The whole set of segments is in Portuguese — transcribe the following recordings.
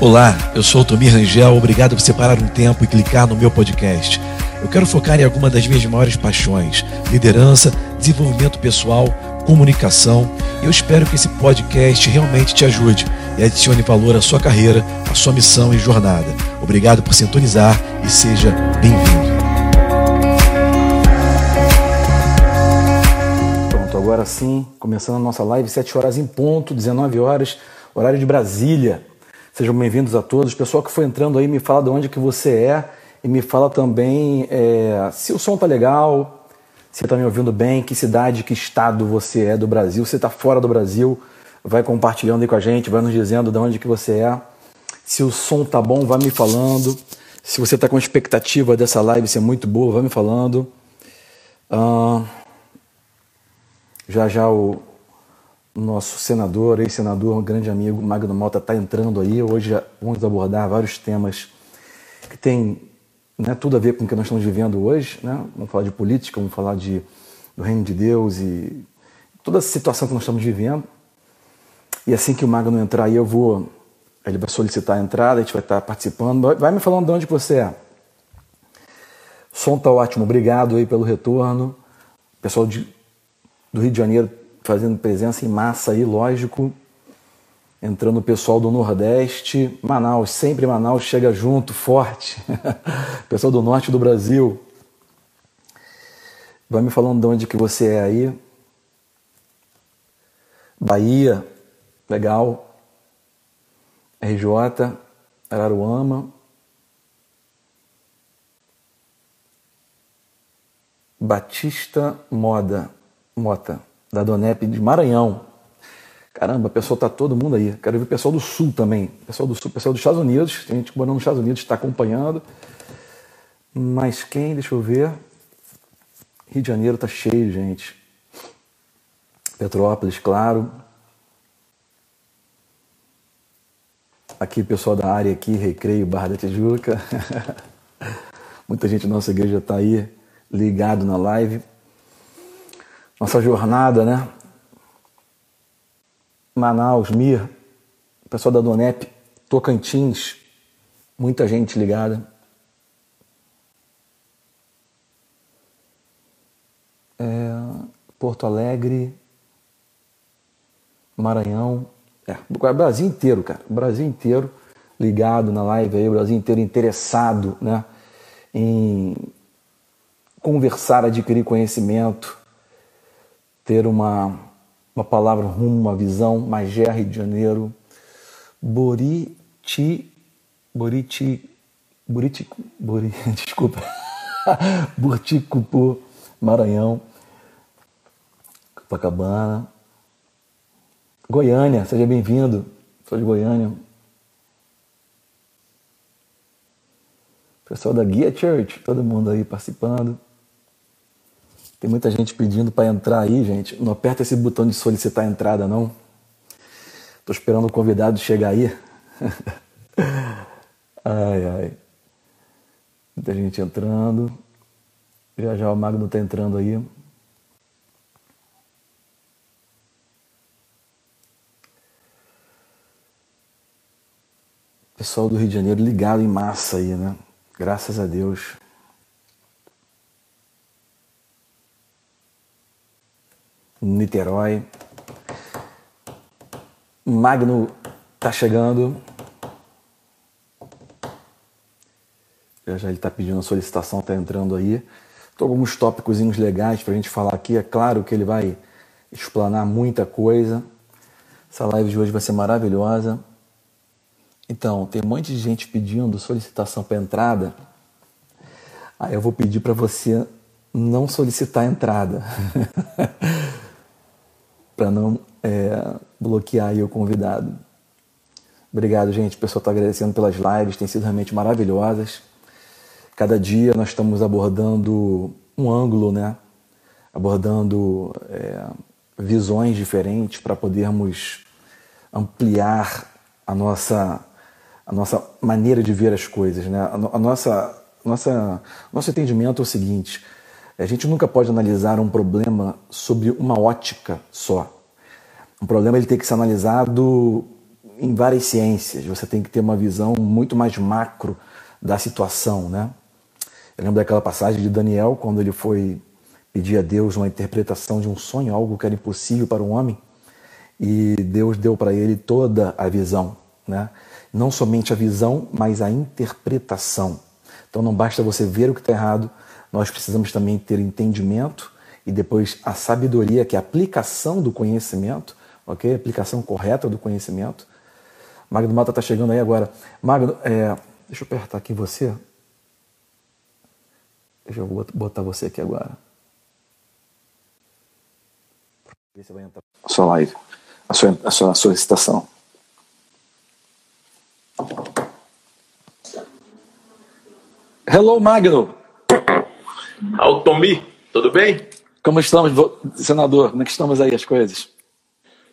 Olá, eu sou o Tomir Rangel, obrigado por separar um tempo e clicar no meu podcast. Eu quero focar em alguma das minhas maiores paixões: liderança, desenvolvimento pessoal, comunicação. Eu espero que esse podcast realmente te ajude e adicione valor à sua carreira, à sua missão e jornada. Obrigado por sintonizar e seja bem-vindo. Pronto, agora sim, começando a nossa live, 7 horas em ponto, 19 horas, horário de Brasília. Sejam bem-vindos a todos. Pessoal que foi entrando aí, me fala de onde que você é e me fala também é, se o som tá legal, se está me ouvindo bem, que cidade, que estado você é do Brasil, se está fora do Brasil, vai compartilhando aí com a gente, vai nos dizendo de onde que você é. Se o som tá bom, vai me falando. Se você está com expectativa dessa live ser muito boa, vai me falando. Já já o nosso senador, ex-senador, um grande amigo, Magno Malta, está entrando aí. Hoje vamos abordar vários temas que têm né, tudo a ver com o que nós estamos vivendo hoje. Né? Vamos falar de política, vamos falar de, do reino de Deus e toda a situação que nós estamos vivendo. E assim que o Magno entrar aí, eu vou. Ele vai solicitar a entrada, a gente vai estar participando. Vai me falando de onde você é. O som está ótimo, obrigado aí pelo retorno. Pessoal de, do Rio de Janeiro fazendo presença em massa aí, lógico entrando o pessoal do Nordeste, Manaus, sempre Manaus chega junto, forte. pessoal do Norte do Brasil. Vai me falando de onde que você é aí. Bahia, legal. RJ, Araruama. Batista Moda, Mota, da Donep de Maranhão. Caramba, pessoal tá todo mundo aí. Quero ver o pessoal do Sul também. Pessoal do Sul, pessoal dos Estados Unidos. Tem gente morando nos Estados Unidos, está acompanhando. Mas quem? Deixa eu ver. Rio de Janeiro tá cheio, gente. Petrópolis, claro. Aqui, pessoal da área aqui, Recreio, Barra da Tijuca. Muita gente da nossa igreja está aí ligado na live. Nossa jornada, né? Manaus, Mir, pessoal da Donep, Tocantins, muita gente ligada. É, Porto Alegre, Maranhão, é, o Brasil inteiro, cara, Brasil inteiro ligado na live aí, o Brasil inteiro interessado, né, em conversar, adquirir conhecimento, ter uma uma palavra rumo, uma visão, Magé, Rio de Janeiro, Boriti, Boriti, Boriti, Bori, desculpa, Burticupu, Maranhão, Copacabana, Goiânia, seja bem-vindo, sou de Goiânia. Pessoal da Guia Church, todo mundo aí participando. Tem muita gente pedindo para entrar aí, gente. Não aperta esse botão de solicitar entrada, não. Tô esperando o convidado chegar aí. ai, ai. Muita gente entrando. Já já o Magno tá entrando aí. Pessoal do Rio de Janeiro ligado em massa aí, né? Graças a Deus. Niterói. Magno tá chegando. Já, já ele está pedindo a solicitação, está entrando aí. Tô alguns tópicos legais para a gente falar aqui. É claro que ele vai explanar muita coisa. Essa live de hoje vai ser maravilhosa. Então, tem um monte de gente pedindo solicitação para entrada. Aí eu vou pedir para você não solicitar entrada. para não é, bloquear o convidado. Obrigado, gente. O pessoal está agradecendo pelas lives, têm sido realmente maravilhosas. Cada dia nós estamos abordando um ângulo, né? Abordando é, visões diferentes para podermos ampliar a nossa, a nossa maneira de ver as coisas, né? A, nossa, nossa, nosso entendimento é o seguinte: a gente nunca pode analisar um problema sobre uma ótica só. Um problema ele tem que ser analisado em várias ciências, você tem que ter uma visão muito mais macro da situação, né? Eu lembro daquela passagem de Daniel, quando ele foi pedir a Deus uma interpretação de um sonho, algo que era impossível para um homem, e Deus deu para ele toda a visão, né? Não somente a visão, mas a interpretação. Então não basta você ver o que está errado, nós precisamos também ter entendimento e depois a sabedoria, que é a aplicação do conhecimento, ok? A aplicação correta do conhecimento. Magno Mata está chegando aí agora. Magno, é, deixa eu apertar aqui você. Deixa eu botar você aqui agora. Ver se vai entrar. A sua live, a sua, a sua solicitação. Hello, Magno. Altomi, tudo bem? Como estamos, senador? Como é que estamos aí as coisas?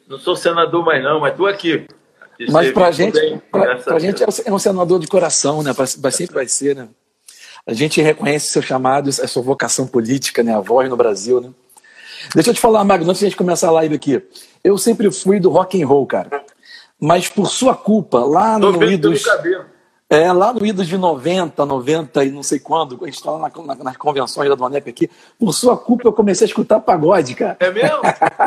Não sou senador mais não, mas estou aqui. Mas para gente, para gente é um senador de coração, né? Pra, sempre vai ser, né? A gente reconhece seu chamado, a sua vocação política, né? A voz no Brasil, né? Deixa eu te falar, Magno, antes de a gente começar a live aqui. Eu sempre fui do rock and roll, cara. Mas por sua culpa, lá Tô no Idos... Cabelo. É, lá no Idos de 90, 90 e não sei quando, a gente estava na, na, nas convenções da Donep aqui, por sua culpa eu comecei a escutar pagode, cara. É mesmo?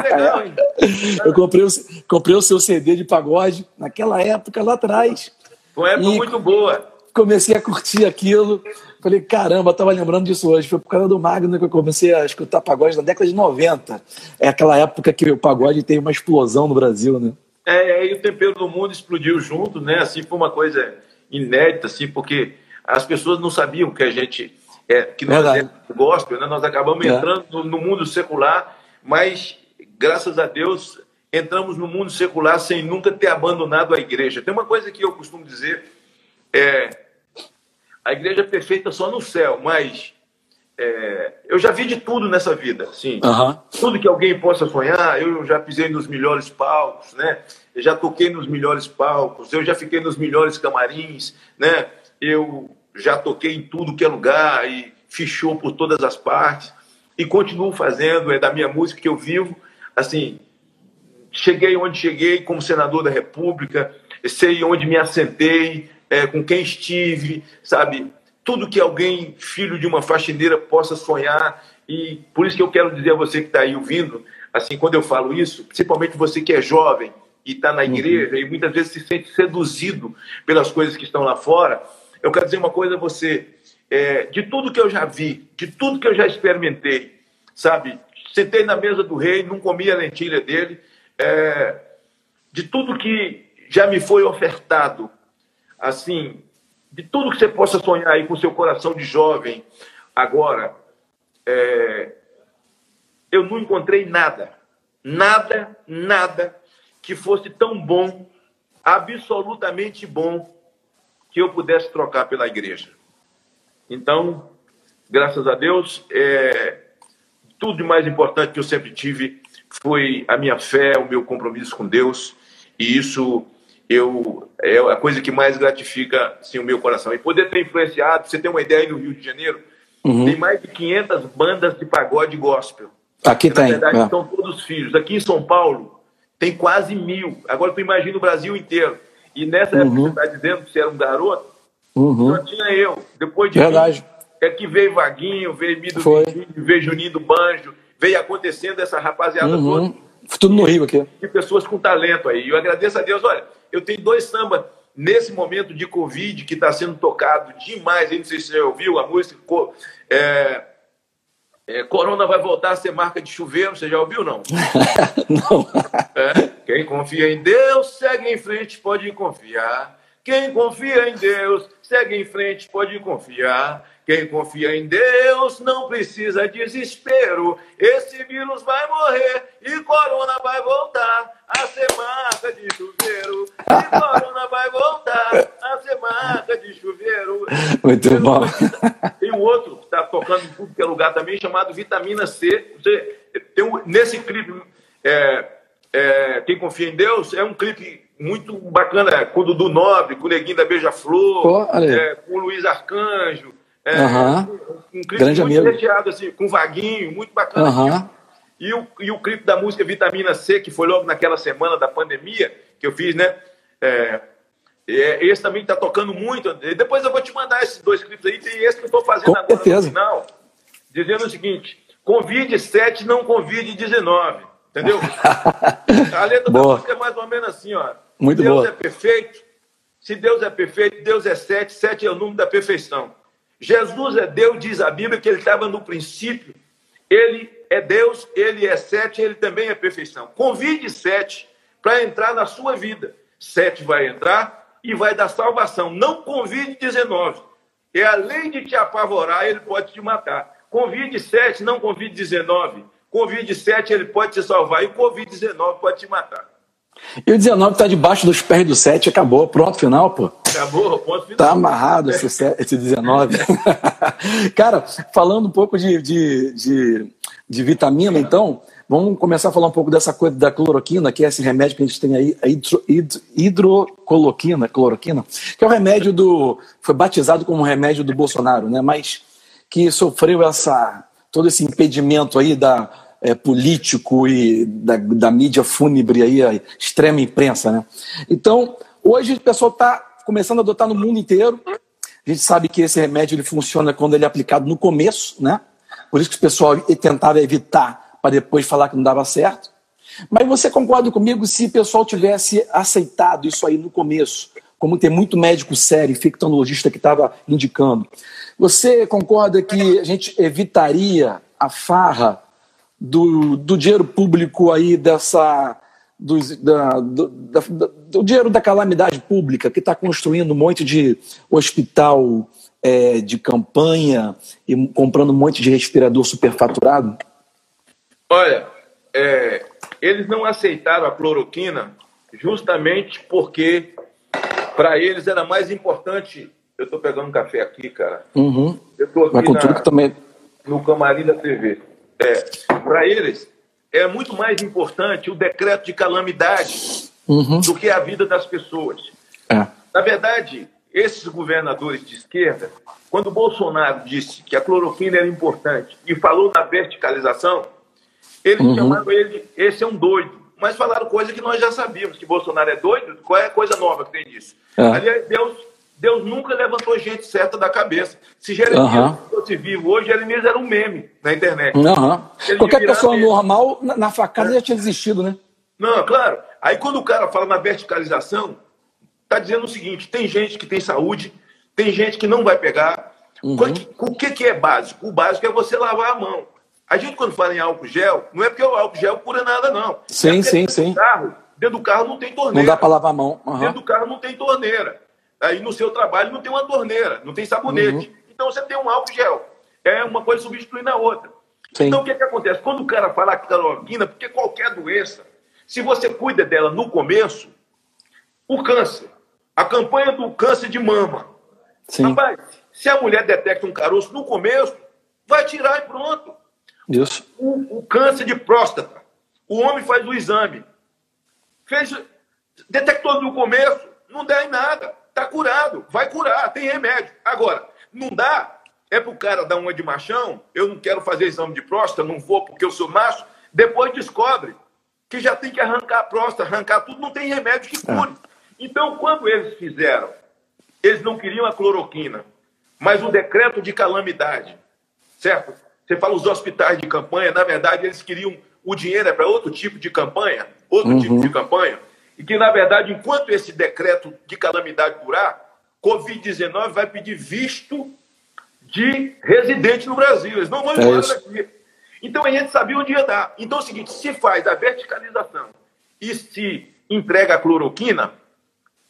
Legal, hein? eu comprei o, comprei o seu CD de pagode naquela época, lá atrás. Uma época muito boa. Comecei a curtir aquilo. Falei, caramba, estava lembrando disso hoje. Foi por causa do Magno que eu comecei a escutar pagode na década de 90. É aquela época que o pagode tem uma explosão no Brasil, né? É, e o tempero do mundo explodiu junto, né? Assim, foi uma coisa inédita, assim, porque as pessoas não sabiam que a gente, é, que nós é gospel, né? nós acabamos é. entrando no, no, mundo secular, mas graças a Deus entramos no mundo secular sem nunca ter abandonado a igreja. Tem uma coisa que eu costumo dizer, é, a igreja é perfeita só no céu, mas é, eu já vi de tudo nessa vida, sim. Uhum. Tudo que alguém possa sonhar, eu já pisei nos melhores palcos, né? Eu já toquei nos melhores palcos, eu já fiquei nos melhores camarins, né? Eu já toquei em tudo que é lugar e fichou por todas as partes e continuo fazendo, é da minha música que eu vivo. Assim, cheguei onde cheguei como senador da República, sei onde me assentei, é, com quem estive, sabe? tudo que alguém, filho de uma faxineira, possa sonhar. E por isso que eu quero dizer a você que está aí ouvindo, assim, quando eu falo isso, principalmente você que é jovem e está na igreja uhum. e muitas vezes se sente seduzido pelas coisas que estão lá fora, eu quero dizer uma coisa a você. É, de tudo que eu já vi, de tudo que eu já experimentei, sabe? Sentei na mesa do rei, não comi a lentilha dele, é, de tudo que já me foi ofertado, assim, de tudo que você possa sonhar aí com seu coração de jovem. Agora, é, eu não encontrei nada, nada, nada que fosse tão bom, absolutamente bom, que eu pudesse trocar pela igreja. Então, graças a Deus, é, tudo de mais importante que eu sempre tive foi a minha fé, o meu compromisso com Deus, e isso eu é a coisa que mais gratifica assim, o meu coração. E poder ter influenciado, você tem uma ideia aí no Rio de Janeiro, uhum. tem mais de 500 bandas de pagode gospel. Aqui tem. Na verdade, é. são todos filhos. Aqui em São Paulo, tem quase mil. Agora tu imagina o Brasil inteiro. E nessa uhum. época que você está dizendo que você era um garoto, uhum. só tinha eu. Depois de Verdade. Mim, é que veio Vaguinho, veio Mido Virgínio, veio Juninho do Banjo, veio acontecendo essa rapaziada uhum. toda. Tudo no Rio aqui. De pessoas com talento aí. E eu agradeço a Deus, olha, eu tenho dois sambas nesse momento de Covid que está sendo tocado demais. Não sei se você já ouviu a música. É, é, Corona vai voltar a ser marca de chuveiro. Você já ouviu, não? não. É, quem confia em Deus, segue em frente, pode confiar. Quem confia em Deus, segue em frente, pode confiar. Quem confia em Deus não precisa desespero. Esse vírus vai morrer e corona vai voltar a ser marca de chuveiro. E corona vai voltar a ser marca de chuveiro. Muito tem bom. tem um outro que está tocando em tudo que é lugar também, chamado Vitamina C. Tem um, nesse clipe, é, é, Quem Confia em Deus, é um clipe muito bacana, é, com o Dudu Nobre, com o Neguinho da Beija-Flor, é, com o Luiz Arcanjo. É, uhum. um, clipe Grande muito amigo. recheado, assim, com vaguinho, muito bacana. Uhum. E, o, e o clipe da música Vitamina C, que foi logo naquela semana da pandemia que eu fiz, né? É, é, esse também está tocando muito. Depois eu vou te mandar esses dois clipes aí. Tem esse que eu estou fazendo Com agora certeza. no final, dizendo o seguinte: convide 7, não convide 19. Entendeu? A letra da música é mais ou menos assim, ó. Muito Deus boa. é perfeito. Se Deus é perfeito, Deus é sete, sete é o número da perfeição. Jesus é Deus, diz a Bíblia que ele estava no princípio. Ele é Deus, ele é sete, ele também é perfeição. Convide sete para entrar na sua vida. Sete vai entrar e vai dar salvação. Não convide 19. É além de te apavorar, ele pode te matar. Convide sete, não convide 19. Convide sete, ele pode te salvar. E o Covid-19 pode te matar. E o 19 está debaixo dos pés do 7, acabou. Pronto, final, pô. Acabou, ponto final. Tá amarrado esse, esse 19. Cara, falando um pouco de, de, de, de, vitamina, então, vamos começar a falar um pouco dessa coisa da cloroquina, que é esse remédio que a gente tem aí, a hidro, hidro, hidrocoloquina, cloroquina, que é o remédio do. Foi batizado como remédio do Bolsonaro, né? Mas que sofreu essa, todo esse impedimento aí da é, político e da, da, mídia fúnebre aí, a extrema imprensa, né? Então, hoje o pessoal está começando a adotar no mundo inteiro. A gente sabe que esse remédio ele funciona quando ele é aplicado no começo, né? Por isso que o pessoal tentava evitar para depois falar que não dava certo. Mas você concorda comigo se o pessoal tivesse aceitado isso aí no começo, como tem muito médico sério, infectologista que estava indicando. Você concorda que a gente evitaria a farra do, do dinheiro público aí dessa do, da, do, da, do dinheiro da calamidade pública que está construindo um monte de hospital é, de campanha e comprando um monte de respirador superfaturado? Olha, é, eles não aceitaram a cloroquina justamente porque para eles era mais importante. Eu estou pegando um café aqui, cara. Uhum. Eu estou aqui Mas que também... no camarim da TV. É, para eles, é muito mais importante o decreto de calamidade uhum. do que a vida das pessoas. É. Na verdade, esses governadores de esquerda, quando Bolsonaro disse que a cloroquina era importante e falou na verticalização, eles uhum. chamaram ele esse é um doido. Mas falaram coisa que nós já sabíamos, que Bolsonaro é doido, qual é a coisa nova que tem disso? É. Aliás, Deus Deus nunca levantou gente certa da cabeça. Se Jeremias uhum. fosse vivo hoje, Jeremias era um meme na internet. Uhum. Qualquer pessoa normal, na, na facada, é. já tinha desistido, né? Não, claro. Aí quando o cara fala na verticalização, tá dizendo o seguinte: tem gente que tem saúde, tem gente que não vai pegar. Uhum. O que, que é básico? O básico é você lavar a mão. A gente, quando fala em álcool gel, não é porque o álcool gel cura nada, não. Sim, é sim, sim. Carro, dentro do carro não tem torneira. Não dá para lavar a mão. Uhum. Dentro do carro não tem torneira. Aí no seu trabalho não tem uma torneira, não tem sabonete. Uhum. Então você tem um álcool gel. É uma coisa substituindo a outra. Sim. Então o que, é que acontece? Quando o cara fala cloroquina, porque qualquer doença, se você cuida dela no começo, o câncer, a campanha do câncer de mama. Sim. Rapaz, se a mulher detecta um caroço no começo, vai tirar e pronto. Isso. O, o câncer de próstata. O homem faz o exame. Fez, detectou no começo, não dá em nada. Tá curado, vai curar, tem remédio. Agora, não dá, é pro cara dar uma de machão, eu não quero fazer exame de próstata, não vou porque eu sou macho, depois descobre que já tem que arrancar a próstata, arrancar tudo, não tem remédio que cure. É. Então, quando eles fizeram, eles não queriam a cloroquina, mas o decreto de calamidade, certo? Você fala os hospitais de campanha, na verdade, eles queriam o dinheiro é para outro tipo de campanha, outro uhum. tipo de campanha e que, na verdade, enquanto esse decreto de calamidade durar, Covid-19 vai pedir visto de residente no Brasil. Eles não vão embora é daqui. Então a gente sabia onde ia dar. Então é o seguinte: se faz a verticalização e se entrega a cloroquina,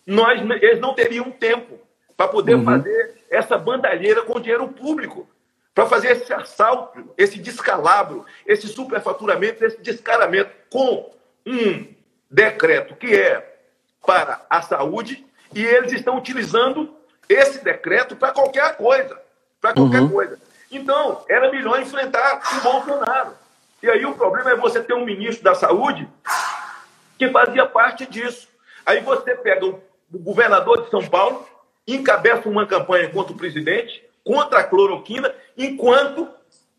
nós, eles não teriam tempo para poder uhum. fazer essa bandalheira com dinheiro público, para fazer esse assalto, esse descalabro, esse superfaturamento, esse descaramento com um decreto que é para a saúde e eles estão utilizando esse decreto para qualquer coisa, para qualquer uhum. coisa. Então, era melhor enfrentar o Bolsonaro. E aí o problema é você ter um ministro da saúde que fazia parte disso. Aí você pega o governador de São Paulo, encabeça uma campanha contra o presidente, contra a cloroquina, enquanto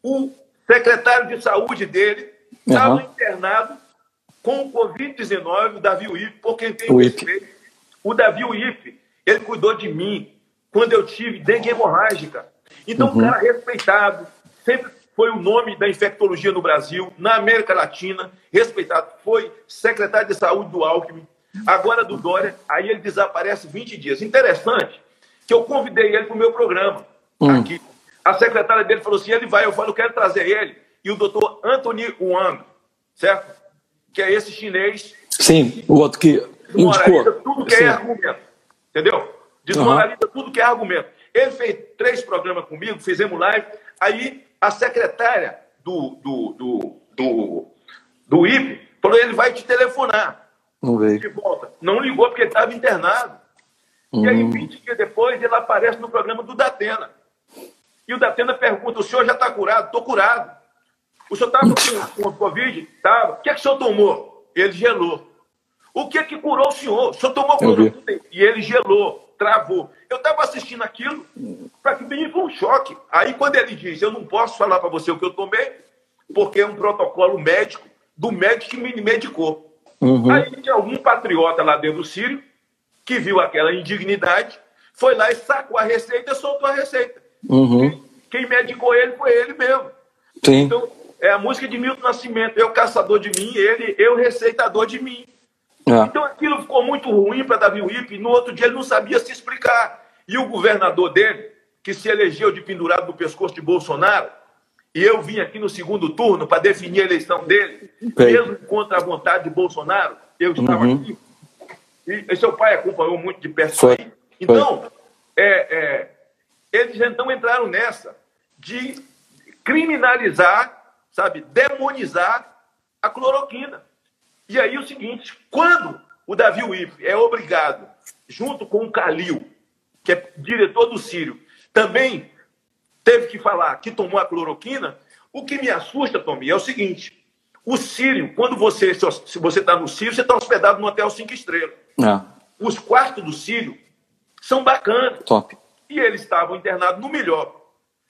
o secretário de saúde dele estava uhum. internado com o Covid-19, o Davi Uip, por quem tem o respeito, O Davi Uip, ele cuidou de mim quando eu tive dengue hemorrágica. Então, uhum. um cara respeitado, sempre foi o nome da infectologia no Brasil, na América Latina, respeitado. Foi secretário de saúde do Alckmin, agora do Dória, aí ele desaparece 20 dias. Interessante que eu convidei ele para o meu programa hum. aqui. A secretária dele falou assim: ele vai, eu falo, eu quero trazer ele. E o doutor Anthony Wang, certo? Que é esse chinês. Sim, o outro que indicou. tudo que é Sim. é argumento. Entendeu? Desmoraliza uhum. tudo que é argumento. Ele fez três programas comigo, fizemos live. Aí a secretária do, do, do, do, do IP falou: ele vai te telefonar. Não veio. De volta. Não ligou porque ele estava internado. E aí, 20 hum. dias depois, ele aparece no programa do Datena. E o Datena pergunta: o senhor já está curado? Estou curado. O senhor estava com, com Covid? Estava. O que é que o senhor tomou? Ele gelou. O que é que curou o senhor? O senhor tomou cloroquina e ele gelou, travou. Eu estava assistindo aquilo, para que mim foi um choque. Aí quando ele diz, eu não posso falar para você o que eu tomei, porque é um protocolo médico do médico que me medicou. Uhum. Aí tinha algum patriota lá dentro do Sírio que viu aquela indignidade, foi lá e sacou a receita e soltou a receita. Uhum. Quem medicou ele foi ele mesmo. Sim. Então, é a música de Milton Nascimento, eu caçador de mim, ele, eu receitador de mim. É. Então aquilo ficou muito ruim para Davi Wip. No outro dia ele não sabia se explicar. E o governador dele, que se elegeu de pendurado no pescoço de Bolsonaro, e eu vim aqui no segundo turno para definir a eleição dele, mesmo contra a vontade de Bolsonaro, eu estava uhum. aqui. E, e, seu pai acompanhou muito de perto Foi. aí. Então, é, é, eles então entraram nessa de criminalizar, sabe, demonizar a cloroquina. E aí o seguinte, quando o Davi Wip é obrigado, junto com o Calil, que é diretor do Sírio, também teve que falar que tomou a cloroquina, o que me assusta, Tomi, é o seguinte, o Sírio, quando você, se você está no Sírio, você está hospedado no hotel cinco estrelas. É. Os quartos do Sírio são bacanas. Top. E eles estavam internados no melhor.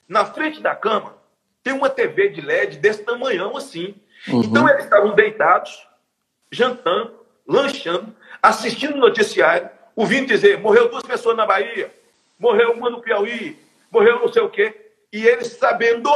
Na frente da cama tem uma TV de LED desse tamanhão assim. Uhum. Então eles estavam deitados, jantando, lanchando, assistindo o noticiário, ouvindo dizer: morreu duas pessoas na Bahia, morreu uma no Piauí, morreu não sei o quê. E eles sabendo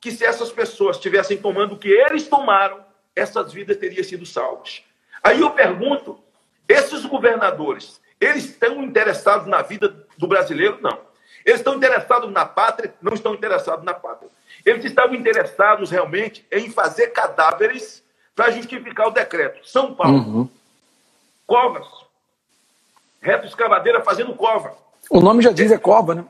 que se essas pessoas estivessem tomando o que eles tomaram, essas vidas teriam sido salvas. Aí eu pergunto: esses governadores, eles estão interessados na vida do brasileiro? Não. Eles estão interessados na pátria? Não estão interessados na pátria. Eles estavam interessados realmente em fazer cadáveres para justificar o decreto. São Paulo, uhum. Covas, reto escavadeira fazendo cova. O nome já diz é cova, né?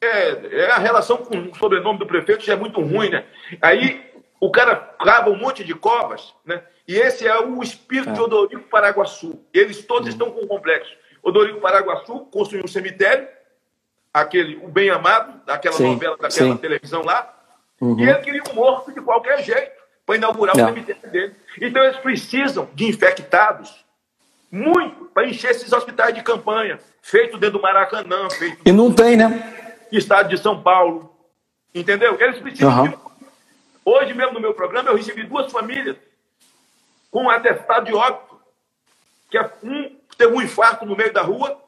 É, é a relação com o sobrenome do prefeito já é muito ruim, né? Aí o cara cava um monte de covas, né? E esse é o espírito é. de Odorico Paraguaçu. Eles todos uhum. estão com o complexo. Odorico Paraguaçu construiu um cemitério, aquele, o Bem Amado, daquela sim, novela, daquela sim. televisão lá, uhum. e ele queria um morto de qualquer jeito para inaugurar o cemitério dele. Então eles precisam de infectados muito para encher esses hospitais de campanha, feito dentro do Maracanã, feito E não tem, né? Estado de São Paulo. Entendeu? Eles precisam uhum. de... Hoje mesmo no meu programa eu recebi duas famílias com um atestado de óbito, que é um teve um infarto no meio da rua,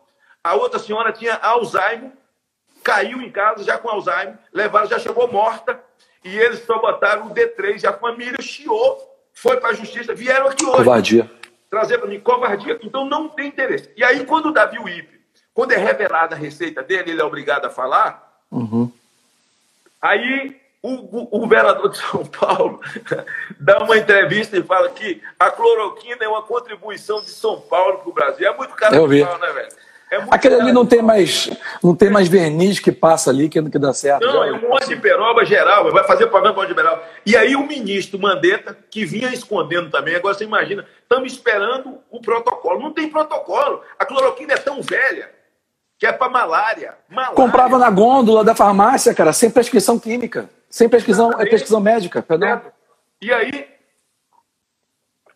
a outra senhora tinha Alzheimer, caiu em casa já com Alzheimer, levaram, já chegou morta, e eles só botaram o D3 e a família chiou, foi para a justiça, vieram aqui hoje. Covardia. Trazer para mim covardia. Então não tem interesse. E aí, quando o Davi Wipe, quando é revelada a receita dele, ele é obrigado a falar. Uhum. Aí o, governador de São Paulo dá uma entrevista e fala que a cloroquina é uma contribuição de São Paulo para o Brasil. É muito caro, né, velho? É Aquele ali não tem mais, não tem mais verniz que passa ali que, que dá certo. Não, é um monte de peroba geral, vai fazer programa de peroba. E aí o ministro Mandetta, que vinha escondendo também, agora você imagina, estamos esperando o protocolo. Não tem protocolo. A cloroquina é tão velha que é para malária. malária. Comprava na gôndola da farmácia, cara, sem prescrição química, sem prescrição, é prescrição médica, perdão. E aí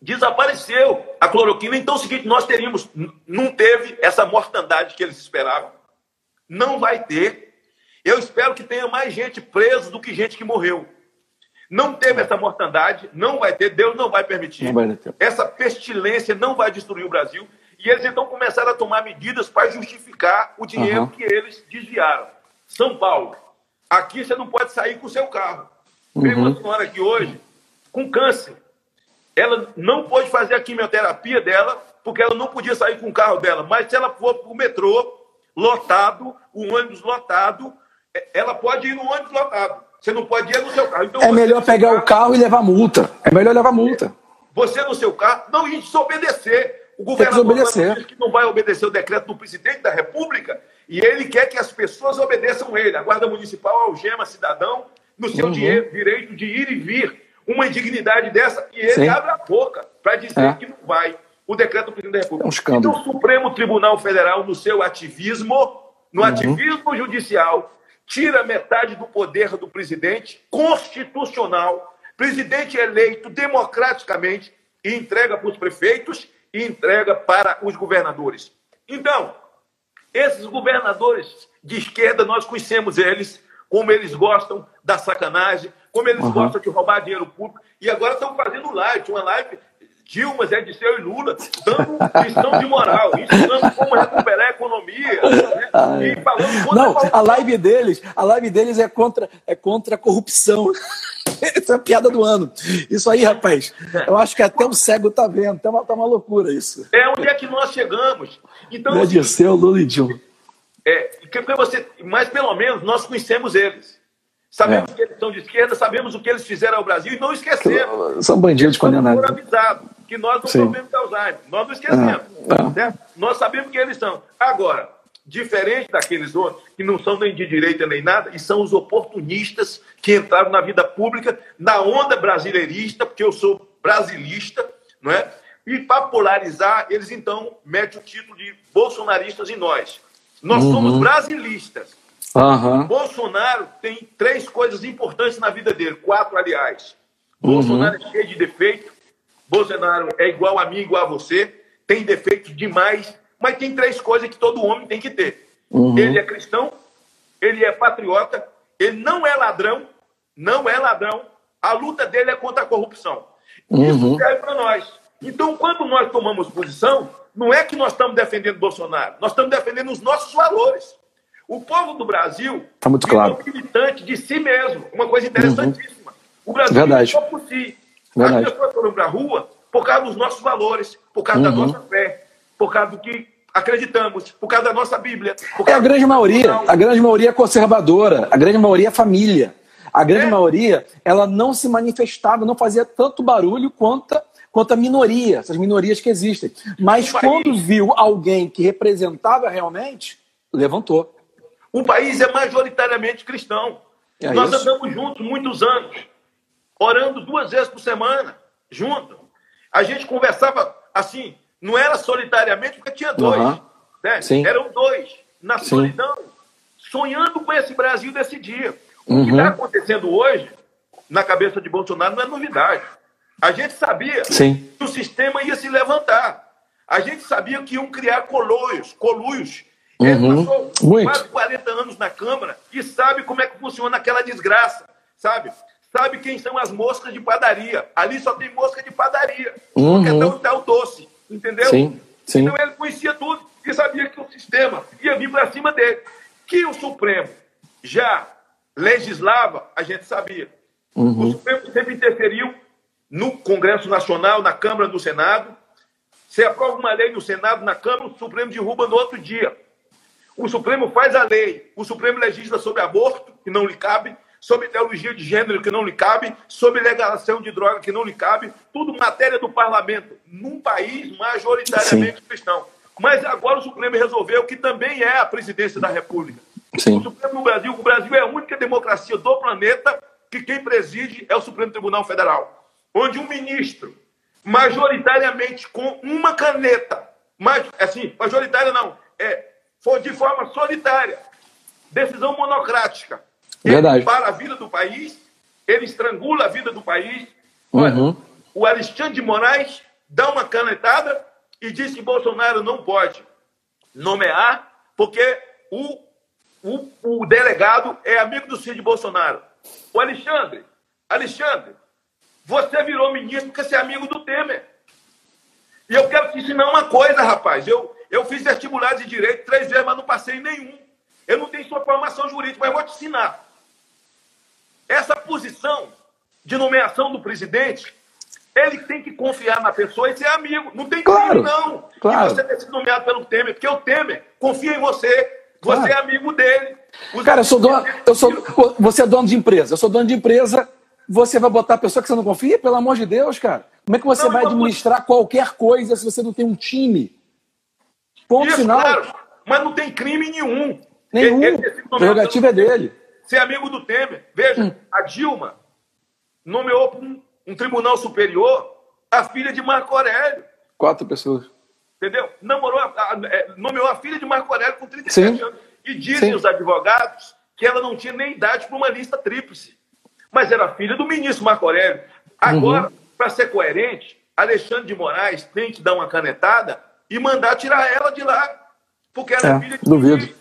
desapareceu a cloroquina. Então é o seguinte, nós teríamos, não teve essa mortandade que eles esperavam. Não vai ter. Eu espero que tenha mais gente presa do que gente que morreu. Não teve essa mortandade, não vai ter, Deus não vai permitir. Não vai essa pestilência não vai destruir o Brasil. E eles então começaram a tomar medidas para justificar o dinheiro uhum. que eles desviaram. São Paulo, aqui você não pode sair com o seu carro. Veio uma uhum. senhora aqui hoje com câncer. Ela não pôde fazer a quimioterapia dela porque ela não podia sair com o carro dela. Mas se ela for para o metrô, lotado, o ônibus lotado, é, ela pode ir no ônibus lotado. Você não pode ir no seu carro. Então, é melhor pegar carro, o carro e levar multa. É melhor levar multa. Você no seu carro, não ir desobedecer. O governador diz que não vai obedecer o decreto do presidente da República e ele quer que as pessoas obedeçam ele. A Guarda Municipal algema cidadão no seu uhum. direito de ir e vir. Uma indignidade dessa e ele Sim. abre a boca para dizer é. que não vai o decreto do presidente da República. É um. Então, o Supremo Tribunal Federal, no seu ativismo, no uhum. ativismo judicial, tira metade do poder do presidente constitucional, presidente eleito democraticamente, e entrega para os prefeitos e entrega para os governadores. Então, esses governadores de esquerda, nós conhecemos eles, como eles gostam da sacanagem, como eles uhum. gostam de roubar dinheiro público, e agora estão fazendo live, uma live Dilma, Zé Disseu e Lula, dando lição de moral, ensinando como recuperar a economia. Né? E falando Não, a, a live deles, a live deles é contra, é contra a corrupção. Essa é a piada do ano. Isso aí, rapaz, eu acho que até o cego tá vendo. Tá uma, tá uma loucura isso. É onde é que nós chegamos. Então, Zé Disseu, Lula e Dilma. É, porque você, mas pelo menos nós conhecemos eles. Sabemos é. que eles são de esquerda, sabemos o que eles fizeram ao Brasil e não esquecemos. São bandidos condenados. avisados que nós não Sim. de Alzheimer. Nós não esquecemos. Né? Nós sabemos quem eles são. Agora, diferente daqueles outros, que não são nem de direita nem nada, e são os oportunistas que entraram na vida pública na onda brasileirista, porque eu sou brasilista, não é? E para polarizar, eles então metem o título de bolsonaristas em nós. Nós uhum. somos brasilistas. Uhum. Bolsonaro tem três coisas importantes na vida dele, quatro, aliás. Uhum. Bolsonaro é cheio de defeito, Bolsonaro é igual a mim, igual a você, tem defeitos demais, mas tem três coisas que todo homem tem que ter. Uhum. Ele é cristão, ele é patriota, ele não é ladrão, não é ladrão, a luta dele é contra a corrupção. Uhum. Isso serve para nós. Então, quando nós tomamos posição, não é que nós estamos defendendo Bolsonaro, nós estamos defendendo os nossos valores. O povo do Brasil tá muito claro. um militante de si mesmo, uma coisa interessantíssima. Uhum. O Brasil Verdade. é por si. Verdade. As pessoas foram para a rua por causa dos nossos valores, por causa uhum. da nossa fé, por causa do que acreditamos, por causa da nossa Bíblia. é a grande maioria. A grande maioria é conservadora, a grande maioria é família. A grande é. maioria, ela não se manifestava, não fazia tanto barulho quanto, quanto a minoria, essas minorias que existem. Mas quando viu alguém que representava realmente, levantou. O país é majoritariamente cristão. É Nós isso. andamos juntos muitos anos orando duas vezes por semana, junto. A gente conversava assim, não era solitariamente, porque tinha dois. Uhum. Né? Eram dois, na Sim. solidão, sonhando com esse Brasil desse dia. O uhum. que está acontecendo hoje, na cabeça de Bolsonaro, não é novidade. A gente sabia Sim. que o sistema ia se levantar. A gente sabia que iam criar coluios, coluios. Uhum. Ele passou Muito. quase 40 anos na Câmara e sabe como é que funciona aquela desgraça, sabe? sabe quem são as moscas de padaria. Ali só tem mosca de padaria, uhum. porque é tão, o doce, entendeu? Sim, sim. Então ele conhecia tudo e sabia que o sistema ia vir para cima dele. Que o Supremo já legislava, a gente sabia. Uhum. O Supremo sempre interferiu no Congresso Nacional, na Câmara, no Senado. Se aprova uma lei no Senado, na Câmara, o Supremo derruba no outro dia. O Supremo faz a lei, o Supremo legisla sobre aborto, que não lhe cabe, sobre ideologia de gênero que não lhe cabe, sobre legalização de droga que não lhe cabe, tudo matéria do parlamento, num país majoritariamente Sim. cristão. Mas agora o Supremo resolveu que também é a presidência da República. Sim. O Supremo no Brasil, o Brasil é a única democracia do planeta que quem preside é o Supremo Tribunal Federal, onde um ministro, majoritariamente com uma caneta, mas assim, majoritária não, é foi de forma solitária, decisão monocrática, Verdade. Ele para a vida do país, ele estrangula a vida do país. Uhum. o Alexandre de Moraes dá uma canetada e diz que Bolsonaro não pode nomear, porque o, o, o delegado é amigo do Cid Bolsonaro. O Alexandre, Alexandre, você virou ministro porque você é amigo do Temer. E eu quero te ensinar uma coisa, rapaz. Eu, eu fiz vestibular de direito três vezes, mas não passei nenhum. Eu não tenho sua formação jurídica, mas vou te ensinar. Essa posição de nomeação do presidente, ele tem que confiar na pessoa e ser amigo. Não tem claro, crime, não. Claro. E você ter sido nomeado pelo Temer, porque o Temer confia em você. Você claro. é amigo dele. Cara, eu sou dono. Eu sou, você é dono de empresa. Eu sou dono de empresa. Você vai botar a pessoa que você não confia? Pelo amor de Deus, cara. Como é que você não, vai administrar não... qualquer coisa se você não tem um time? Ponto Isso, final. Claro. Mas não tem crime nenhum. Nenhum. A prerrogativa é dele. Ser amigo do Temer. Veja, hum. a Dilma nomeou para um, um, tribunal superior a filha de Marco Aurélio. Quatro pessoas. Entendeu? Namorou a, a, é, nomeou a filha de Marco Aurélio com 37 Sim. anos. E dizem Sim. os advogados que ela não tinha nem idade para uma lista tríplice. Mas era filha do ministro Marco Aurélio. Agora, uhum. para ser coerente, Alexandre de Moraes tem que dar uma canetada e mandar tirar ela de lá. Porque ela é, é filha de Duvido.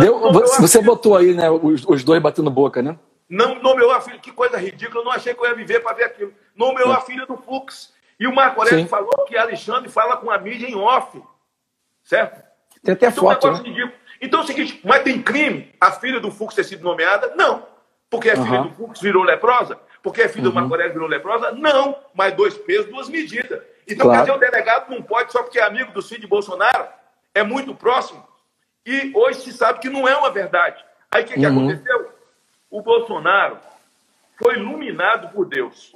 Deu, você botou aí, né, os, os, dois batendo boca, né? Não nomeou a filha, que coisa ridícula, eu não achei que eu ia viver para ver aquilo. Nomeou é. a filha do Fux. E o Marco Aurélio Sim. falou que Alexandre fala com a mídia em off. Certo? Tem até então, foto. né? Então é o seguinte, mas tem crime a filha do Fux ter sido nomeada? Não. Porque a uhum. filha do Fux virou leprosa? Porque a filha uhum. do Marco Aurélio virou leprosa? Não. Mas dois pesos, duas medidas. Então, claro. quer dizer, o delegado não pode, só porque é amigo do de Bolsonaro, é muito próximo, e hoje se sabe que não é uma verdade. Aí o que, que uhum. aconteceu? O Bolsonaro foi iluminado por Deus.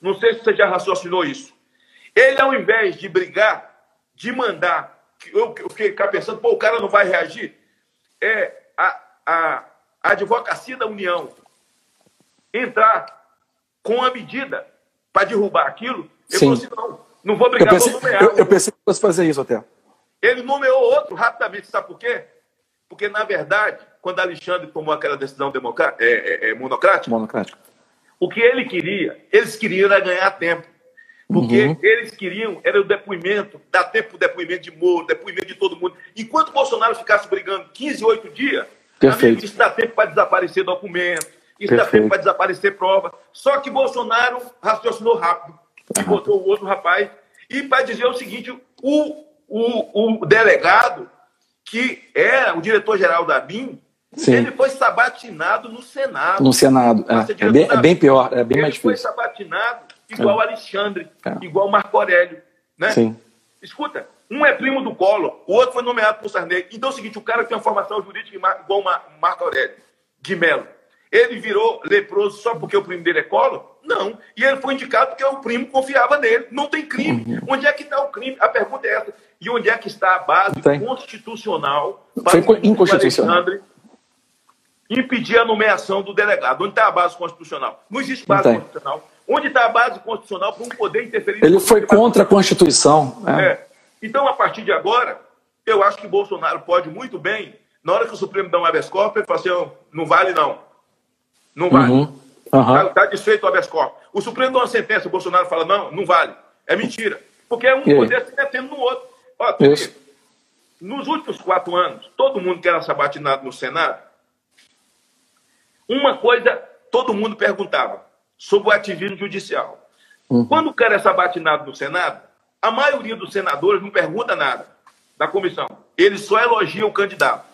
Não sei se você já raciocinou isso. Ele, ao invés de brigar, de mandar, eu, eu fiquei pensando, pô, o cara não vai reagir. É a, a, a advocacia da União entrar com a medida para derrubar aquilo. Sim. falei assim, não, não vou brigar, eu pensei, vou nomear. Eu, eu pensei que fosse fazer isso até. Ele nomeou outro rapidamente, sabe por quê? Porque, na verdade, quando Alexandre tomou aquela decisão é, é, é, monocrática, monocrática, o que ele queria, eles queriam era ganhar tempo. Porque uhum. eles queriam, era o depoimento, dar tempo para o depoimento de Moro, depoimento de todo mundo. Enquanto Bolsonaro ficasse brigando 15, 8 dias, Perfeito. isso dá tempo para desaparecer documento, isso Perfeito. dá tempo para desaparecer prova. Só que Bolsonaro raciocinou rápido e botou o outro rapaz. E para dizer o seguinte, o, o, o delegado, que era o diretor-geral da BIM, Sim. ele foi sabatinado no Senado. No Senado, é, é, bem, é bem, pior, é bem ele mais difícil. Ele foi sabatinado igual é. Alexandre, é. igual Marco Aurélio. Né? Sim. Escuta, um é primo do Collor, o outro foi nomeado por Sarney. Então é o seguinte, o cara tem uma formação jurídica igual Marco Aurélio de Mello. Ele virou leproso só porque o primo dele é Collor? Não. E ele foi indicado porque o primo confiava nele. Não tem crime. Uhum. Onde é que está o crime? A pergunta é essa. E onde é que está a base constitucional para foi inconstitucional. Alexandre impedir a nomeação do delegado? Onde está a base constitucional? Não existe base não constitucional. Onde está a base constitucional para um poder interferir? Ele foi contra a Constituição. É. é. Então, a partir de agora, eu acho que Bolsonaro pode muito bem, na hora que o Supremo dá um habeas corpus, ele fala assim, oh, não vale não. Não vale. Uhum. Está uhum. tá desfeito o habeas corpus. O Supremo dá uma sentença, o Bolsonaro fala, não, não vale. É mentira. Porque é um poder se metendo no outro. Olha, nos últimos quatro anos, todo mundo que era sabatinado no Senado, uma coisa todo mundo perguntava sobre o ativismo judicial. Uhum. Quando o cara é sabatinado no Senado, a maioria dos senadores não pergunta nada da comissão. Eles só elogiam o candidato.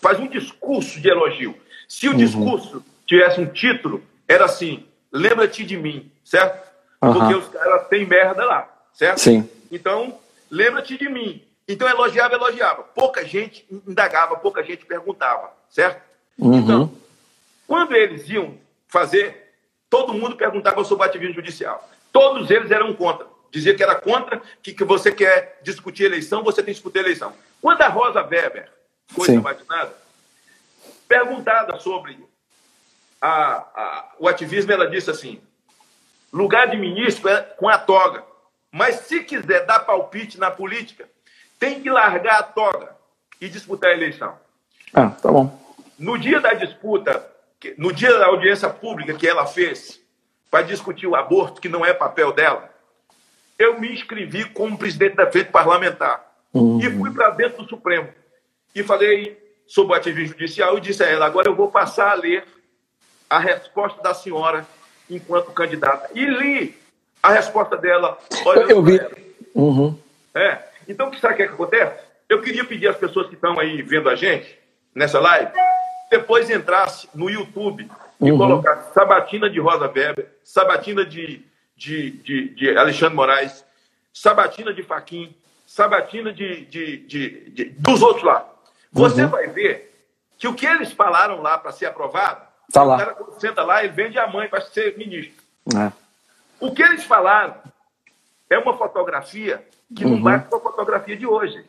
Faz um discurso de elogio. Se o uhum. discurso tivesse um título, era assim: lembra-te de mim, certo? Uhum. Porque os caras têm merda lá, certo? Sim. Então, lembra-te de mim. Então, elogiava, elogiava. Pouca gente indagava, pouca gente perguntava, certo? Uhum. Então, quando eles iam fazer, todo mundo perguntava sobre o ativismo judicial. Todos eles eram contra. Dizia que era contra, que, que você quer discutir eleição, você tem que discutir eleição. Quando a Rosa Weber foi sabatinada, perguntada sobre a, a, o ativismo, ela disse assim: lugar de ministro é com a toga. Mas se quiser dar palpite na política, tem que largar a toga e disputar a eleição. Ah, tá bom. No dia da disputa, no dia da audiência pública que ela fez para discutir o aborto, que não é papel dela, eu me inscrevi como presidente da frente parlamentar uhum. e fui para dentro do Supremo e falei sobre o ativismo judicial e disse a ela: agora eu vou passar a ler a resposta da senhora enquanto candidata. E li a resposta dela. Olha, eu vi. Uhum. É. Então, sabe o que, é que acontece? Eu queria pedir às pessoas que estão aí vendo a gente, nessa live, depois entrasse no YouTube e uhum. colocasse Sabatina de Rosa Weber, Sabatina de, de, de, de Alexandre Moraes, Sabatina de Faquim, Sabatina de, de, de, de dos outros lá. Você uhum. vai ver que o que eles falaram lá para ser aprovado, tá lá. o cara senta lá, ele vende a mãe para ser ministro. É. O que eles falaram é uma fotografia que uhum. não bate com a fotografia de hoje.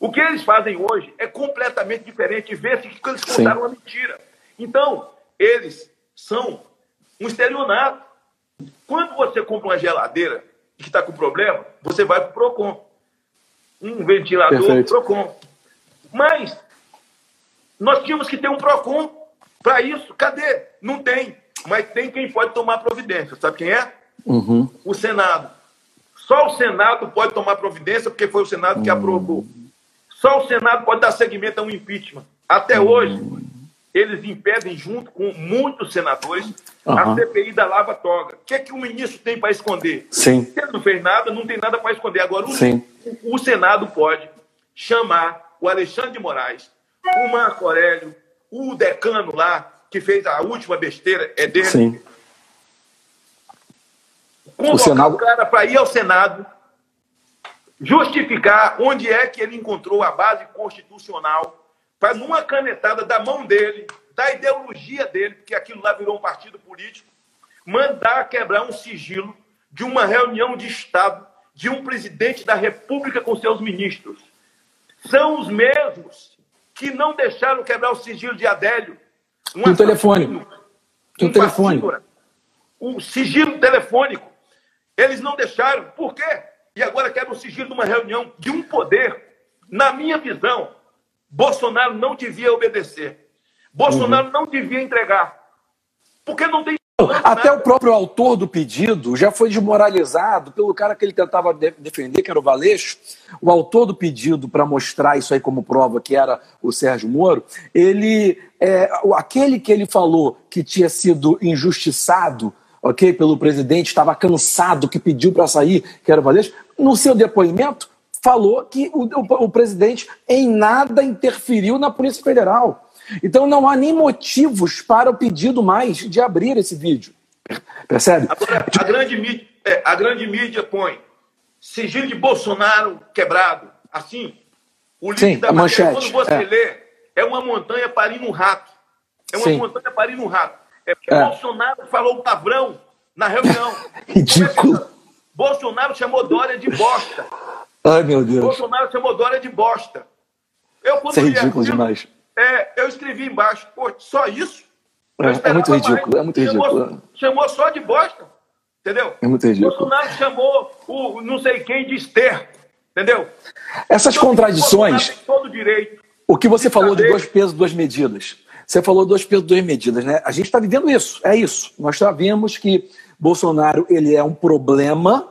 O que eles fazem hoje é completamente diferente. Vê-se que eles contaram Sim. uma mentira. Então, eles são um estelionato. Quando você compra uma geladeira que está com problema, você vai para o PROCON. Um ventilador, Perfeito. PROCON. Mas nós tínhamos que ter um PROCON para isso. Cadê? Não tem. Mas tem quem pode tomar providência. Sabe quem é? Uhum. O Senado. Só o Senado pode tomar providência, porque foi o Senado que uhum. aprovou. Só o Senado pode dar seguimento a um impeachment. Até uhum. hoje, eles impedem, junto com muitos senadores, a CPI da Lava Toga. O que é que o ministro tem para esconder? Sim. Se ele não fez nada, não tem nada para esconder. Agora, o, o, Senado pode chamar o Alexandre de Moraes, o Marco Aurélio, o decano lá, que fez a última besteira, é dele. Sim. Convocar o, Senado... o cara para ir ao Senado, justificar onde é que ele encontrou a base constitucional para, numa canetada da mão dele, da ideologia dele, porque aquilo lá virou um partido político, mandar quebrar um sigilo de uma reunião de Estado de um presidente da República com seus ministros. São os mesmos que não deixaram quebrar o sigilo de Adélio. Um telefone. Um telefone. O sigilo telefônico. Eles não deixaram. Por quê? E agora quebra o sigilo de uma reunião de um poder. Na minha visão, Bolsonaro não devia obedecer. Bolsonaro uhum. não devia entregar. Porque não tem. Até o próprio autor do pedido já foi desmoralizado pelo cara que ele tentava de defender, que era o Valeixo. O autor do pedido, para mostrar isso aí como prova, que era o Sérgio Moro, ele. É, aquele que ele falou que tinha sido injustiçado ok, pelo presidente, estava cansado, que pediu para sair, que era o Valeixo, no seu depoimento, falou que o, o, o presidente em nada interferiu na Polícia Federal. Então não há nem motivos para o pedido mais de abrir esse vídeo. Percebe? Agora, a, grande mídia, é, a grande mídia põe sigilo de Bolsonaro quebrado. Assim, o livro Sim, da matéria, quando você é. lê, é uma montanha parindo um rato. É uma Sim. montanha parindo um rato. É porque é. Bolsonaro falou palavrão na reunião. Ridículo. Bolsonaro chamou Dória de bosta. Ai, meu Deus. Bolsonaro chamou Dória de bosta. Eu, quando Isso é ridículo aquilo, demais. É, eu escrevi embaixo, pô, só isso? É, é, muito ridículo, é muito ridículo. Chamou, chamou, só de bosta, entendeu? É muito ridículo. Bolsonaro chamou o não sei quem de esterco, entendeu? Essas então, contradições. Todo direito. O que você falou de dois pesos, duas medidas. Você falou dois pesos, duas medidas, né? A gente está vivendo isso, é isso. Nós sabemos que Bolsonaro ele é um problema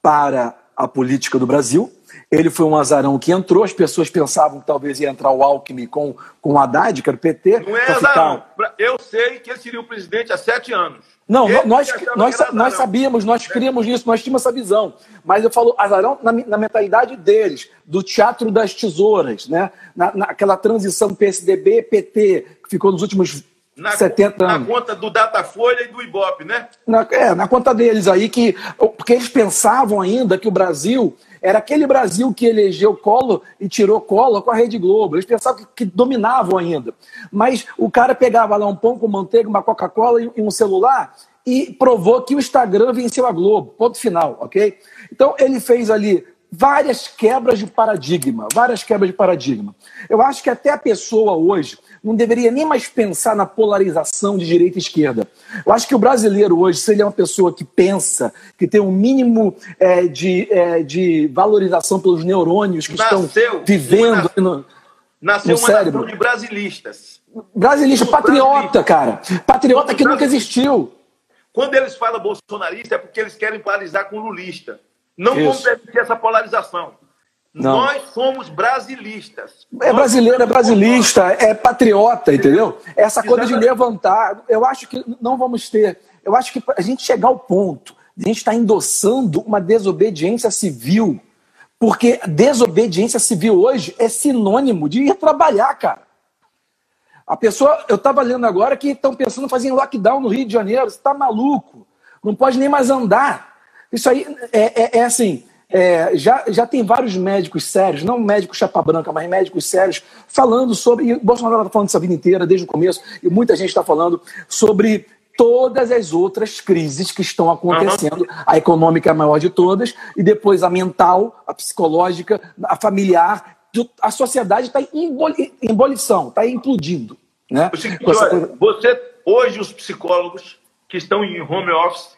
para a política do Brasil. Ele foi um azarão que entrou, as pessoas pensavam que talvez ia entrar o Alckmin com, com o Haddad, que era o PT. Não é azarão. Ficar... Eu sei que ele seria o presidente há sete anos. Não, ele nós, nós, nós sabíamos, nós criamos isso, nós tínhamos essa visão. Mas eu falo azarão na, na mentalidade deles, do teatro das tesouras, né? Na, naquela transição PSDB-PT, que ficou nos últimos na, 70 anos. Na conta do Datafolha e do Ibope, né? Na, é, na conta deles aí, que, porque eles pensavam ainda que o Brasil era aquele Brasil que elegeu Collor e tirou Collor com a Rede Globo. Eles pensavam que, que dominavam ainda. Mas o cara pegava lá um pão com manteiga, uma Coca-Cola e, e um celular e provou que o Instagram venceu a Globo. Ponto final, ok? Então ele fez ali várias quebras de paradigma, várias quebras de paradigma. Eu acho que até a pessoa hoje não deveria nem mais pensar na polarização de direita e esquerda. Eu acho que o brasileiro hoje, se ele é uma pessoa que pensa, que tem um mínimo é, de, é, de valorização pelos neurônios que nasceu estão vivendo uma, no, nasceu no uma cérebro. de brasilistas. Brasileista, patriota, cara. Patriota que nunca existiu. Quando eles falam bolsonarista, é porque eles querem polarizar com lulista. Não Isso. vamos permitir essa polarização. Não. Nós somos brasilistas. É brasileiro, é brasilista, é patriota, entendeu? Essa coisa de levantar. Eu acho que não vamos ter. Eu acho que a gente chegar ao ponto de a gente estar tá endossando uma desobediência civil Porque desobediência civil hoje é sinônimo de ir trabalhar, cara. A pessoa, eu estava lendo agora que estão pensando em fazer lockdown no Rio de Janeiro. Você está maluco? Não pode nem mais andar. Isso aí é, é, é assim. É, já, já tem vários médicos sérios, não médicos chapa branca, mas médicos sérios, falando sobre. E o Bolsonaro está falando isso a vida inteira, desde o começo, e muita gente está falando sobre todas as outras crises que estão acontecendo. Uhum. A econômica é a maior de todas, e depois a mental, a psicológica, a familiar. A sociedade está em embolição, está implodindo. Né? Você, hoje, os psicólogos que estão em home office,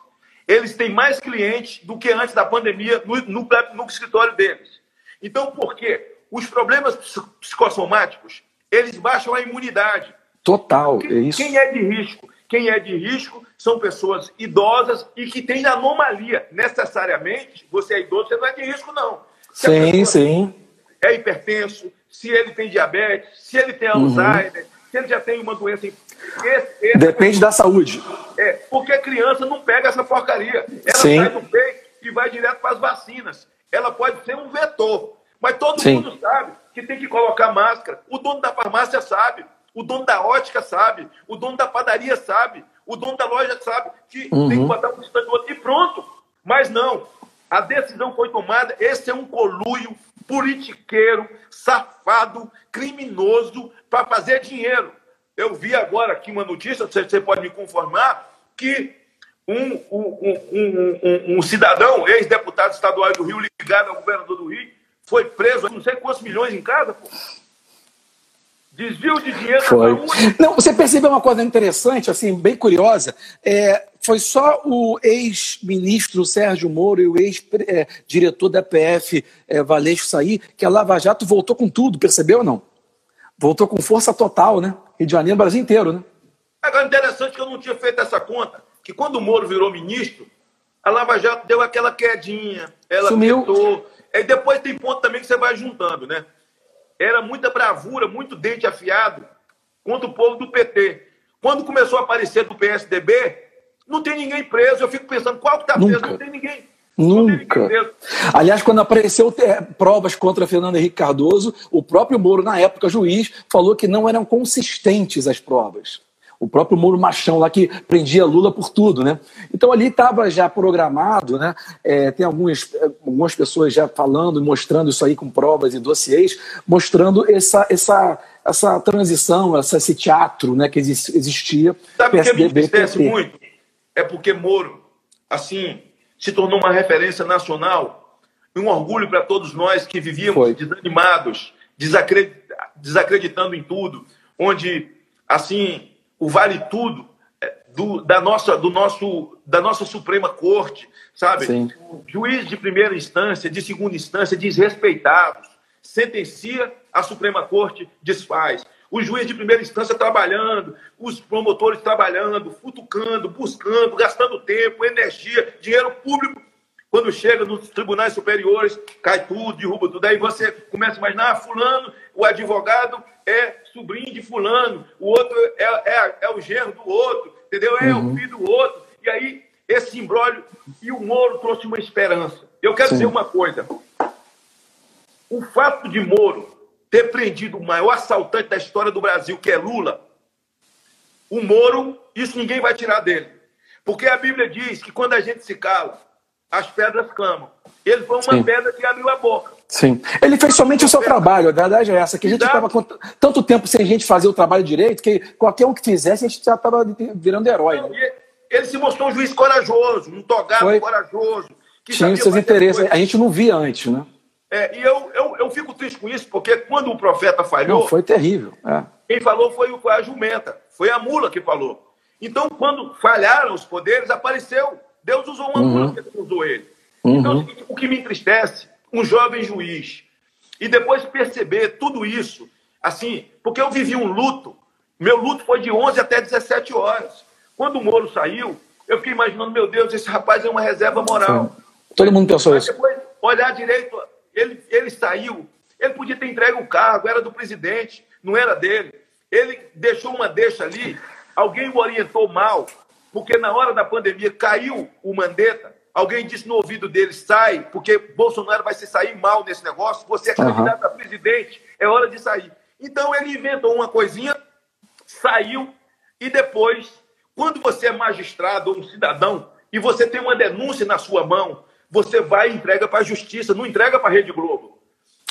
eles têm mais clientes do que antes da pandemia no, no, no escritório deles. Então, por quê? Os problemas psicossomáticos, eles baixam a imunidade. Total, é isso. Quem é de risco? Quem é de risco são pessoas idosas e que têm anomalia. Necessariamente, você é idoso, você não é de risco, não. Se sim, sim. É hipertenso, se ele tem diabetes, se ele tem uhum. Alzheimer, se ele já tem uma doença. Esse, esse Depende é... da saúde. É, porque a criança não pega essa porcaria. Ela Sim. sai do peito e vai direto para as vacinas. Ela pode ser um vetor. Mas todo Sim. mundo sabe que tem que colocar máscara. O dono da farmácia sabe. O dono da ótica sabe. O dono da padaria sabe. O dono da loja sabe que uhum. tem que botar um distante do outro. E pronto. Mas não. A decisão foi tomada. Esse é um coluio politiqueiro, safado, criminoso para fazer dinheiro. Eu vi agora aqui uma notícia, você pode me conformar, que um, um, um, um cidadão, ex-deputado estadual do Rio, ligado ao governador do Rio, foi preso, não sei quantos milhões em casa, pô. Desvio de dinheiro foi. Não, você percebeu uma coisa interessante, assim, bem curiosa. É, foi só o ex-ministro Sérgio Moro e o ex-diretor da PF, é, Valeixo, sair, que a Lava Jato voltou com tudo, percebeu ou não? Voltou com força total, né? Rio de Janeiro, Brasil inteiro, né? Agora, interessante que eu não tinha feito essa conta, que quando o Moro virou ministro, a Lava Jato deu aquela quedinha, ela Sumiu. Tentou, e depois tem ponto também que você vai juntando, né? Era muita bravura, muito dente afiado contra o povo do PT. Quando começou a aparecer do PSDB, não tem ninguém preso. Eu fico pensando, qual que está preso? Não tem ninguém. Nunca. Aliás, quando apareceu é, provas contra Fernando Henrique Cardoso, o próprio Moro, na época juiz, falou que não eram consistentes as provas. O próprio Moro Machão lá que prendia Lula por tudo, né? Então ali estava já programado, né? É, tem algumas, algumas pessoas já falando, mostrando isso aí com provas e dossiês, mostrando essa, essa, essa transição, essa, esse teatro né, que existia. Sabe o que me entristece muito? É porque Moro, assim, se tornou uma referência nacional, um orgulho para todos nós que vivíamos Foi. desanimados, desacreditando em tudo, onde, assim, o vale tudo é, do, da, nossa, do nosso, da nossa Suprema Corte, sabe? Sim. Juiz de primeira instância, de segunda instância, desrespeitados, sentencia, a Suprema Corte desfaz o juiz de primeira instância trabalhando, os promotores trabalhando, futucando, buscando, gastando tempo, energia, dinheiro público. Quando chega nos tribunais superiores, cai tudo, derruba tudo. Aí você começa a imaginar, ah, fulano, o advogado é sobrinho de fulano, o outro é, é, é o genro do outro, entendeu? É uhum. o filho do outro. E aí, esse imbróglio, e o Moro trouxe uma esperança. Eu quero Sim. dizer uma coisa. O fato de Moro ter prendido o maior assaltante da história do Brasil, que é Lula, o Moro, isso ninguém vai tirar dele. Porque a Bíblia diz que quando a gente se cala, as pedras clamam. Ele foi uma Sim. pedra que abriu a boca. Sim. Ele fez somente o seu trabalho, a verdade é essa, que a gente estava tanto tempo sem a gente fazer o trabalho direito, que qualquer um que fizesse, a gente já estava virando herói. Né? Ele se mostrou um juiz corajoso, um togado foi. corajoso. Que Tinha seus interesses, a gente não via antes, né? É, e eu, eu, eu fico triste com isso, porque quando o profeta falhou. Não, foi terrível. É. Quem falou foi, foi a jumenta, foi a mula que falou. Então, quando falharam os poderes, apareceu. Deus usou uma uhum. mula, que usou ele. Uhum. Então, o que me entristece, um jovem juiz, e depois perceber tudo isso, assim, porque eu vivi um luto, meu luto foi de 11 até 17 horas. Quando o Moro saiu, eu fiquei imaginando, meu Deus, esse rapaz é uma reserva moral. Todo mundo pensou isso. Depois, olhar direito, ele, ele saiu, ele podia ter entregue o cargo, era do presidente, não era dele. Ele deixou uma deixa ali, alguém o orientou mal, porque na hora da pandemia caiu o Mandetta, alguém disse no ouvido dele, sai, porque Bolsonaro vai se sair mal nesse negócio, você é candidato uhum. a presidente, é hora de sair. Então ele inventou uma coisinha, saiu, e depois, quando você é magistrado ou um cidadão, e você tem uma denúncia na sua mão, você vai e entrega para a justiça, não entrega para a Rede Globo.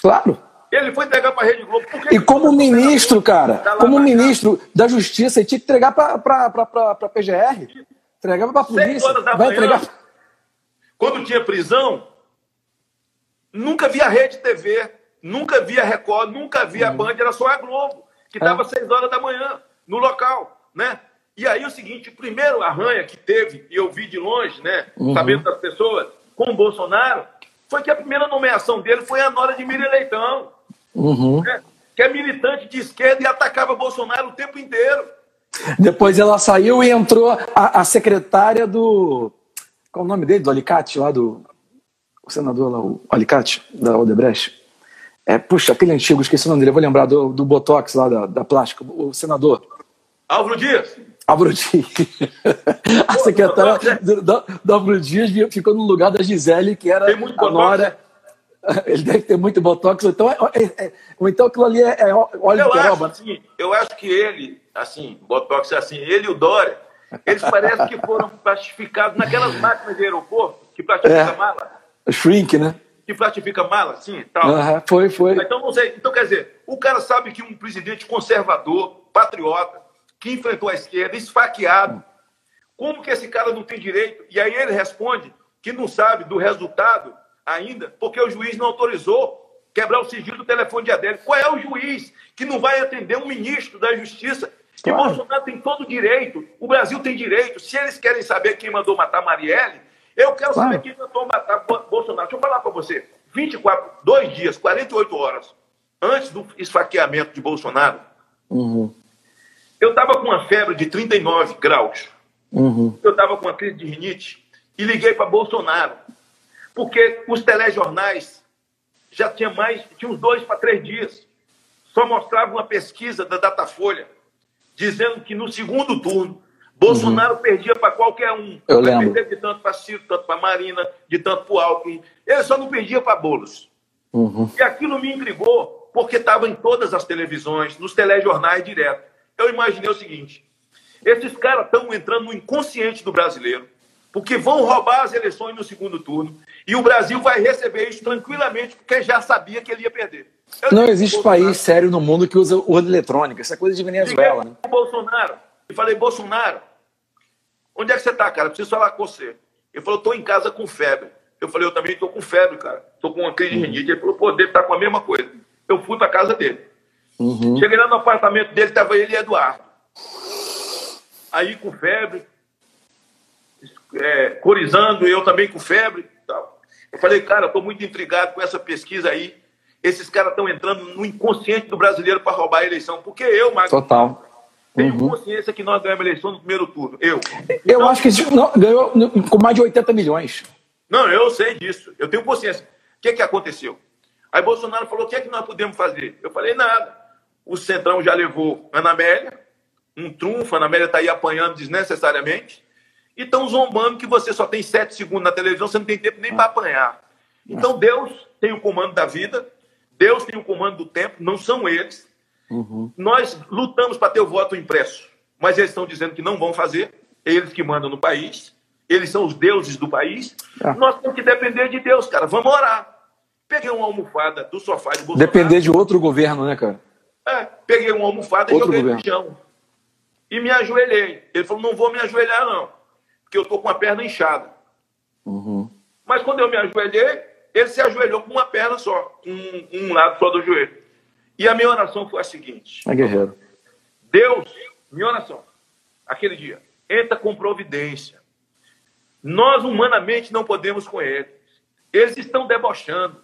Claro. Ele foi entregar para a Rede Globo. e como ministro, cara, tá como ministro da Justiça, ele tinha que entregar para a PGR. Entregava para a polícia. vai manhã, entregar. Quando tinha prisão, nunca via Rede TV, nunca via Record, nunca via uhum. Band, era só a Globo, que estava às é. seis horas da manhã no local, né? E aí o seguinte, o primeiro arranha que teve, e eu vi de longe, né, uhum. sabendo das pessoas, com o Bolsonaro, foi que a primeira nomeação dele foi a Nora de Miriam Leitão uhum. né? que é militante de esquerda e atacava Bolsonaro o tempo inteiro. Depois ela saiu e entrou a, a secretária do. Qual é o nome dele? Do Alicate, lá do. O senador lá, o Alicate, da Odebrecht. É, puxa, aquele antigo, esqueci o nome dele, eu vou lembrar do, do Botox lá da, da plástica, o senador. Álvaro Dias. Álvaro Dias. a secretária Álvaro Dias ficou no lugar da Gisele, que era a Nora. Ele deve ter muito botox, então, é, é, é, então aquilo ali é, é óleo eu de peroba. Acho, assim, eu acho que ele, assim, botox é assim, ele e o Dória, eles parecem que foram plastificados naquelas máquinas de aeroporto que plastifica é. mala. Shrink, né? Que plastifica mala, assim, tal. Uhum, foi, foi. Então, não sei. Então, quer dizer, o cara sabe que um presidente conservador, patriota, que enfrentou a esquerda, esfaqueado, como que esse cara não tem direito? E aí ele responde que não sabe do resultado ainda, porque o juiz não autorizou quebrar o sigilo do telefone de Adélio. Qual é o juiz que não vai atender um ministro da Justiça? Que claro. Bolsonaro tem todo o direito, o Brasil tem direito. Se eles querem saber quem mandou matar Marielle, eu quero claro. saber quem mandou matar Bolsonaro. Deixa eu falar para você. 24, dois dias, 48 horas antes do esfaqueamento de Bolsonaro, uhum. Eu estava com uma febre de 39 graus. Uhum. Eu estava com uma crise de rinite e liguei para Bolsonaro. Porque os telejornais já tinha mais, tinha uns dois para três dias. Só mostrava uma pesquisa da Datafolha dizendo que no segundo turno Bolsonaro uhum. perdia para qualquer um. Eu lembro. Perder de tanto para Ciro, tanto para Marina, de tanto para o Alckmin. Ele só não perdia para Boulos. Uhum. E aquilo me intrigou, porque estava em todas as televisões, nos telejornais direto. Eu imaginei o seguinte: esses caras estão entrando no inconsciente do brasileiro porque vão roubar as eleições no segundo turno e o Brasil vai receber isso tranquilamente, porque já sabia que ele ia perder. Eu não existe país sério no mundo que usa urna eletrônica. Essa é coisa de Venezuela, né? Bolsonaro. E falei, Bolsonaro, onde é que você está, cara? Preciso falar com você. Ele falou, estou em casa com febre. Eu falei, eu também estou com febre, cara. Estou com uma crise de uhum. rinite. Ele falou, pô, deve estar tá com a mesma coisa. Eu fui para casa dele. Uhum. Cheguei lá no apartamento dele, estava ele e Eduardo. Aí com febre, é, corizando, eu também com febre. Tal. Eu falei, cara, estou muito intrigado com essa pesquisa aí. Esses caras estão entrando no inconsciente do brasileiro para roubar a eleição. Porque eu, Marcos, Total. tenho uhum. consciência que nós ganhamos a eleição no primeiro turno. Eu. Eu então, acho que não, ganhou com mais de 80 milhões. Não, eu sei disso. Eu tenho consciência. O que, que aconteceu? Aí Bolsonaro falou: o que é que nós podemos fazer? Eu falei: nada. O Centrão já levou Ana Amélia, um trunfo, a Ana Amélia está aí apanhando desnecessariamente e estão zombando que você só tem sete segundos na televisão, você não tem tempo nem para apanhar. Então Deus tem o comando da vida, Deus tem o comando do tempo, não são eles. Uhum. Nós lutamos para ter o voto impresso, mas eles estão dizendo que não vão fazer, eles que mandam no país, eles são os deuses do país. É. Nós temos que depender de Deus, cara. Vamos orar. Peguei uma almofada do sofá de Bolsonaro. Depender de outro governo, né, cara? É, peguei uma almofada outro e joguei governo. no chão. E me ajoelhei. Ele falou: não vou me ajoelhar, não que eu estou com a perna inchada. Uhum. Mas quando eu me ajoelhei, ele se ajoelhou com uma perna só, um, um lado só do joelho. E a minha oração foi a seguinte: é guerreiro. Deus, minha oração, aquele dia, entra com providência. Nós humanamente não podemos com eles. Eles estão debochando.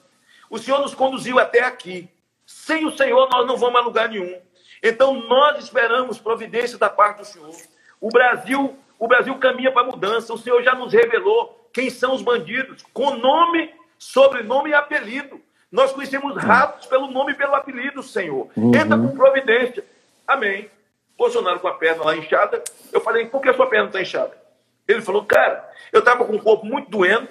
O Senhor nos conduziu até aqui. Sem o Senhor, nós não vamos a lugar nenhum. Então, nós esperamos providência da parte do Senhor. O Brasil o Brasil caminha para a mudança. O Senhor já nos revelou quem são os bandidos, com nome, sobrenome e apelido. Nós conhecemos ratos pelo nome e pelo apelido, Senhor. Uhum. Entra com providência. Amém. Bolsonaro com a perna lá inchada. Eu falei, por que a sua perna está inchada? Ele falou, cara, eu estava com o corpo muito doendo,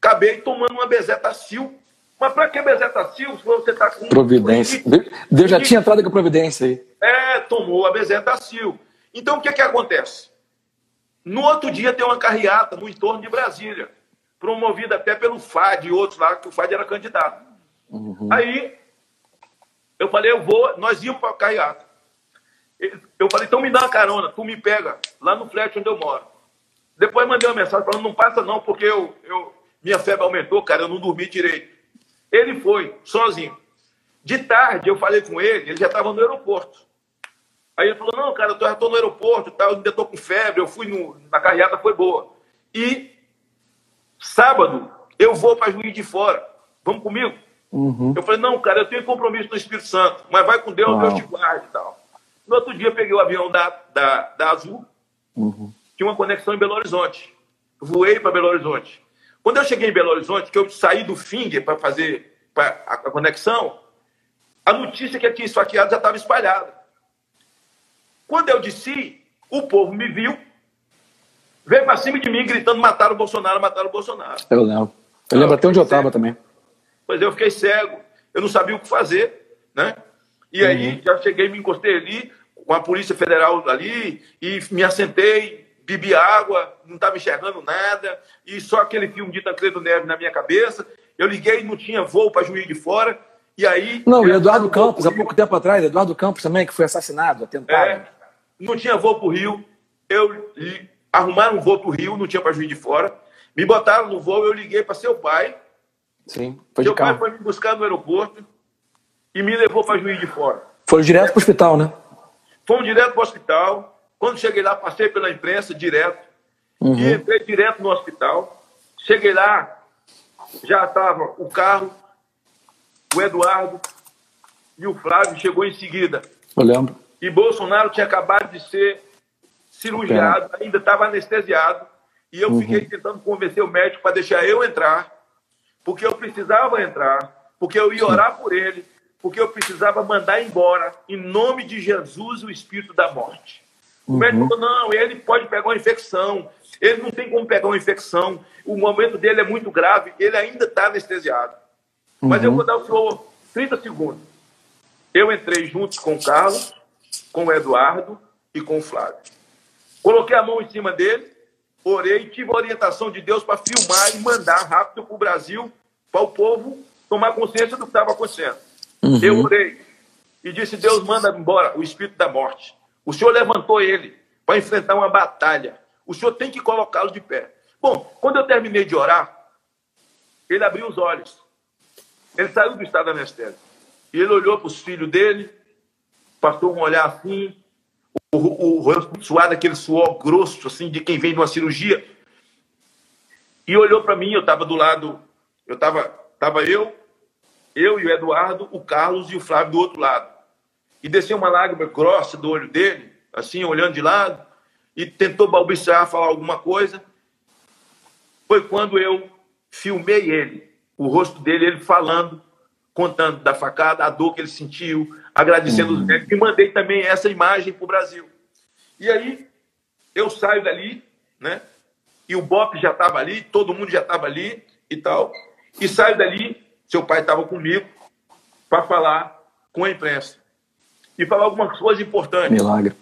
acabei tomando uma bezetacil. Mas para que bezetacil se você está com... Providência. Deus já tinha entrado com a providência aí. É, tomou a bezetacil. Então, o que, que acontece? No outro dia tem uma carreata no entorno de Brasília, promovida até pelo FAD e outros lá, que o FAD era candidato. Uhum. Aí, eu falei, eu vou, nós íamos para a carreata. Eu falei, então me dá uma carona, tu me pega lá no flat onde eu moro. Depois mandei uma mensagem falando, não passa não, porque eu, eu, minha febre aumentou, cara, eu não dormi direito. Ele foi, sozinho. De tarde, eu falei com ele, ele já estava no aeroporto. Aí ele falou, não, cara, eu já estou no aeroporto, tá, eu ainda estou com febre, eu fui no, na carreata, foi boa. E sábado, eu vou para Juiz de Fora. Vamos comigo? Uhum. Eu falei, não, cara, eu tenho compromisso no Espírito Santo, mas vai com Deus, Uau. Deus te guarde e tal. No outro dia, peguei o avião da, da, da Azul, uhum. tinha uma conexão em Belo Horizonte. Voei para Belo Horizonte. Quando eu cheguei em Belo Horizonte, que eu saí do Finger para fazer a, conexão, a notícia que eu tinha esfaqueado já estava espalhada. Quando eu desci, o povo me viu, veio para cima de mim gritando: mataram o Bolsonaro, mataram o Bolsonaro. Eu lembro. Eu lembro até onde eu estava também. Pois eu fiquei cego, eu não sabia o que fazer, né? E aí uhum. já cheguei, me encostei ali, com a Polícia Federal ali, e me assentei, bebi água, não estava enxergando nada, e só aquele filme de Tancredo Neves na minha cabeça. Eu liguei, não tinha voo para Juiz de Fora, e aí... Não, e Eduardo Campos, há pouco tempo atrás, Eduardo Campos também, que foi assassinado, atentado. É, não tinha voo para o Rio, eu arrumaram um voo para o Rio, não tinha para Juiz de Fora, me botaram no voo, eu liguei para seu pai, Sim, foi Seu pai foi me buscar no aeroporto e me levou para Juiz de Fora. Foi direto para o hospital, né? Fomos direto para o hospital. Quando cheguei lá, passei pela imprensa direto. Uhum. E entrei direto no hospital. Cheguei lá, já estava o carro, o Eduardo e o Flávio chegou em seguida. Eu lembro. E Bolsonaro tinha acabado de ser cirurgiado, ainda estava anestesiado. E eu uhum. fiquei tentando convencer o médico para deixar eu entrar porque eu precisava entrar, porque eu ia orar por ele, porque eu precisava mandar embora, em nome de Jesus, o espírito da morte. O médico falou: não, ele pode pegar uma infecção, ele não tem como pegar uma infecção, o momento dele é muito grave, ele ainda está anestesiado. Uhum. Mas eu uhum. vou dar o senhor 30 segundos. Eu entrei juntos com o Carlos, com o Eduardo e com o Flávio. Coloquei a mão em cima dele, orei, tive a orientação de Deus para filmar e mandar rápido para o Brasil, para o povo tomar consciência do que estava acontecendo. Uhum. Eu orei e disse: Deus manda embora o espírito da morte. O Senhor levantou ele para enfrentar uma batalha. O Senhor tem que colocá-lo de pé. Bom, quando eu terminei de orar, ele abriu os olhos. Ele saiu do estado anestésico. E ele olhou para os filhos dele, passou um olhar assim, o, rosto suado, aquele suor grosso, assim, de quem vem de uma cirurgia. E olhou para mim, eu estava do lado, eu estava tava eu, eu e o Eduardo, o Carlos e o Flávio do outro lado. E desceu uma lágrima grossa do olho dele, assim, olhando de lado, e tentou balbuciar, falar alguma coisa. Foi quando eu filmei ele, o rosto dele, ele falando, contando da facada, a dor que ele sentiu, agradecendo uhum. os médicos, e mandei também essa imagem para o Brasil. E aí eu saio dali, né? E o Bop já estava ali, todo mundo já estava ali e tal. E saio dali, seu pai estava comigo, para falar com a imprensa. E falar algumas coisas importantes. Milagre.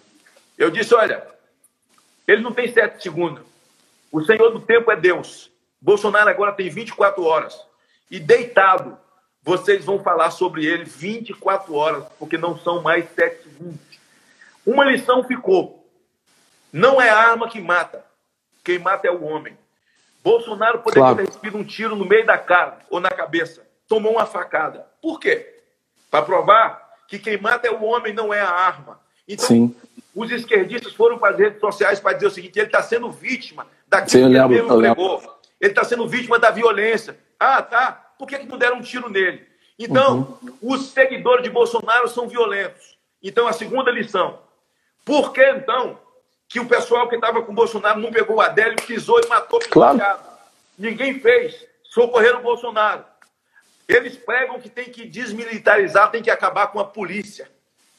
Eu disse: olha, ele não tem sete segundos. O Senhor do tempo é Deus. Bolsonaro agora tem 24 horas. E deitado, vocês vão falar sobre ele 24 horas, porque não são mais 7 segundos. Uma lição ficou: não é a arma que mata, quem mata é o homem. Bolsonaro poderia claro. ter recebido um tiro no meio da cara ou na cabeça, tomou uma facada. Por quê? Para provar que quem mata é o homem, não é a arma. Então, Sim. os esquerdistas foram para as redes sociais para dizer o seguinte: ele está sendo vítima daquilo que ele mesmo pregou. Ele está sendo vítima da violência. Ah, tá por que, que não deram um tiro nele? Então, uhum. os seguidores de Bolsonaro são violentos. Então, a segunda lição. Por que, então, que o pessoal que estava com Bolsonaro não pegou o Adélio, pisou e matou o claro. Ninguém fez. Socorreram o Bolsonaro. Eles pregam que tem que desmilitarizar, tem que acabar com a polícia.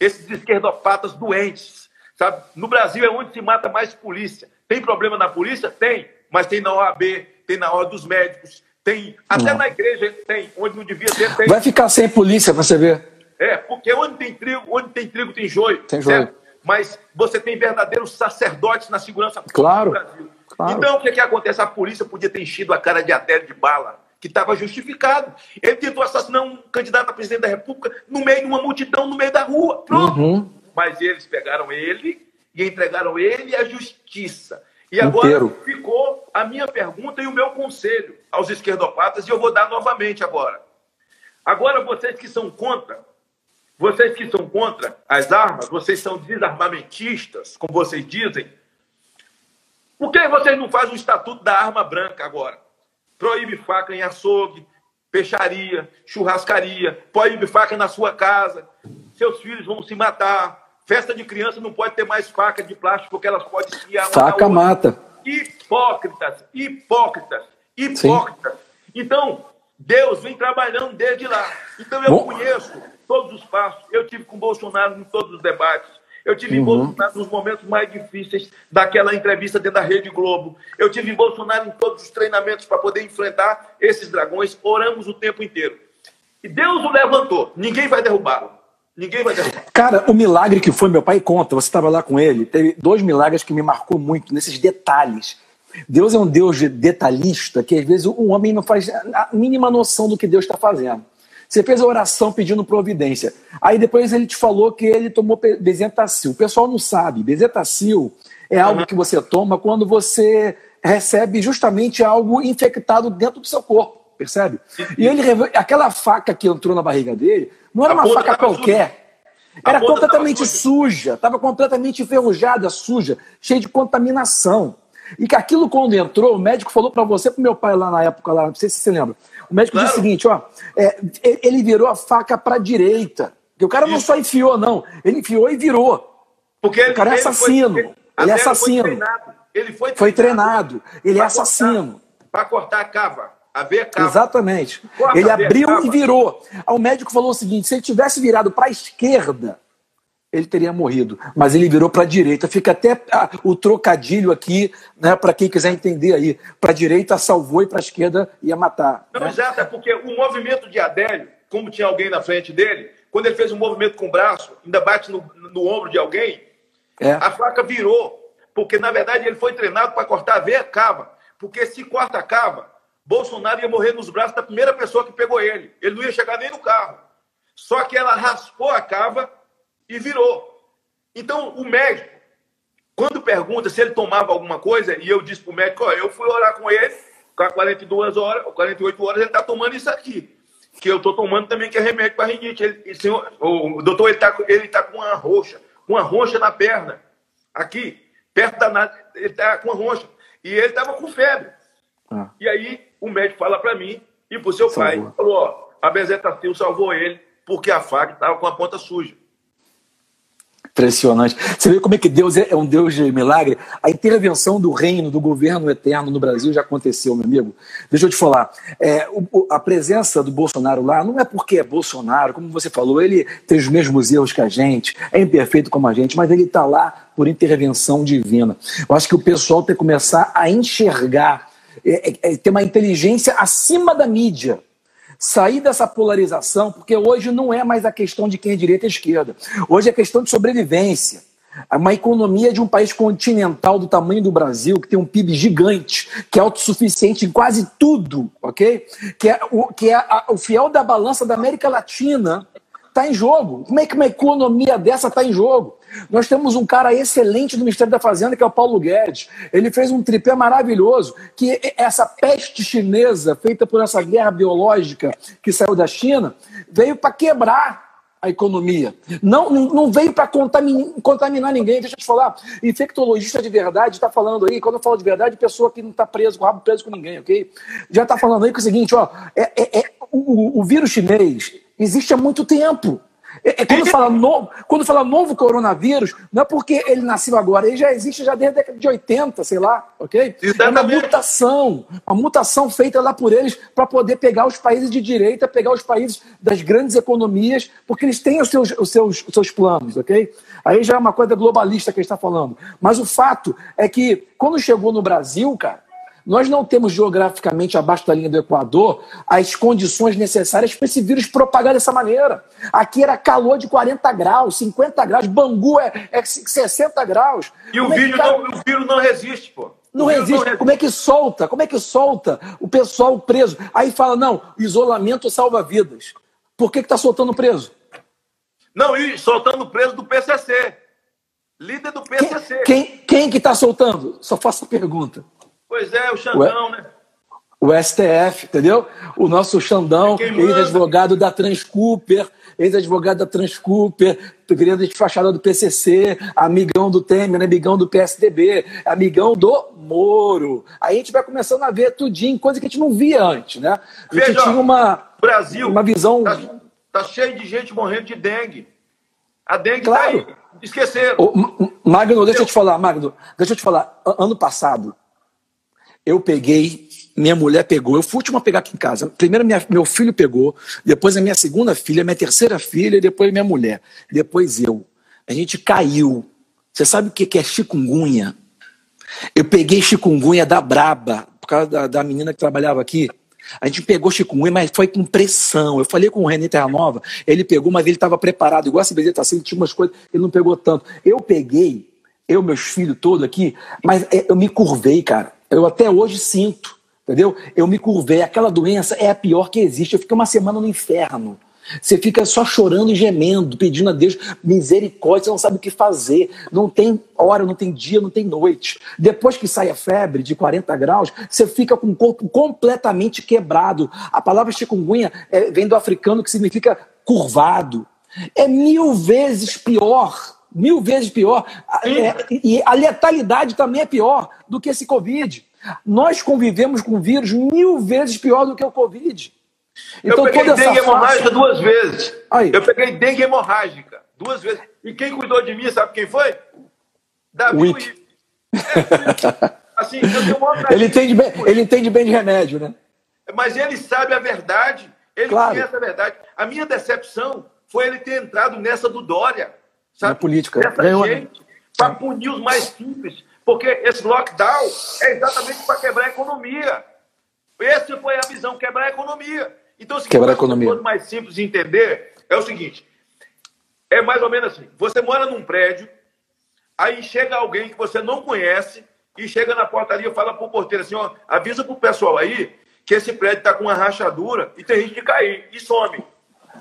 Esses esquerdopatas doentes. Sabe? No Brasil é onde se mata mais polícia. Tem problema na polícia? Tem. Mas tem na OAB, tem na Ordem dos Médicos, tem. Até não. na igreja tem. Onde não devia ter, tem. Vai ficar sem polícia você ver. É, porque onde tem trigo, onde tem trigo tem joio. Tem joio. Mas você tem verdadeiros sacerdotes na segurança pública claro, do Brasil. Claro. Então, o que, que acontece? A polícia podia ter enchido a cara de Adélio de bala, que estava justificado. Ele tentou assassinar um candidato a presidente da República no meio de uma multidão, no meio da rua. Pronto. Uhum. Mas eles pegaram ele e entregaram ele à justiça. E agora Inteiro. ficou a minha pergunta e o meu conselho aos esquerdopatas, e eu vou dar novamente agora. Agora, vocês que são contra, vocês que são contra as armas, vocês são desarmamentistas, como vocês dizem, por que vocês não fazem o estatuto da arma branca agora? Proíbe faca em açougue, peixaria, churrascaria, proíbe faca na sua casa, seus filhos vão se matar, Festa de criança não pode ter mais faca de plástico, porque elas podem se Faca mata. Hipócritas, hipócritas, hipócritas. Sim. Então, Deus vem trabalhando desde lá. Então, eu Bom. conheço todos os passos. Eu tive com Bolsonaro em todos os debates. Eu tive uhum. em Bolsonaro nos momentos mais difíceis daquela entrevista dentro da Rede Globo. Eu tive em Bolsonaro em todos os treinamentos para poder enfrentar esses dragões. Oramos o tempo inteiro. E Deus o levantou. Ninguém vai derrubá-lo. Ninguém vai derrubar. Cara, o milagre que foi, meu pai conta, você estava lá com ele, teve dois milagres que me marcou muito nesses detalhes. Deus é um Deus detalhista que às vezes o homem não faz a mínima noção do que Deus está fazendo. Você fez a oração pedindo providência. Aí depois ele te falou que ele tomou bezetacil. O pessoal não sabe. Bezetacil é algo que você toma quando você recebe justamente algo infectado dentro do seu corpo, percebe? E ele aquela faca que entrou na barriga dele não era uma faca qualquer. Era completamente suja, estava completamente enferrujada, suja, cheia de contaminação. E que aquilo, quando entrou, o médico falou para você, para meu pai lá na época, lá, não sei se você lembra. O médico claro. disse o seguinte: ó, é, ele virou a faca para a direita. Porque o cara não só enfiou, não. Ele enfiou e virou. Porque o cara é assassino. Foi, ele é assassino. Foi. Ele foi treinado. Foi treinado. Ele é assassino. Para cortar a cava. A ver cava. Exatamente. Corta ele abriu e virou. O médico falou o seguinte: se ele tivesse virado para a esquerda, ele teria morrido. Mas ele virou para a direita. Fica até ah, o trocadilho aqui, né, para quem quiser entender aí. Para a direita salvou e para a esquerda ia matar. Não, né? exato, é porque o movimento de Adélio, como tinha alguém na frente dele, quando ele fez um movimento com o braço, ainda bate no, no ombro de alguém, é. a faca virou. Porque, na verdade, ele foi treinado para cortar a veia cava. Porque se corta a cava, Bolsonaro ia morrer nos braços da primeira pessoa que pegou ele. Ele não ia chegar nem no carro. Só que ela raspou a cava e virou. Então, o médico, quando pergunta se ele tomava alguma coisa, e eu disse para o médico, ó, eu fui orar com ele, com 42 horas, 48 horas, ele está tomando isso aqui. Que eu estou tomando também, que é remédio para rinite. Ele, senhor, o doutor, ele está ele tá com uma roxa, uma roxa na perna. Aqui, perto da... Ele está com uma roxa. E ele estava com febre. Ah. E aí, o médico fala para mim e para o seu salvou. pai. Falou, ó, a bezetacil salvou ele porque a faca estava com a ponta suja. Impressionante. Você vê como é que Deus é, é um Deus de milagre? A intervenção do reino, do governo eterno no Brasil já aconteceu, meu amigo. Deixa eu te falar. É, o, a presença do Bolsonaro lá não é porque é Bolsonaro, como você falou, ele tem os mesmos erros que a gente, é imperfeito como a gente, mas ele está lá por intervenção divina. Eu acho que o pessoal tem que começar a enxergar é, é, é, ter uma inteligência acima da mídia. Sair dessa polarização, porque hoje não é mais a questão de quem é direita e esquerda. Hoje é questão de sobrevivência. Uma economia de um país continental do tamanho do Brasil, que tem um PIB gigante, que é autossuficiente em quase tudo, ok? Que é o, que é a, o fiel da balança da América Latina, está em jogo. Como é que uma economia dessa está em jogo? Nós temos um cara excelente no Ministério da Fazenda, que é o Paulo Guedes. Ele fez um tripé maravilhoso, que essa peste chinesa, feita por essa guerra biológica que saiu da China, veio para quebrar a economia. Não, não veio para contaminar, contaminar, ninguém. Deixa eu te falar. Infectologista de verdade está falando aí, quando eu falo de verdade, pessoa que não está preso, com o rabo preso com ninguém, ok? Já está falando aí que é o seguinte, ó, é, é, é o, o vírus chinês existe há muito tempo. É, é quando, fala no, quando fala novo coronavírus, não é porque ele nasceu agora, ele já existe já desde a década de 80, sei lá, ok? É uma mutação, uma mutação feita lá por eles para poder pegar os países de direita, pegar os países das grandes economias, porque eles têm os seus, os seus, os seus planos, ok? Aí já é uma coisa globalista que a gente está falando. Mas o fato é que quando chegou no Brasil, cara, nós não temos geograficamente abaixo da linha do Equador as condições necessárias para esse vírus propagar dessa maneira. Aqui era calor de 40 graus, 50 graus, Bangu é, é 60 graus. E o, é vírus, cara... não, o vírus não resiste, pô. Não resiste. não resiste. Como é que solta? Como é que solta o pessoal preso? Aí fala, não, isolamento salva vidas. Por que está soltando preso? Não, e soltando preso do PCC. Líder do PCC. Quem, quem, quem que está soltando? Só faço a pergunta. Pois é, o Xandão, o, né? O STF, entendeu? O nosso Xandão, ex-advogado da Transcooper, ex-advogado da Transcooper, grande de fachada do PCC, amigão do Temer, amigão do PSDB, amigão do Moro. Aí a gente vai começando a ver tudinho, coisa que a gente não via antes, né? A gente Veja, tinha uma, Brasil uma visão... Tá, tá, cheio de gente morrendo de dengue. A dengue tá claro. tá aí. Esqueceram. Magno, deixa eu te falar, Magno, deixa eu te falar. Ano passado, eu peguei, minha mulher pegou, eu fui a última a pegar aqui em casa. Primeiro minha, meu filho pegou, depois a minha segunda filha, minha terceira filha, depois minha mulher, depois eu. A gente caiu. Você sabe o que é chikungunya? Eu peguei chikungunya da Braba, por causa da, da menina que trabalhava aqui. A gente pegou chikungunya, mas foi com pressão. Eu falei com o René Terra Nova, ele pegou, mas ele estava preparado. Igual a CBZ está assim, tinha umas coisas, ele não pegou tanto. Eu peguei, eu, meus filhos todos aqui, mas é, eu me curvei, cara. Eu até hoje sinto, entendeu? Eu me curvei. Aquela doença é a pior que existe. Eu fiquei uma semana no inferno. Você fica só chorando e gemendo, pedindo a Deus misericórdia, você não sabe o que fazer. Não tem hora, não tem dia, não tem noite. Depois que sai a febre de 40 graus, você fica com o corpo completamente quebrado. A palavra chikungunya é, vem do africano que significa curvado. É mil vezes pior mil vezes pior. É, e a letalidade também é pior do que esse Covid. Nós convivemos com vírus mil vezes pior do que o Covid. Então, eu peguei dengue hemorrágica duas vezes. Aí. Eu peguei dengue hemorrágica duas vezes. E quem cuidou de mim, sabe quem foi? Davi Wick. É, assim, ele, entende bem, ele entende bem de remédio, né? Mas ele sabe a verdade. Ele claro. conhece a verdade. A minha decepção foi ele ter entrado nessa do Dória. Sabe? Na política. Gente, para punir os mais simples. Porque esse lockdown é exatamente para quebrar a economia. Essa foi a visão, quebrar a economia. Então, se quebrar a economia. mais simples de entender, é o seguinte: é mais ou menos assim. Você mora num prédio, aí chega alguém que você não conhece e chega na portaria e fala para o porteiro assim: ó, avisa para o pessoal aí que esse prédio está com uma rachadura e tem risco de cair e some.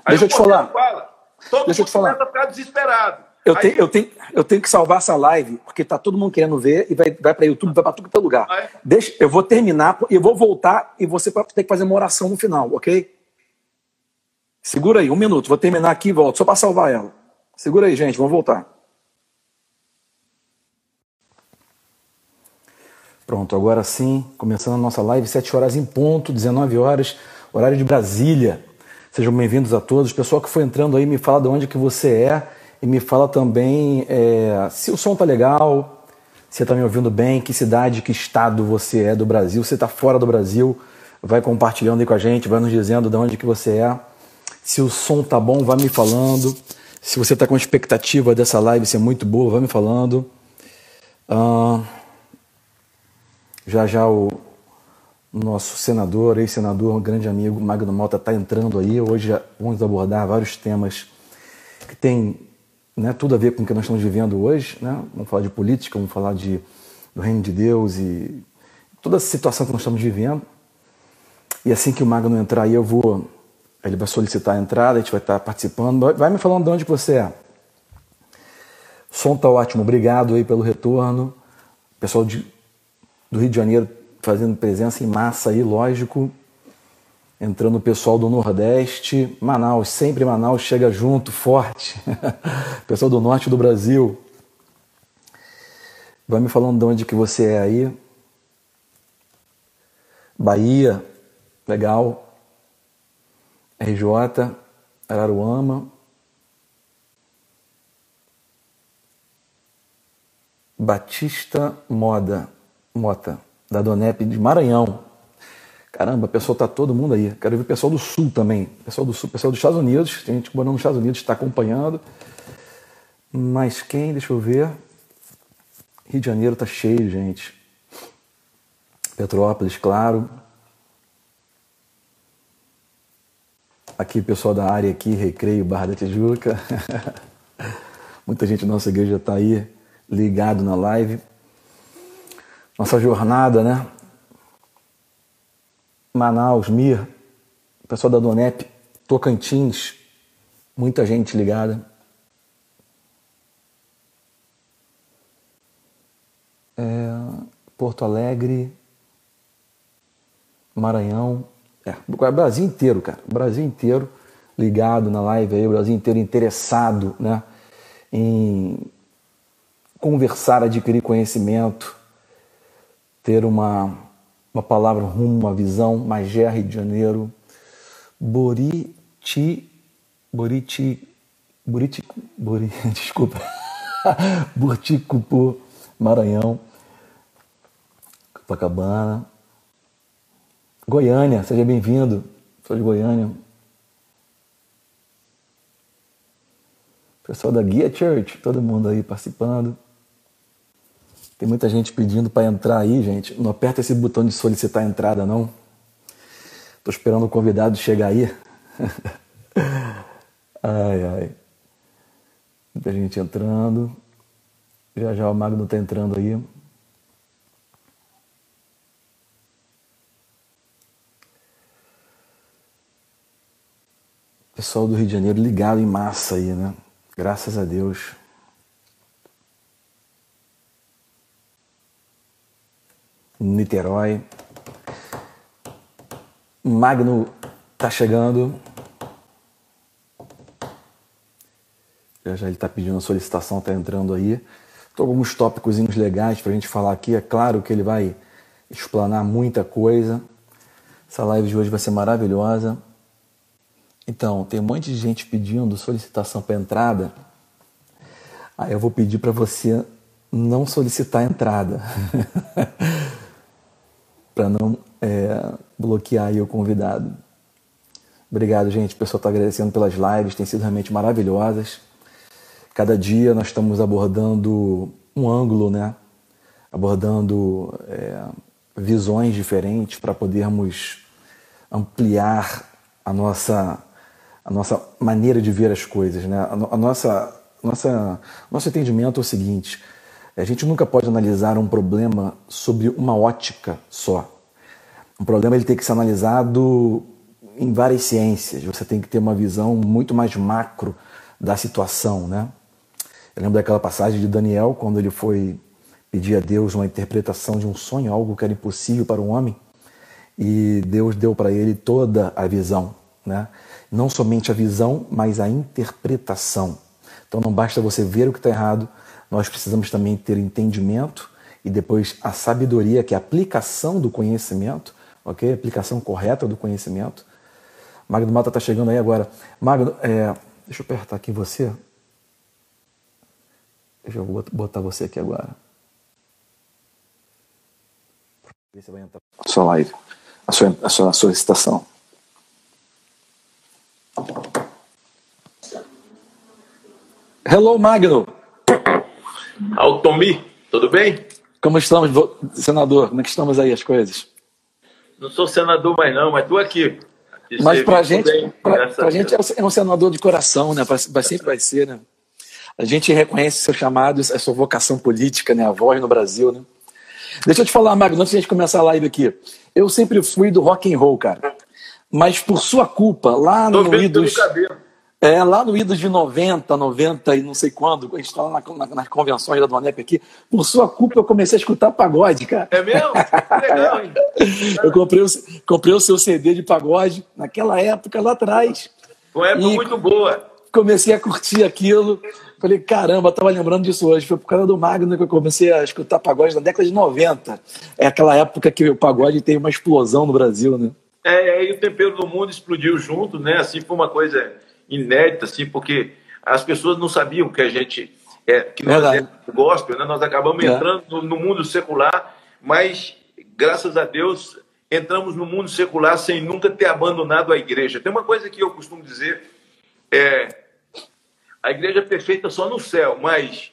Aí Deixa eu te falar. Fala, Todo Deixa mundo eu te falar. começa a ficar desesperado. Eu, Aí... tenho, eu, tenho, eu tenho que salvar essa live, porque tá todo mundo querendo ver e vai, vai para YouTube, vai para tudo que é lugar. Ah, é? Deixa, eu vou terminar e vou voltar e você vai ter que fazer uma oração no final, ok? Segura aí, um minuto. Vou terminar aqui e volto, só para salvar ela. Segura aí, gente, vamos voltar. Pronto, agora sim, começando a nossa live, 7 horas em ponto, 19 horas, horário de Brasília. Sejam bem-vindos a todos. Pessoal que foi entrando aí, me fala de onde que você é e me fala também é, se o som tá legal, se está me ouvindo bem, que cidade, que estado você é do Brasil. Se está fora do Brasil, vai compartilhando aí com a gente, vai nos dizendo de onde que você é. Se o som tá bom, vai me falando. Se você está com expectativa dessa live ser muito boa, vai me falando. Já já o, nosso senador, ex-senador, grande amigo, Magno Mota, está entrando aí. Hoje vamos abordar vários temas que têm né, tudo a ver com o que nós estamos vivendo hoje. Né? Vamos falar de política, vamos falar de, do reino de Deus e toda a situação que nós estamos vivendo. E assim que o Magno entrar aí, eu vou. Ele vai solicitar a entrada, a gente vai estar participando. Vai me falando de onde você é. Som está ótimo, obrigado aí pelo retorno. Pessoal de, do Rio de Janeiro fazendo presença em massa aí, lógico. Entrando o pessoal do Nordeste, Manaus, sempre Manaus chega junto, forte. pessoal do Norte do Brasil. Vai me falando de onde que você é aí. Bahia, legal. RJ, Araruama. Batista Moda, Mota da Donep de Maranhão. Caramba, pessoal tá todo mundo aí. Quero ver o pessoal do Sul também. Pessoal do Sul, pessoal dos Estados Unidos. Tem gente morando nos Estados Unidos, está acompanhando. Mas quem? Deixa eu ver. Rio de Janeiro tá cheio, gente. Petrópolis, claro. Aqui pessoal da área aqui, Recreio, Barra da Tijuca. Muita gente da nossa igreja está aí ligado na live. Nossa jornada, né? Manaus, Mir, pessoal da Donep, Tocantins, muita gente ligada. É, Porto Alegre, Maranhão, é, o Brasil inteiro, cara, Brasil inteiro ligado na live aí, o Brasil inteiro interessado, né, em conversar, adquirir conhecimento, ter uma uma palavra rumo, uma visão, Magé, Rio de Janeiro, Boriti, Boriti, Boriti, Bori, desculpa, Burticupu, Maranhão, Copacabana, Goiânia, seja bem-vindo, sou de Goiânia. Pessoal da Guia Church, todo mundo aí participando. Tem muita gente pedindo para entrar aí, gente. Não aperta esse botão de solicitar entrada, não. Tô esperando o convidado chegar aí. ai, ai. Muita gente entrando. Já já o Magno tá entrando aí. Pessoal do Rio de Janeiro ligado em massa aí, né? Graças a Deus. Niterói. Magno tá chegando. Já já ele está pedindo a solicitação, está entrando aí. Tô alguns tópicos legais para a gente falar aqui. É claro que ele vai explanar muita coisa. Essa live de hoje vai ser maravilhosa. Então, tem um monte de gente pedindo solicitação para entrada. Aí eu vou pedir para você não solicitar entrada. para não é, bloquear o convidado. Obrigado, gente. O pessoal está agradecendo pelas lives, tem sido realmente maravilhosas. Cada dia nós estamos abordando um ângulo, né? Abordando é, visões diferentes para podermos ampliar a nossa, a nossa maneira de ver as coisas, né? A, a nossa, nossa, nosso entendimento é o seguinte: a gente nunca pode analisar um problema sobre uma ótica só. Um problema ele tem que ser analisado em várias ciências. Você tem que ter uma visão muito mais macro da situação, né? Eu lembro daquela passagem de Daniel quando ele foi pedir a Deus uma interpretação de um sonho, algo que era impossível para um homem, e Deus deu para ele toda a visão, né? Não somente a visão, mas a interpretação. Então não basta você ver o que está errado, nós precisamos também ter entendimento e depois a sabedoria, que é a aplicação do conhecimento, ok? Aplicação correta do conhecimento. Magno Mata está chegando aí agora. Magno, é, deixa eu apertar aqui você. Deixa eu botar você aqui agora. Se vai entrar. A sua live, a sua, a sua solicitação. Hello, Magno. Altomi, tudo bem? Como estamos, senador? Como é que estamos aí as coisas? Não sou senador mais não, mas estou aqui. Mas para a gente, pra, pra gente é, é um senador de coração, né? Pra, sempre vai ser, né? A gente reconhece seu chamado, a sua vocação política, né? A voz no Brasil, né? Deixa eu te falar, Magno, antes de a gente começar a live aqui. Eu sempre fui do rock and roll, cara. Mas por sua culpa, lá no Idos... É, lá no Idos de 90, 90 e não sei quando, a gente estava na, na, nas convenções da Donep aqui, por sua culpa eu comecei a escutar pagode, cara. É mesmo? Legal, hein? eu comprei o, comprei o seu CD de pagode naquela época lá atrás. Uma época muito boa. Comecei a curtir aquilo. Falei, caramba, estava lembrando disso hoje. Foi por causa do Magno que eu comecei a escutar pagode na década de 90. É aquela época que o pagode teve uma explosão no Brasil, né? É, aí o tempero do mundo explodiu junto, né? Assim, foi uma coisa inédita, assim, porque as pessoas não sabiam que a gente é, que nós é gospel, né? nós acabamos é. entrando no, no mundo secular, mas graças a Deus entramos no mundo secular sem nunca ter abandonado a igreja. Tem uma coisa que eu costumo dizer, é, a igreja é perfeita só no céu, mas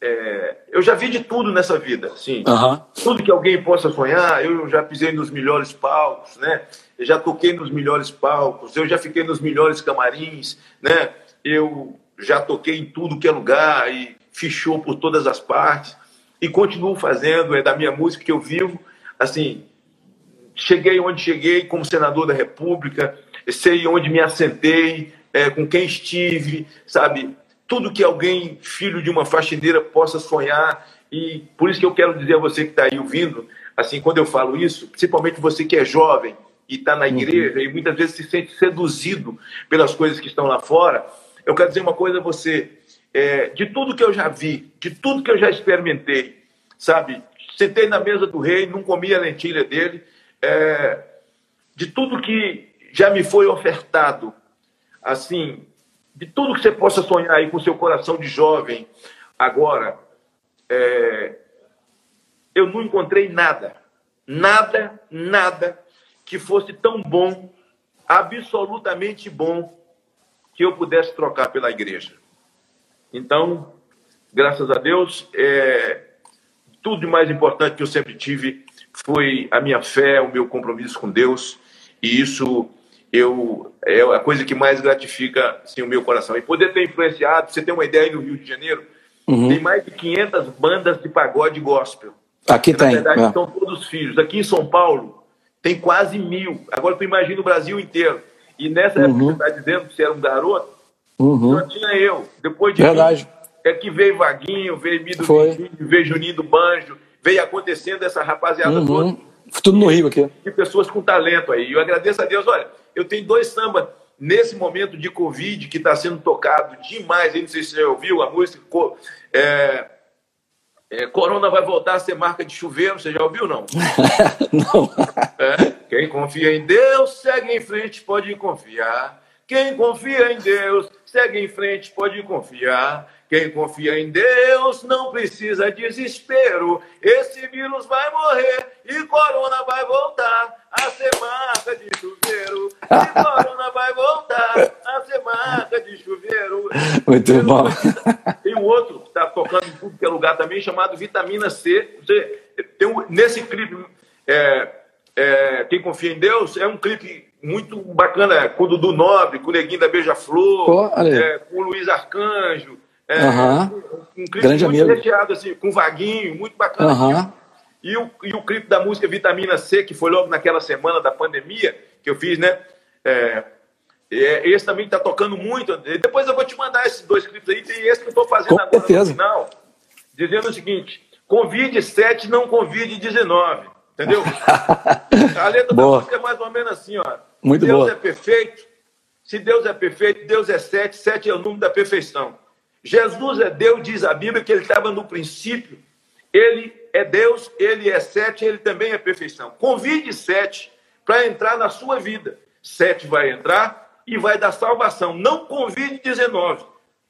é, eu já vi de tudo nessa vida, sim. Uhum. Tudo que alguém possa sonhar, eu já pisei nos melhores palcos, né? Eu já toquei nos melhores palcos, eu já fiquei nos melhores camarins, né? Eu já toquei em tudo que é lugar e fichou por todas as partes e continuo fazendo, é da minha música que eu vivo, assim, cheguei onde cheguei como senador da República, sei onde me assentei, é, com quem estive, sabe? Tudo que alguém, filho de uma faxineira, possa sonhar. E por isso que eu quero dizer a você que está aí ouvindo, assim, quando eu falo isso, principalmente você que é jovem e está na uhum. igreja e muitas vezes se sente seduzido pelas coisas que estão lá fora, eu quero dizer uma coisa a você. É, de tudo que eu já vi, de tudo que eu já experimentei, sabe? Sentei na mesa do rei, não comi a lentilha dele, é, de tudo que já me foi ofertado, assim, de tudo que você possa sonhar aí com seu coração de jovem, agora, é, eu não encontrei nada, nada, nada que fosse tão bom, absolutamente bom, que eu pudesse trocar pela igreja. Então, graças a Deus, é, tudo de mais importante que eu sempre tive foi a minha fé, o meu compromisso com Deus, e isso eu é a coisa que mais gratifica assim, o meu coração. E poder ter influenciado, você tem uma ideia no Rio de Janeiro, uhum. tem mais de 500 bandas de pagode gospel. Aqui que, tem. Na verdade, é. são todos filhos. Aqui em São Paulo, tem quase mil. Agora tu imagina o Brasil inteiro. E nessa época uhum. que você está dizendo que você era um garoto, uhum. só tinha eu. Depois de Verdade. Mim, é que veio Vaguinho, veio Mido Virgínio, veio Juninho do Banjo, veio acontecendo essa rapaziada uhum. toda. Tudo no Rio aqui. De pessoas com talento aí. Eu agradeço a Deus. Olha, eu tenho dois sambas nesse momento de Covid que está sendo tocado demais. Eu não sei se você ouviu a música. É, é, Corona vai voltar a ser marca de chuveiro. Você já ouviu, não? não. É, quem confia em Deus, segue em frente, pode confiar. Quem confia em Deus, segue em frente, pode confiar. Quem confia em Deus não precisa desespero. Esse vírus vai morrer e corona vai voltar a ser marca de chuveiro. E corona vai voltar a ser marca de chuveiro. Muito tem bom. tem um outro que está tocando em tudo que é lugar também, chamado Vitamina C. Você, tem um, nesse clipe, é, é, Quem Confia em Deus, é um clipe muito bacana, com o Dudu Nobre, com o Neguinho da Beija-Flor, é, com o Luiz Arcanjo. É, uhum. um, clipe Grande muito amigo. recheado, assim, com vaguinho, muito bacana. Uhum. E, o, e o clipe da música Vitamina C, que foi logo naquela semana da pandemia, que eu fiz, né? É, é, esse também está tocando muito. Depois eu vou te mandar esses dois clipes aí. Tem esse que eu estou fazendo com agora certeza. no final, dizendo o seguinte: convide 7, não convide 19. Entendeu? A letra boa. da música é mais ou menos assim, ó. Muito Deus boa. é perfeito. Se Deus é perfeito, Deus é sete, sete é o número da perfeição. Jesus é Deus, diz a Bíblia, que ele estava no princípio. Ele é Deus, ele é sete, ele também é perfeição. Convide sete para entrar na sua vida. Sete vai entrar e vai dar salvação. Não convide 19.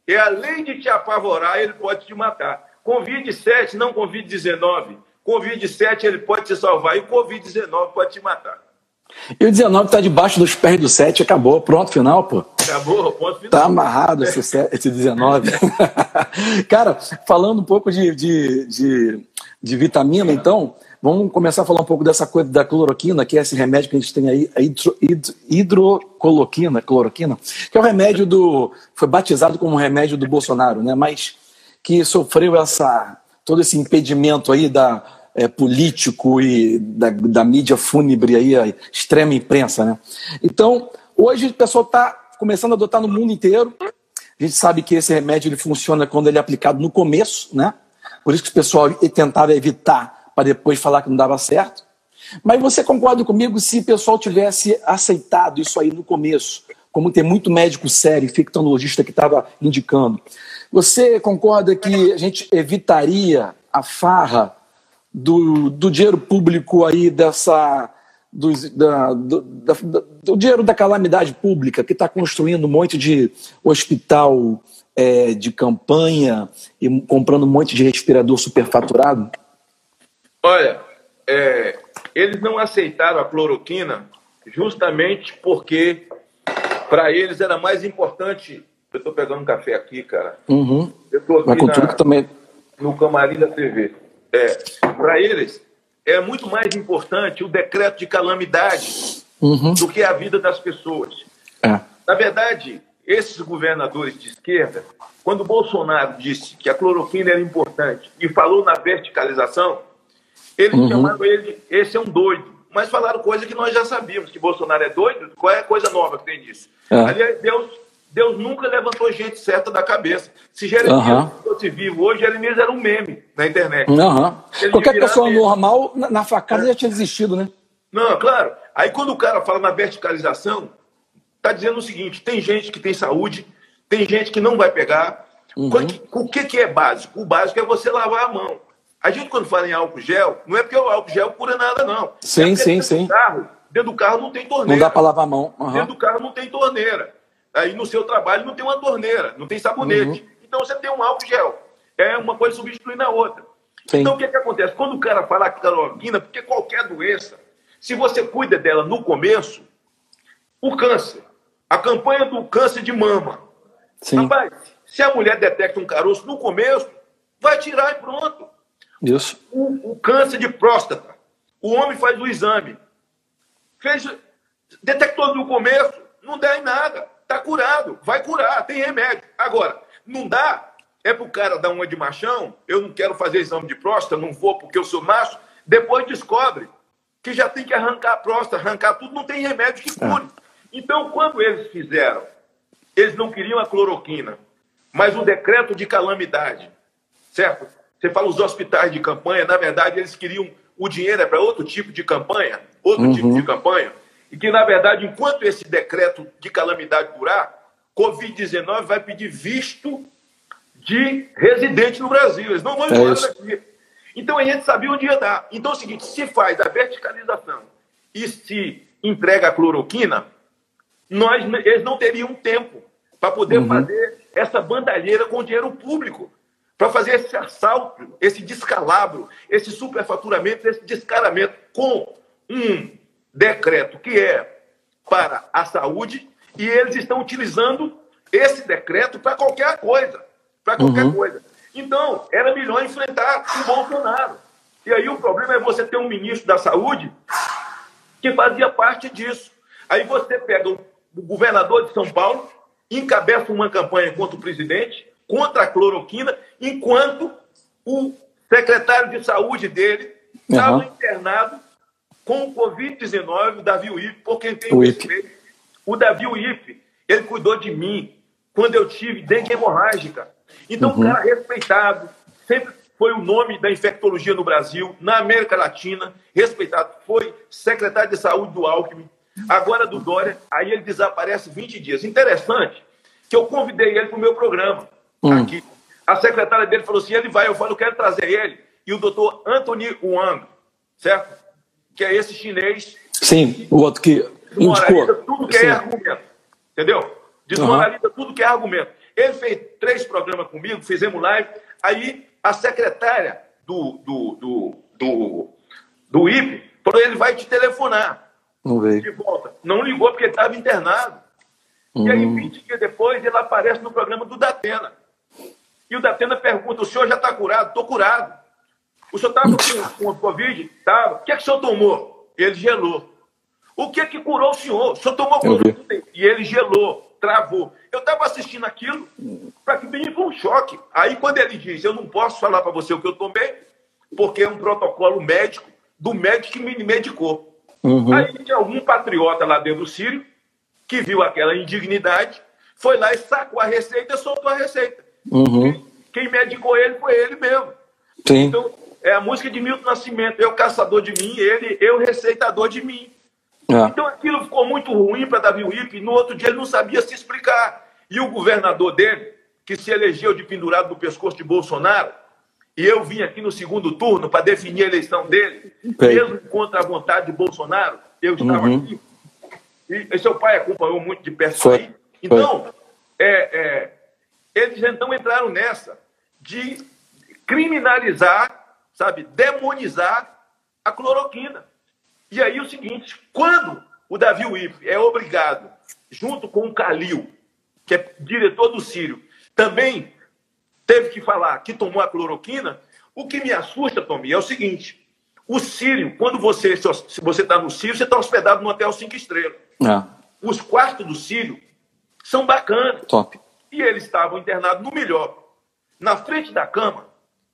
É além de te apavorar, ele pode te matar. Convide sete, não convide 19. Convide sete, ele pode te salvar. E convide 19 pode te matar. E o 19 está debaixo dos pés do 7, acabou, pronto, final, pô. Acabou, ponto final. Tá amarrado esse, esse 19. Cara, falando um pouco de, de, de, de, vitamina, então, vamos começar a falar um pouco dessa coisa da cloroquina, que é esse remédio que a gente tem aí, a hidro, hidro, hidrocoloquina, cloroquina, que é o remédio do. foi batizado como remédio do Bolsonaro, né? Mas que sofreu essa, todo esse impedimento aí da é, político e da, da, mídia fúnebre aí, a extrema imprensa, né? Então, hoje o pessoal está começando a adotar no mundo inteiro. A gente sabe que esse remédio ele funciona quando ele é aplicado no começo, né? Por isso que o pessoal tentava evitar para depois falar que não dava certo. Mas você concorda comigo se o pessoal tivesse aceitado isso aí no começo, como tem muito médico sério, infectologista que estava indicando. Você concorda que a gente evitaria a farra do, do dinheiro público aí dessa do, da, do, da, do dinheiro da calamidade pública que está construindo um monte de hospital é, de campanha e comprando um monte de respirador superfaturado? Olha, é, eles não aceitaram a cloroquina justamente porque para eles era mais importante. Eu estou pegando um café aqui, cara. Uhum. Eu estou aqui Vai na, também... no camarim da TV. É, para eles é muito mais importante o decreto de calamidade uhum. do que a vida das pessoas. É. Na verdade, esses governadores de esquerda, quando Bolsonaro disse que a cloroquina era importante e falou na verticalização, eles uhum. chamaram ele, esse é um doido. Mas falaram coisa que nós já sabíamos, que Bolsonaro é doido, qual é a coisa nova que tem disso? É. Aliás, Deus, Deus nunca levantou gente certa da cabeça. Se Jeremias uhum. fosse vivo hoje, Jeremias era um meme na internet. Uhum. Qualquer pessoa meme. normal, na, na facada, é. já tinha desistido, né? Não, claro. Aí quando o cara fala na verticalização, tá dizendo o seguinte: tem gente que tem saúde, tem gente que não vai pegar. Uhum. O que, que é básico? O básico é você lavar a mão. A gente, quando fala em álcool gel, não é porque o álcool gel cura nada, não. Sim, é sim, dentro sim. Do carro, dentro do carro não tem torneira. Não dá para lavar a mão. Uhum. Dentro do carro não tem torneira. Aí no seu trabalho não tem uma torneira, não tem sabonete. Uhum. Então você tem um álcool gel. É uma coisa substituindo a outra. Sim. Então o que, que acontece? Quando o cara fala cloroquina, porque qualquer doença, se você cuida dela no começo, o câncer, a campanha do câncer de mama. Sim. Rapaz, se a mulher detecta um caroço no começo, vai tirar e pronto. Isso. O, o câncer de próstata. O homem faz o exame. Fez, detectou no começo, não dá em nada. Está curado, vai curar, tem remédio. Agora, não dá, é para o cara dar uma de machão, eu não quero fazer exame de próstata, não vou porque eu sou macho, depois descobre que já tem que arrancar a próstata, arrancar tudo, não tem remédio que cure. É. Então, quando eles fizeram, eles não queriam a cloroquina, mas o decreto de calamidade, certo? Você fala os hospitais de campanha, na verdade, eles queriam o dinheiro é para outro tipo de campanha, outro uhum. tipo de campanha, e que, na verdade, enquanto esse decreto de calamidade durar, Covid-19 vai pedir visto de residente no Brasil. Eles não vão embora é daqui. Então a gente sabia onde ia dar. Então é o seguinte: se faz a verticalização e se entrega a cloroquina, nós, eles não teriam tempo para poder uhum. fazer essa bandalheira com dinheiro público, para fazer esse assalto, esse descalabro, esse superfaturamento, esse descaramento com um decreto que é para a saúde e eles estão utilizando esse decreto para qualquer coisa, para qualquer uhum. coisa. Então, era melhor enfrentar o Bolsonaro. E aí o problema é você ter um ministro da saúde que fazia parte disso. Aí você pega o governador de São Paulo, encabeça uma campanha contra o presidente, contra a cloroquina, enquanto o secretário de saúde dele estava uhum. internado com o Covid-19, o Davi Uip, por quem tem o respeito. O Davi Uip, ele cuidou de mim quando eu tive dengue hemorrágica. Então, uhum. um cara respeitado, sempre foi o nome da infectologia no Brasil, na América Latina, respeitado. Foi secretário de saúde do Alckmin, agora do Dória, aí ele desaparece 20 dias. Interessante que eu convidei ele para o meu programa uhum. aqui. A secretária dele falou assim: ele vai, eu falo, eu quero trazer ele. E o doutor Anthony Wang, certo? Que é esse chinês. Sim, o outro que indicou. tudo que é Sim. argumento. Entendeu? Desmoraliza uhum. tudo que é argumento. Ele fez três programas comigo, fizemos live. Aí a secretária do, do, do, do, do IP falou: ele vai te telefonar. Não veio. De volta. Não ligou porque ele estava internado. Uhum. E aí, 20 dias depois, ele aparece no programa do Datena. E o Datena pergunta: o senhor já está curado? Estou curado. O senhor estava com, com Covid? Estava. O que é que o senhor tomou? Ele gelou. O que é que curou o senhor? O senhor tomou cloroquina? E ele gelou, travou. Eu estava assistindo aquilo, para que me foi um choque. Aí, quando ele diz: eu não posso falar para você o que eu tomei, porque é um protocolo médico do médico que me medicou. Uhum. Aí tinha algum patriota lá dentro do Sírio que viu aquela indignidade, foi lá e sacou a receita e soltou a receita. Uhum. Quem medicou ele foi ele mesmo. Sim. Então, é a música de Milton Nascimento, eu caçador de mim, ele, eu receitador de mim. É. Então aquilo ficou muito ruim para Davi Wip, no outro dia ele não sabia se explicar. E o governador dele, que se elegeu de pendurado no pescoço de Bolsonaro, e eu vim aqui no segundo turno para definir a eleição dele, Bem. mesmo contra a vontade de Bolsonaro, eu estava Uhum. aqui. E, seu pai acompanhou muito de perto isso Foi. aí. Então, é, é, eles então entraram nessa de criminalizar, sabe, demonizar a cloroquina. E aí o seguinte, quando o Davi Uif é obrigado, junto com o Calil, que é diretor do Sírio, também teve que falar que tomou a cloroquina, o que me assusta, Tomi, é o seguinte: o Sírio, quando você se você está no Sírio, você está hospedado no hotel cinco estrelas. É. Os quartos do Sírio são bacanas. Top. E eles estavam internados no melhor. Na frente da cama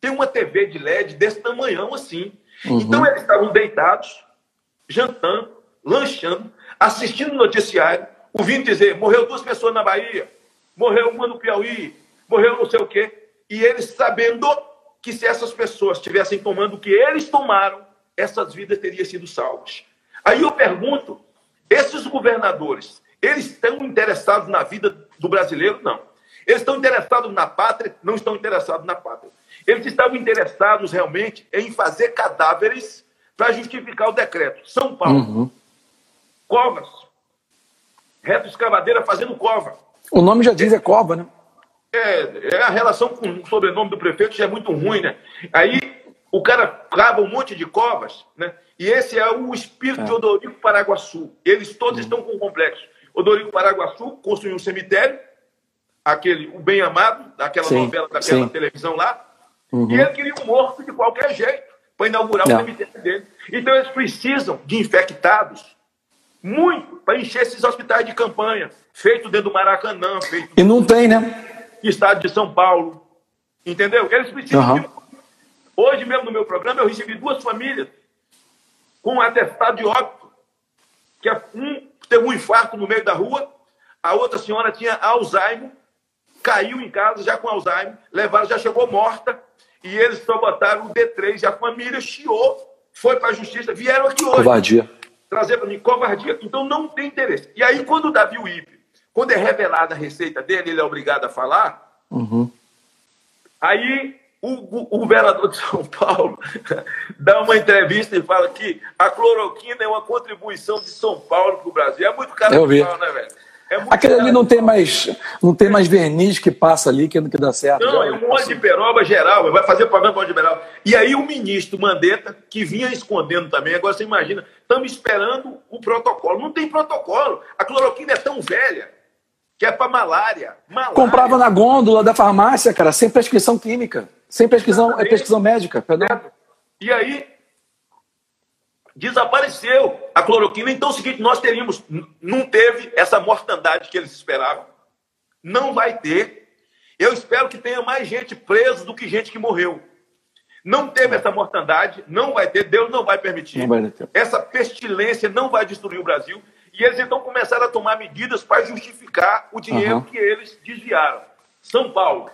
tem uma TV de LED desse tamanhão assim. Uhum. Então eles estavam deitados, jantando, lanchando, assistindo o noticiário, ouvindo dizer: morreu duas pessoas na Bahia, morreu uma no Piauí, morreu não sei o quê. E eles sabendo que se essas pessoas estivessem tomando o que eles tomaram, essas vidas teriam sido salvas. Aí eu pergunto: esses governadores, eles estão interessados na vida do brasileiro? Não. Eles estão interessados na pátria? Não estão interessados na pátria. Eles estavam interessados realmente em fazer cadáveres para justificar o decreto. São Paulo, uhum. covas, reto escavadeira fazendo cova. O nome já diz é cova, né? É, é a relação com o sobrenome do prefeito já é muito ruim, né? Aí o cara cava um monte de covas, né? E esse é o espírito é. de Odorico Paraguaçu. Eles todos uhum. estão com o complexo. Odorico Paraguaçu construiu um cemitério, aquele, o Bem Amado, daquela sim, novela, daquela sim. televisão lá, uhum. e ele queria um morto de qualquer jeito para inaugurar Não. o cemitério dele. Então eles precisam de infectados muito para encher esses hospitais de campanha, feito dentro do Maracanã, feito E não tem, né? Estado de São Paulo. Entendeu? Eles precisam uhum. de... Hoje mesmo no meu programa eu recebi duas famílias com um atestado de óbito, que é um teve um infarto no meio da rua, a outra senhora tinha Alzheimer, caiu em casa já com Alzheimer, levaram, já chegou morta, e eles só botaram o D3, e a família chiou, foi para a justiça, vieram aqui hoje. Covardia. Trazer para mim, covardia. Então não tem interesse. E aí, quando o Davi Uip, quando é revelada a receita dele, ele é obrigado a falar, uhum. aí o, o, vereador de São Paulo dá uma entrevista e fala que a cloroquina é uma contribuição de São Paulo para o Brasil. É muito caro, né, velho? É Aquele ali não tem mais não tem mais verniz que passa ali que, que dá certo. Não, é um monte de peroba geral, vai fazer programa de peroba. E aí o ministro Mandetta, que vinha escondendo também, agora você imagina, estamos esperando o protocolo. Não tem protocolo. A cloroquina é tão velha que é para malária. malária. Comprava na gôndola da farmácia, cara, sem prescrição química. Sem pesquisão, é pesquisão médica, perdão. E aí, desapareceu a cloroquina. Então é o seguinte, nós teríamos, não teve essa mortandade que eles esperavam, não vai ter. Eu espero que tenha mais gente presa do que gente que morreu. Não teve essa mortandade, não vai ter, Deus não vai permitir. Não vai essa pestilência não vai destruir o Brasil. E eles então começaram a tomar medidas para justificar o dinheiro uhum. que eles desviaram. São Paulo,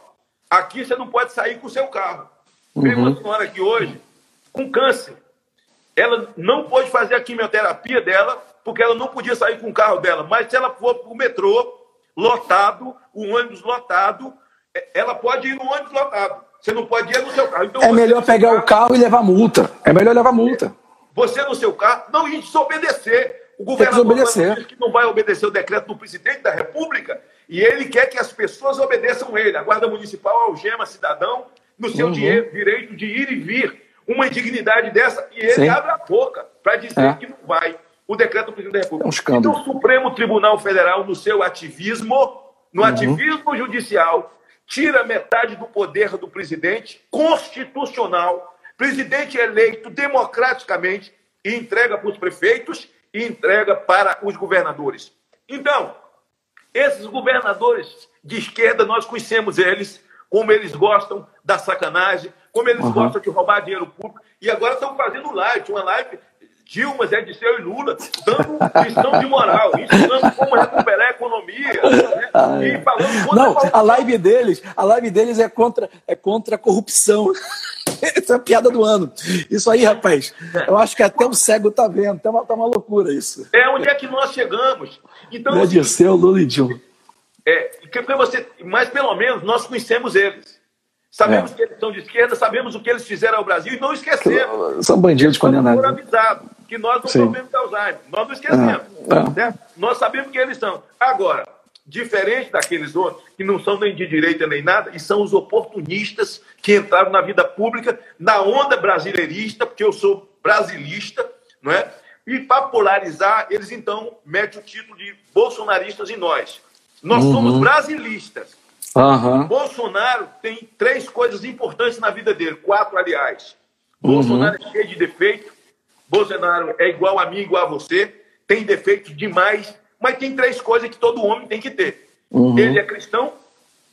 Aqui você não pode sair com o seu carro. Uhum. Tem uma senhora aqui hoje com câncer. Ela não pôde fazer a quimioterapia dela porque ela não podia sair com o carro dela. Mas se ela for para o metrô lotado, o ônibus lotado, é, ela pode ir no ônibus lotado. Você não pode ir no seu carro. Então, é melhor pegar carro, o carro e levar multa. É melhor levar multa. Você no seu carro, não, gente desobedecer. O governador diz que não vai obedecer o decreto do presidente da República e ele quer que as pessoas obedeçam ele. A Guarda Municipal algema cidadão no seu uhum. direito de ir e vir. Uma indignidade dessa, e ele Sim. abre a boca para dizer é. que não vai. O decreto do presidente da República. É um então, o Supremo Tribunal Federal, no seu ativismo, no uhum. ativismo judicial, tira metade do poder do presidente constitucional, presidente eleito democraticamente, e entrega para os prefeitos e entrega para os governadores. Então, esses governadores de esquerda, nós conhecemos eles, como eles gostam da sacanagem, como eles uhum. gostam de roubar dinheiro público. E agora estão fazendo live, uma live Dilma, Zé Disseu e Lula, dando lição de moral, ensinando como recuperar a economia. Né? E falando Não, a live deles, a live deles é contra, é contra a corrupção. Essa é a piada do ano. Isso aí, rapaz, eu acho que até o cego tá vendo. Tá uma, tá uma loucura isso. É onde é que nós chegamos. Então, Zé Disseu, Lula e Dilma. É, você, mas pelo menos nós conhecemos eles. Sabemos é. que eles são de esquerda, sabemos o que eles fizeram ao Brasil e não esquecemos. São bandidos condenados. avisados que nós não Sim. podemos Alzheimer. Nós não esquecemos. É. É. Nós sabemos que eles são. Agora, diferente daqueles outros, que não são nem de direita nem nada, e são os oportunistas que entraram na vida pública na onda brasileirista, porque eu sou brasilista, não é? E para polarizar, eles então metem o título de bolsonaristas em nós. Nós uhum. somos brasilistas. Uhum. Bolsonaro tem três coisas importantes na vida dele, quatro, aliás. Uhum. Bolsonaro é cheio de defeito, Bolsonaro é igual a mim, igual a você, tem defeitos demais, mas tem três coisas que todo homem tem que ter. Uhum. Ele é cristão,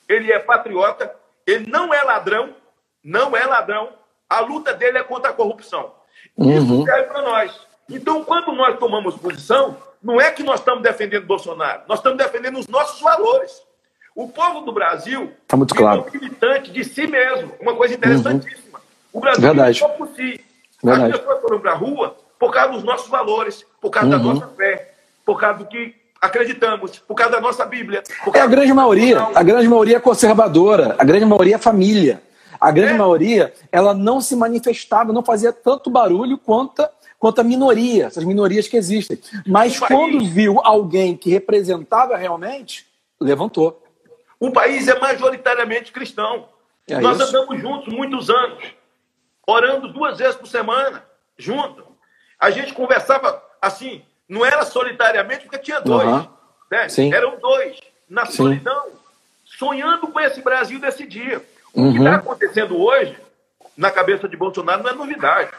ele é patriota, ele não é ladrão, não é ladrão, a luta dele é contra a corrupção. Isso uhum. serve para nós. Então, quando nós tomamos posição, não é que nós estamos defendendo Bolsonaro, nós estamos defendendo os nossos valores. O povo do Brasil tá muito claro. é um militante de si mesmo, uma coisa interessantíssima. Uhum. O Brasil Verdade. só por si. Verdade. As pessoas foram para a rua por causa dos nossos valores, por causa uhum. da nossa fé, por causa do que acreditamos, por causa da nossa Bíblia. é a grande maioria. A grande maioria é conservadora, a grande maioria é família. A grande é. maioria, ela não se manifestava, não fazia tanto barulho quanto quanto a minoria, essas minorias que existem. Mas quando viu alguém que representava realmente, levantou. O país é majoritariamente cristão. É Nós isso? andamos juntos muitos anos, orando duas vezes por semana, junto. A gente conversava assim, não era solitariamente, porque tinha dois. Uhum. Né? Eram dois, na Sim. solidão, sonhando com esse Brasil desse dia. O uhum. que está acontecendo hoje, na cabeça de Bolsonaro, não é novidade.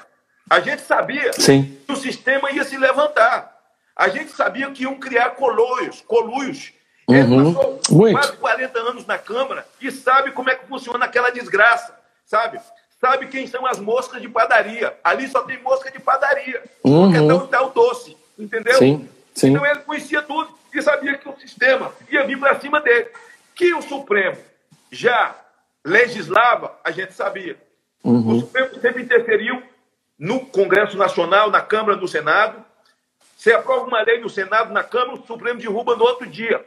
A gente sabia Sim. que o sistema ia se levantar. A gente sabia que iam criar colóios, coluios. Ele uhum. passou Muito. quase 40 anos na Câmara e sabe como é que funciona aquela desgraça, sabe? Sabe quem são as moscas de padaria. Ali só tem mosca de padaria, uhum. porque é tão, tão doce, entendeu? Sim. Sim. Então ele conhecia tudo e sabia que o sistema ia vir para cima dele. Que o Supremo já legislava, a gente sabia. Uhum. O Supremo sempre interferiu no Congresso Nacional, na Câmara, no Senado. Você aprova uma lei no Senado, na Câmara, o Supremo derruba no outro dia.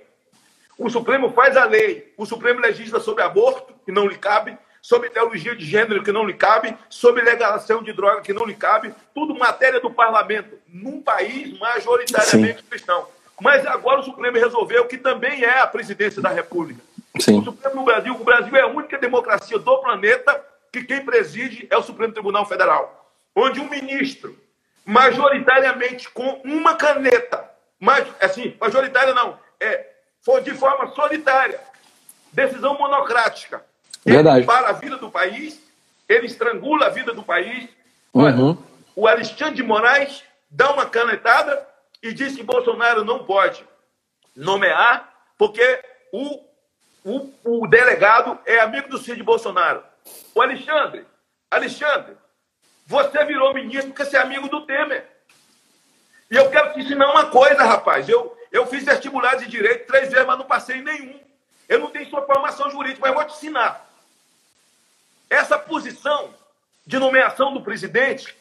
O Supremo faz a lei, o Supremo legisla sobre aborto, que não lhe cabe, sobre teologia de gênero, que não lhe cabe, sobre legalização de droga, que não lhe cabe, tudo matéria do parlamento, num país majoritariamente Sim. cristão. Mas agora o Supremo resolveu que também é a presidência da República. Sim. O Supremo no Brasil, o Brasil é a única democracia do planeta que quem preside é o Supremo Tribunal Federal onde um ministro, majoritariamente com uma caneta, mas, assim, majoritária não, é, for de forma solitária, decisão monocrática, Verdade. ele para a vida do país, ele estrangula a vida do país. Uhum. o Alexandre de Moraes dá uma canetada e diz que Bolsonaro não pode nomear, porque o, o, o delegado é amigo do Cid Bolsonaro. O Alexandre, Alexandre, você virou ministro porque você é amigo do Temer. E eu quero te ensinar uma coisa, rapaz. Eu, eu fiz vestibular de direito três vezes, mas não passei em nenhum. Eu não tenho sua formação jurídica, mas eu vou te ensinar. Essa posição de nomeação do presidente,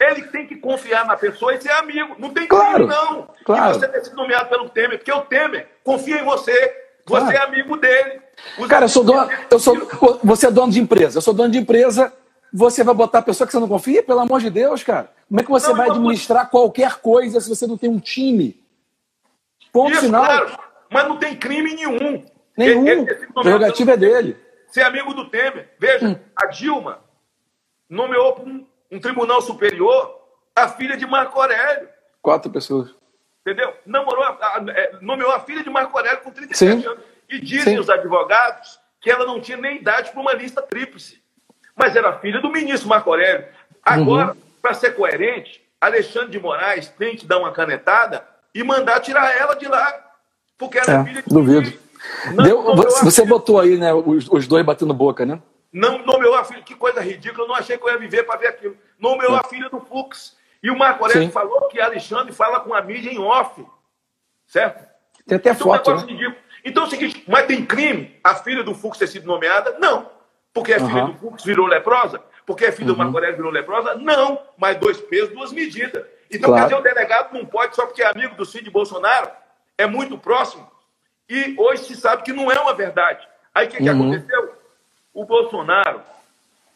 ele tem que confiar na pessoa e ser amigo. Não tem claro, não. Claro. E você ter sido nomeado pelo Temer, porque o Temer confia em você. Você claro. é amigo dele. Cara, eu sou dono. Eu sou, você é dono de empresa. Eu sou dono de empresa você vai botar a pessoa que você não confia? Pelo amor de Deus, cara. Como é que você não, vai administrar qualquer coisa se você não tem um time? Ponto Isso, final. Claro, mas não tem crime nenhum. Nenhum. A prerrogativa é dele. Ser amigo do Temer. Veja, hum. a Dilma nomeou para um, um, tribunal superior a filha de Marco Aurélio. Quatro pessoas. Entendeu? Namorou a, a, é, nomeou a filha de Marco Aurélio com 37 Sim. anos. E dizem Sim. os advogados que ela não tinha nem idade para uma lista tríplice mas era filha do ministro Marco Aurélio. Agora, uhum. para ser coerente, Alexandre de Moraes tem que dar uma canetada e mandar tirar ela de lá, porque ela é, é filha de Duvido. Deu, você filha... botou aí, né, os, os, dois batendo boca, né? Não nomeou a filha, que coisa ridícula, eu não achei que eu ia viver para ver aquilo. Nomeou é. a filha do Fux. E o Marco Aurélio Sim. falou que Alexandre fala com a mídia em off. Certo? Tem até então, foto. né? Então é o seguinte, mas tem crime a filha do Fux ter sido nomeada? Não. Porque é filha uhum. do Fux virou leprosa? Porque é filho uhum. do Marco Aurélio virou leprosa? Não, mas dois pesos, duas medidas. Então, claro. quer dizer, o delegado não pode, só porque é amigo do Cid Bolsonaro, é muito próximo, e hoje se sabe que não é uma verdade. Aí o que, que uhum. aconteceu? O Bolsonaro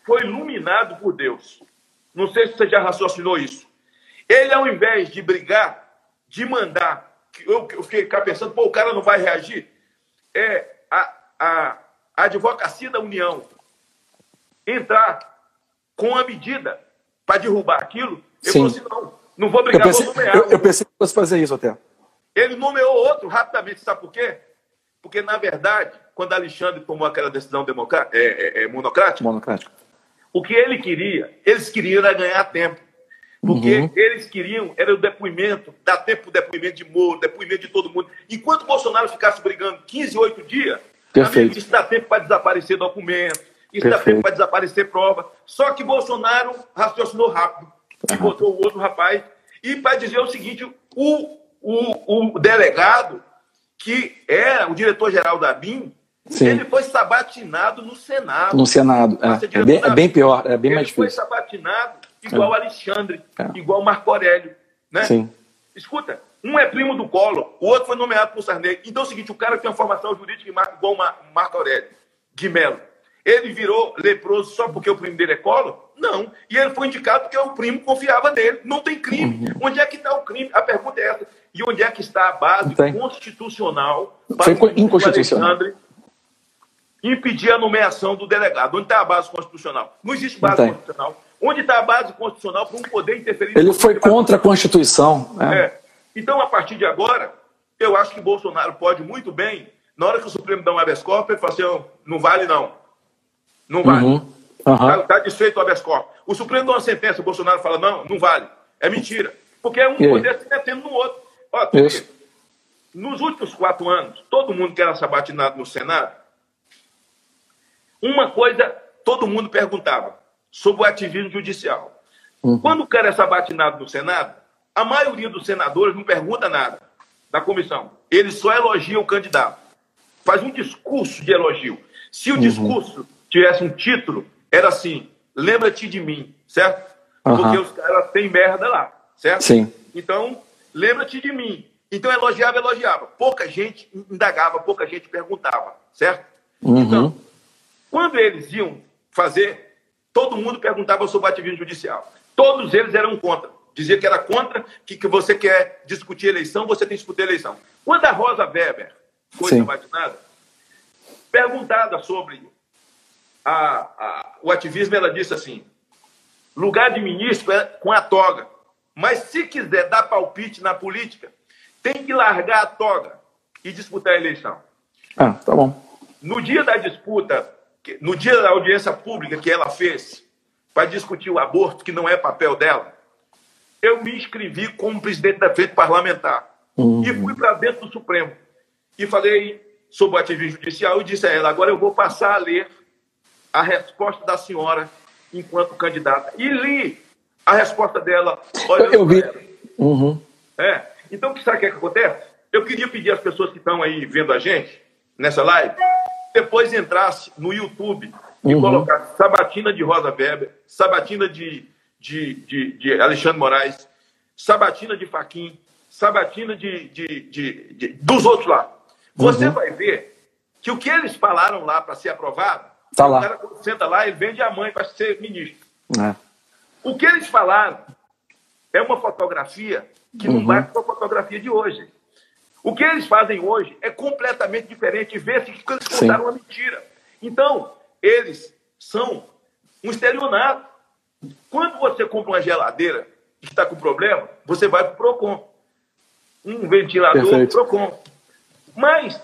foi iluminado por Deus. Não sei se você já raciocinou isso. Ele, ao invés de brigar, de mandar, eu, eu fiquei pensando, pô, o cara não vai reagir. é, a, a, a advocacia da União entrar com a medida para derrubar aquilo, eu Sim. falou assim, não, não vou brigar, eu pensei, vou nomear. Eu, eu pensei que fosse fazer isso até. Ele nomeou outro rapidamente, sabe por quê? Porque, na verdade, quando Alexandre tomou aquela decisão é, é, é, monocrática, monocrática, o que ele queria, eles queriam era ganhar tempo. Porque uhum. eles queriam, era o depoimento, dar tempo para o depoimento de Moro, depoimento de todo mundo. Enquanto Bolsonaro ficasse brigando 15, 8 dias, isso dá tempo para desaparecer documento, isso Perfeito. dá tempo para desaparecer prova. Só que Bolsonaro raciocinou rápido e botou o outro rapaz. E para dizer o seguinte: o, o, o delegado, que era o diretor-geral da BIM, Sim. ele foi sabatinado no Senado. No Senado, é, é, bem, é bem, pior, é bem ele mais difícil. Ele foi sabatinado igual é. Alexandre, é. igual Marco Aurélio. Né? Sim. Escuta, um é primo do Collor, o outro foi nomeado por Sarney. Então é o seguinte: o cara tem uma formação jurídica igual Marco Aurélio de Mello. Ele virou leproso só porque o primo dele é Collor? Não. E ele foi indicado porque o primo confiava nele. Não tem crime. Uhum. Onde é que está o crime? A pergunta é essa. E onde é que está a base constitucional para foi inconstitucional. Alexandre impedir a nomeação do delegado? Onde está a base constitucional? Não existe base Não constitucional. Onde está a base constitucional para um poder interferir? Ele foi contra a Constituição. É. é. Então, a partir de agora, eu acho que Bolsonaro pode muito bem, na hora que o Supremo dá um habeas corpus, ele fala assim, oh, não vale não. Não vale. Uhum. Uhum. Tá, desfeito o habeas corpus. O Supremo dá uma sentença, o Bolsonaro fala, não, não vale. É mentira. Porque é um poder se metendo no outro. Ó, nos últimos quatro anos, todo mundo que era sabatinado no Senado, uma coisa todo mundo perguntava sobre o ativismo judicial. Uhum. Quando o cara é sabatinado no Senado, a maioria dos senadores não pergunta nada da comissão. Eles só elogiam o candidato. Faz um discurso de elogio. Se o uhum. discurso tivesse um título, era assim: lembra-te de mim, certo? Uhum. Porque os caras têm merda lá, certo? Sim. Então, lembra-te de mim. Então, elogiava, elogiava. Pouca gente indagava, pouca gente perguntava, certo? Uhum. Então, quando eles iam fazer, todo mundo perguntava sobre o ativismo judicial. Todos eles eram contra. Dizia que era contra, que, que você quer discutir eleição, você tem que discutir eleição. Quando a Rosa Weber foi sabatinada, perguntada sobre a, a, o ativismo, ela disse assim: lugar de ministro é com a toga. Mas se quiser dar palpite na política, tem que largar a toga e disputar a eleição. Ah, tá bom. No dia da disputa, no dia da audiência pública que ela fez para discutir o aborto, que não é papel dela, eu me inscrevi como presidente da frente parlamentar uhum. e fui para dentro do Supremo e falei sobre o ativismo judicial e disse a ela: agora eu vou passar a ler a resposta da senhora enquanto candidata. E li a resposta dela. Olha, eu vi. Uhum. É. Então, sabe o que, é que acontece? Eu queria pedir às pessoas que estão aí vendo a gente nessa live, depois entrasse no YouTube e uhum. colocasse Sabatina de Rosa Weber, Sabatina de, de, de, de Alexandre Moraes, Sabatina de Faquim, Sabatina de, de, de, de dos outros lá. Você uhum. vai ver que o que eles falaram lá para ser aprovado Tá lá. O cara senta lá, ele vende a mãe para ser ministro. É. O que eles falaram é uma fotografia que uhum. não bate com a fotografia de hoje. O que eles fazem hoje é completamente diferente. Vê-se que eles contaram uma mentira. Então, eles são um estelionato. Quando você compra uma geladeira que está com problema, você vai para o PROCON. Um ventilador, Perfeito. PROCON. Mas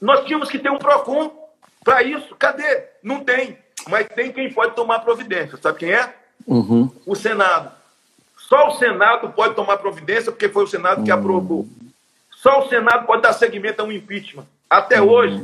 nós tínhamos que ter um PROCON para isso, cadê? Não tem. Mas tem quem pode tomar providência. Sabe quem é? Uhum. O Senado. Só o Senado pode tomar providência, porque foi o Senado que uhum. aprovou. Só o Senado pode dar seguimento a um impeachment. Até uhum. hoje,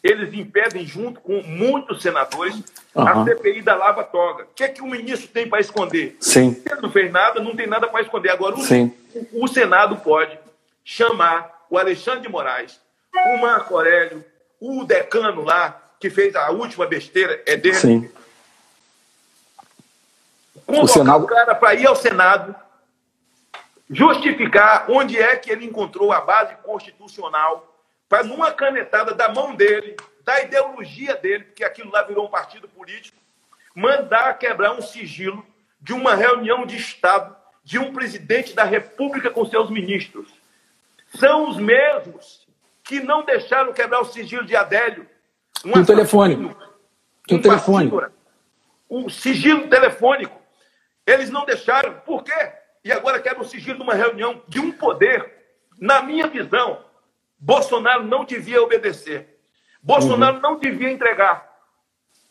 eles impedem, junto com muitos senadores, a CPI da Lava Toga. O que é que o ministro tem para esconder? Sim. Ele não fez nada, não tem nada para esconder. Agora, o, o, Senado pode chamar o Alexandre de Moraes, o Marco Aurélio, o decano lá, que fez a última besteira, é dele. Sim. Convocar o, Senado... o cara para ir ao Senado, justificar onde é que ele encontrou a base constitucional, para numa canetada da mão dele, da ideologia dele, porque aquilo lá virou um partido político, mandar quebrar um sigilo de uma reunião de Estado de um presidente da República com seus ministros. São os mesmos que não deixaram quebrar o sigilo de Adélio. Um o telefone. Um telefone. O sigilo telefônico. Eles não deixaram. Por quê? E agora quebra o sigilo de uma reunião de um poder. Na minha visão, Bolsonaro não devia obedecer. Bolsonaro uhum. não devia entregar.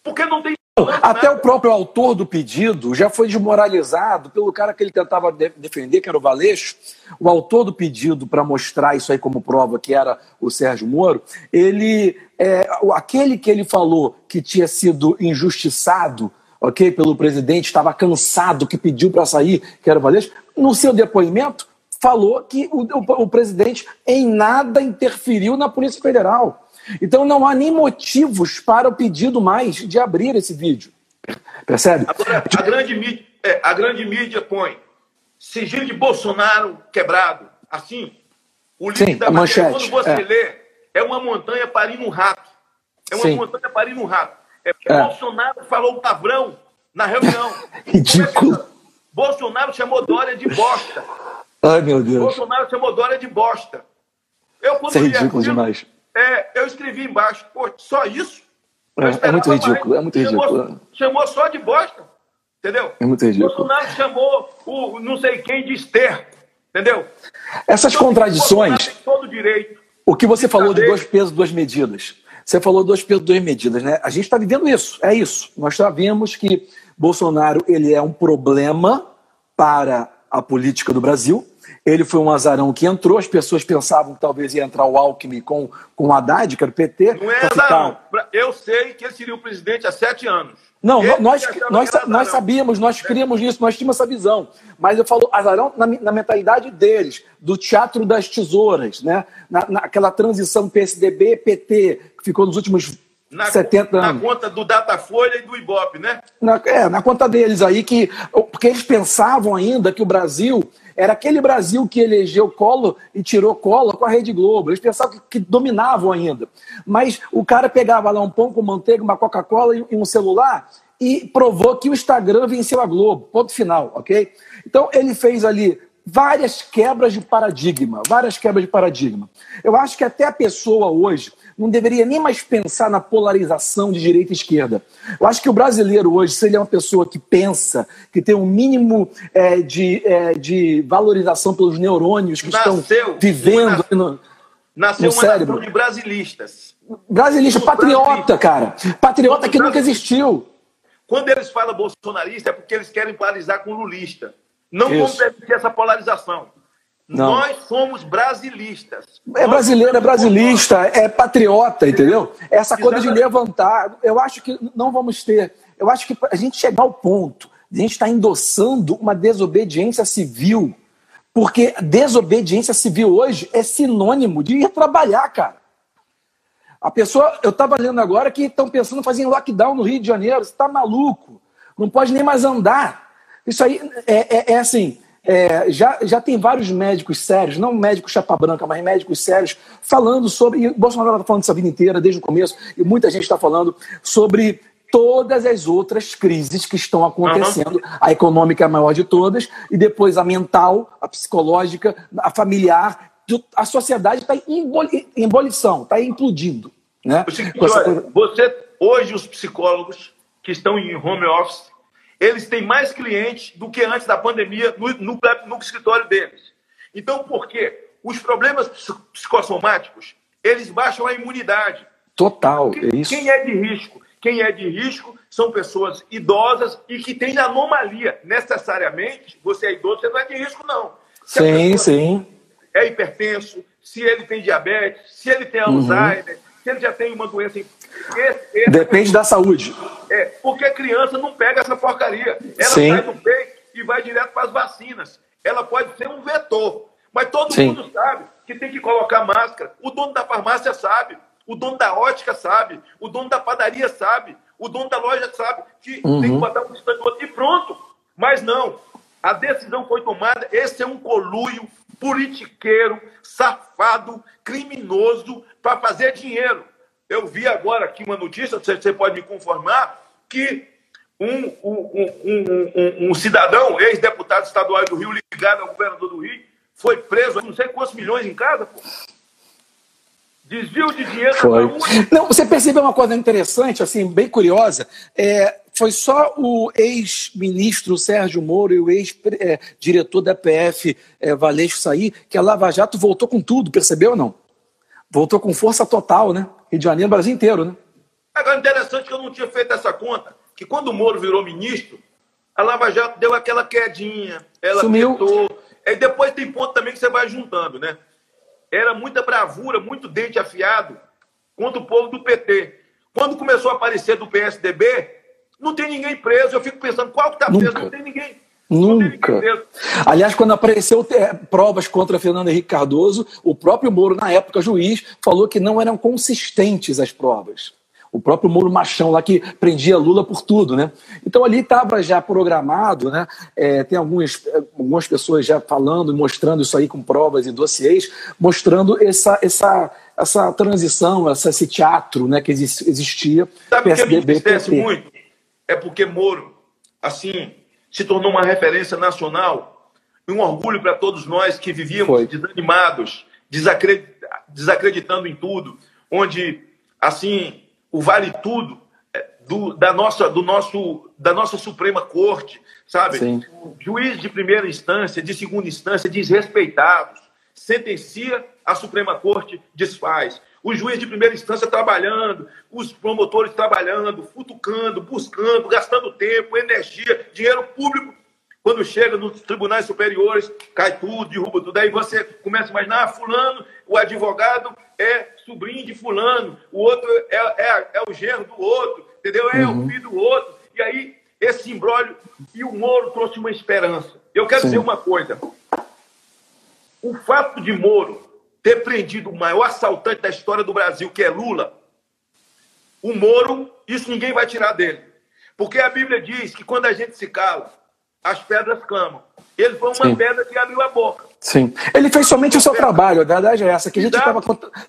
Porque não tem até o próprio autor do pedido já foi desmoralizado pelo cara que ele tentava defender, que era o Valeixo. O autor do pedido, para mostrar isso aí como prova, que era o Sérgio Moro, ele, é, aquele que ele falou que tinha sido injustiçado ok, pelo presidente, estava cansado, que pediu para sair, que era o Valeixo, no seu depoimento falou que o, o, o presidente em nada interferiu na Polícia Federal. Então não há nem motivos para o pedido mais de abrir esse vídeo. Percebe? Agora, a, grande mídia, é, a grande mídia põe sigilo de Bolsonaro quebrado. Assim, o livro Sim, da matéria, quando você é. lê, é uma montanha parindo um rato. É uma Sim. montanha parindo um rato. É porque é. Bolsonaro falou palavrão na reunião. Ridículo. Bolsonaro chamou Dória de bosta. Ai, meu Deus. Bolsonaro chamou Dória de bosta. Eu, quando Isso é ridículo aquilo, demais. É, eu escrevi embaixo, pô, só isso? É, é, muito ridículo, mais. é muito ridículo. Chamou, chamou, só de bosta, entendeu? É muito ridículo. Bolsonaro chamou o não sei quem de esterco, entendeu? Essas então, contradições. Todo direito. O que você falou de dois pesos, duas medidas. Você falou dois pesos, duas medidas, né? A gente está vivendo isso, é isso. Nós sabemos que Bolsonaro ele é um problema para a política do Brasil, ele foi um azarão que entrou, as pessoas pensavam que talvez ia entrar o Alckmin com, com o Haddad, que era o PT. Não é azarão. Ficar... Eu sei que ele seria o presidente há sete anos. Não, ele nós, nós, nós sabíamos, nós criamos nisso, nós tínhamos essa visão. Mas eu falo azarão na, na mentalidade deles, do teatro das tesouras, né? Na, naquela transição PSDB-PT, que ficou nos últimos na, 70 anos. Na conta do Datafolha e do Ibope, né? Na, é, na conta deles aí, que, porque eles pensavam ainda que o Brasil era aquele Brasil que elegeu Collor e tirou Collor com a Rede Globo. Eles pensavam que, que dominavam ainda. Mas o cara pegava lá um pão com manteiga, uma Coca-Cola e, e um celular e provou que o Instagram venceu a Globo. Ponto final, ok? Então ele fez ali várias quebras de paradigma, várias quebras de paradigma. Eu acho que até a pessoa hoje não deveria nem mais pensar na polarização de direita e esquerda. Eu acho que o brasileiro hoje, se ele é uma pessoa que pensa, que tem um mínimo é, de, é, de valorização pelos neurônios que nasceu, estão vivendo uma, no, nasceu no cérebro. de brasilistas. Brasilista, patriota, cara. Patriota que nunca existiu. Quando eles falam bolsonarista, é porque eles querem polarizar com lulista. Não vamos permitir essa polarização. Não. Nós somos brasilistas. É brasileiro, é brasilista, é patriota, entendeu? Essa coisa de levantar. Eu acho que não vamos ter. Eu acho que a gente chegar ao ponto de a gente estar tá endossando uma desobediência civil, porque desobediência civil hoje é sinônimo de ir trabalhar, cara. A pessoa, eu estava lendo agora que estão pensando em fazer lockdown no Rio de Janeiro. Você está maluco? Não pode nem mais andar. Isso aí é, é, é assim. É, já, já tem vários médicos sérios, não médicos chapa branca, mas médicos sérios, falando sobre. E o Bolsonaro está falando isso a vida inteira, desde o começo, e muita gente está falando sobre todas as outras crises que estão acontecendo. Uhum. A econômica é a maior de todas, e depois a mental, a psicológica, a familiar. A sociedade está em ebulição, está implodindo. Né? Olha, você, hoje, os psicólogos que estão em home office eles têm mais clientes do que antes da pandemia no, no, no escritório deles. Então, por quê? Os problemas psicossomáticos, eles baixam a imunidade. Total, é isso. Quem é de risco? Quem é de risco são pessoas idosas e que têm anomalia. Necessariamente, você é idoso, você não é de risco, não. Se sim, sim. É hipertenso, se ele tem diabetes, se ele tem uhum. Alzheimer, uhum. Se ele já tem uma doença esse, esse Depende é... da saúde. É, porque a criança não pega essa porcaria. Ela Sim. sai do peito e vai direto para as vacinas. Ela pode ser um vetor. Mas todo Sim. mundo sabe que tem que colocar máscara. O dono da farmácia sabe. O dono da ótica sabe. O dono da padaria sabe. O dono da loja sabe que uhum. tem que botar um distante do outro. E pronto. Mas não. A decisão foi tomada. Esse é um coluio politiqueiro, safado, criminoso para fazer dinheiro. Eu vi agora aqui uma notícia, você pode me conformar, que um, um, um, um cidadão, ex-deputado estadual do Rio, ligado ao governador do Rio, foi preso, não sei quantos milhões em casa, pô. Desvio de dinheiro. Foi. Não, você percebeu uma coisa interessante, assim, bem curiosa. É, foi só o ex-ministro Sérgio Moro e o ex-diretor da PF, é, Valeixo, sair, que a Lava Jato voltou com tudo, percebeu ou não? Voltou com força total, né? Rio de Janeiro, Brasil inteiro, né? Agora, interessante que eu não tinha feito essa conta, que quando o Moro virou ministro, a Lava Jato deu aquela quedinha, ela Sumiu. E depois tem ponto também que você vai juntando, né? Era muita bravura, muito dente afiado contra o povo do PT. Quando começou a aparecer do PSDB, não tem ninguém preso. Eu fico pensando, qual que está preso? Não tem ninguém. Nunca. Aliás, quando apareceu é, provas contra Fernando Henrique Cardoso, o próprio Moro, na época juiz, falou que não eram consistentes as provas. O próprio Moro Machão lá que prendia Lula por tudo, né? Então ali estava já programado, né? É, tem algumas, algumas pessoas já falando e mostrando isso aí com provas e dossiês, mostrando essa, essa, essa transição, essa, esse teatro né, que existia. Sabe o que me entristece muito? É porque Moro, assim, se tornou uma referência nacional e um orgulho para todos nós que vivíamos Foi. desanimados, desacreditando em tudo, onde, assim, o vale tudo é, do, da, nossa, do nosso, da nossa Suprema Corte, sabe? Sim. Juiz de primeira instância, de segunda instância, desrespeitados. Sentencia, a Suprema Corte desfaz. O juiz de primeira instância trabalhando, os promotores trabalhando, futucando, buscando, gastando tempo, energia, dinheiro público quando chega nos tribunais superiores, cai tudo, derruba tudo. Aí você começa a imaginar, ah, fulano, o advogado é sobrinho de fulano, o outro é, é, é o genro do outro, entendeu? É uhum. o filho do outro. E aí, esse imbróglio, e o Moro trouxe uma esperança. Eu quero Sim. dizer uma coisa. O fato de Moro ter prendido o maior assaltante da história do Brasil, que é Lula, o Moro, isso ninguém vai tirar dele. Porque a Bíblia diz que quando a gente se cala, as pedras clamam. Ele foi uma Sim. pedra que abriu a boca. Sim. Ele fez somente o seu trabalho, a verdade é essa, que a gente estava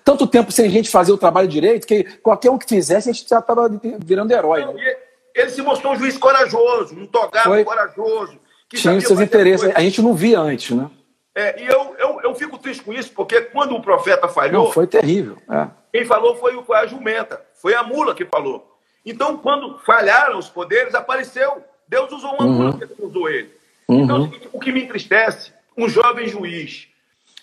tanto tempo sem a gente fazer o trabalho direito, que qualquer um que fizesse, a gente já estava virando herói. Né? Ele se mostrou um juiz corajoso, um togado foi. corajoso. Que Tinha seus interesses, a gente não via antes, né? É, e eu, eu, eu fico triste com isso, porque quando o profeta falhou. Não, foi terrível. É. Quem falou foi, foi a jumenta, foi a mula que falou. Então, quando falharam os poderes, apareceu Deus usou uma uhum. música que usou ele. Uhum. Então, o que me entristece, um jovem juiz,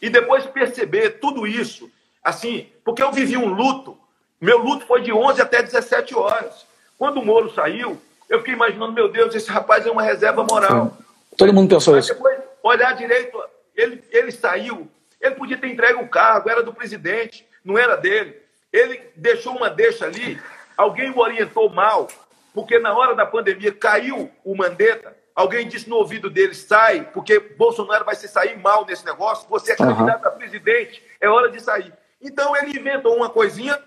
e depois perceber tudo isso, assim, porque eu vivi um luto, meu luto foi de 11 até 17 horas. Quando o Moro saiu, eu fiquei imaginando, meu Deus, esse rapaz é uma reserva moral. Todo mundo pensou Mas isso. Depois, olhar direito, ele, ele saiu, ele podia ter entregue o cargo, era do presidente, não era dele. Ele deixou uma deixa ali, alguém o orientou mal, porque na hora da pandemia caiu o Mandetta, alguém disse no ouvido dele, sai, porque Bolsonaro vai se sair mal nesse negócio, você é candidato uhum. a presidente, é hora de sair. Então ele inventou uma coisinha,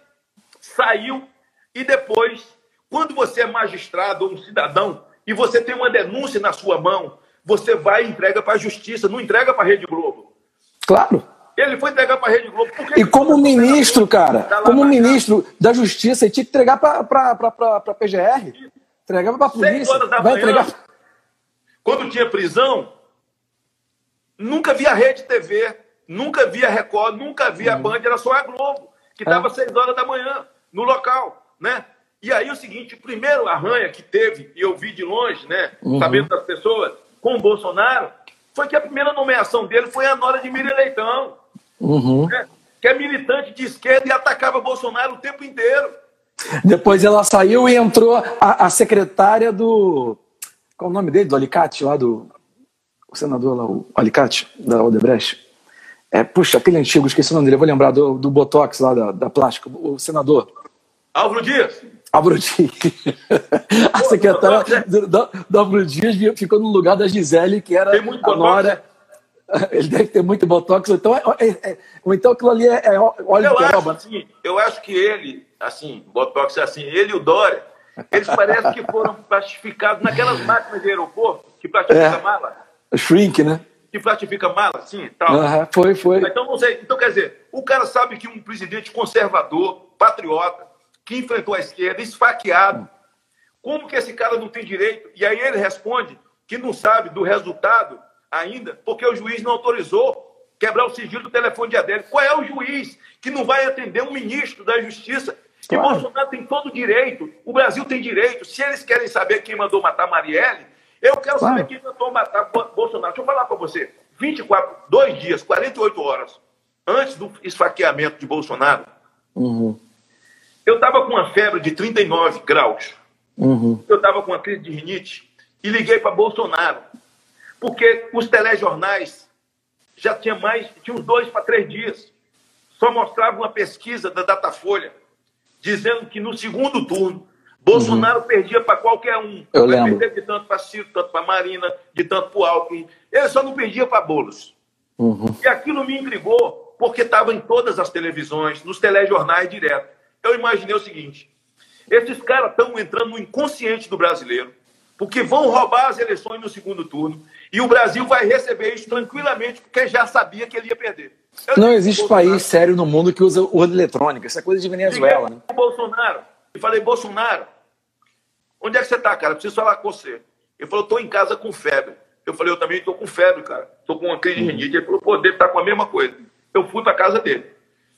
saiu, e depois, quando você é magistrado ou um cidadão, e você tem uma denúncia na sua mão, você vai e entrega para a justiça, não entrega para a Rede Globo. Claro. Ele foi entregar para a Rede Globo. E como ministro, cara, como ministro da Justiça, ele tinha que entregar para a PGR. Entregava para a polícia. Vai manhã, entregar. Quando tinha prisão, nunca via Rede TV, nunca via Record, nunca via uhum. Band, era só a Globo, que estava é. às seis horas da manhã no local, né? E aí o seguinte, o primeiro arranha que teve, e eu vi de longe, né, uhum. sabendo das pessoas, com o Bolsonaro, foi que a primeira nomeação dele foi a Nora de Miriam Leitão uhum. né? que é militante de esquerda e atacava Bolsonaro o tempo inteiro. Depois ela saiu e entrou a, a secretária do. Qual o nome dele? Do Alicate, lá do. O senador lá, o Alicate, da Odebrecht. É, puxa, aquele antigo, esqueci o nome dele, eu vou lembrar do, do Botox lá da, da plástica, o senador. Álvaro Dias. Álvaro Dias. a secretária do, Álvaro Dias ficou no lugar da Gisele, que era a Nora. Ele deve ter muito botox, então, é, é, é, então aquilo ali é, é óleo eu de acho, assim, eu acho que ele, assim, botox é assim, ele e o Dória, eles parecem que foram plastificados naquelas máquinas de aeroporto que plastifica é. mala. Shrink, né? Que plastifica mala, assim, tal. Uhum, foi, foi. Então, não sei. Então, quer dizer, o cara sabe que um presidente conservador, patriota, que enfrentou a esquerda, esfaqueado, como que esse cara não tem direito? E aí ele responde que não sabe do resultado ainda, porque o juiz não autorizou quebrar o sigilo do telefone de Adélio. Qual é o juiz que não vai atender um ministro da Justiça? Claro. E Bolsonaro tem todo o direito, o Brasil tem direito. Se eles querem saber quem mandou matar Marielle, eu quero claro. saber quem mandou matar Bolsonaro. Deixa eu falar para você. 24, dois dias, 48 horas antes do esfaqueamento de Bolsonaro, uhum. Eu estava com uma febre de 39 graus. Uhum. Eu estava com uma crise de rinite e liguei para Bolsonaro. Porque os telejornais já tinha mais, tinha uns dois para três dias. Só mostrava uma pesquisa da Datafolha dizendo que no segundo turno Bolsonaro uhum. perdia para qualquer um. Eu Vai lembro. perder de tanto para Ciro, tanto para Marina, de tanto para o Alckmin. Ele só não perdia para Boulos. Uhum. E aquilo me intrigou, porque estava em todas as televisões, nos telejornais direto. Eu imaginei o seguinte: esses caras estão entrando no inconsciente do brasileiro, porque vão roubar as eleições no segundo turno, e o Brasil vai receber isso tranquilamente, porque já sabia que ele ia perder. Eu não existe país sério no mundo que usa urna eletrônica. Isso é coisa de Venezuela. Né? Bolsonaro. E falei, Bolsonaro, Onde é que você está, cara? Preciso falar com você. Ele falou, estou em casa com febre. Eu falei, eu também estou com febre, cara. Estou com uma crise de uhum. rinite. Ele falou, pô, deve estar tá com a mesma coisa. Eu fui para casa dele.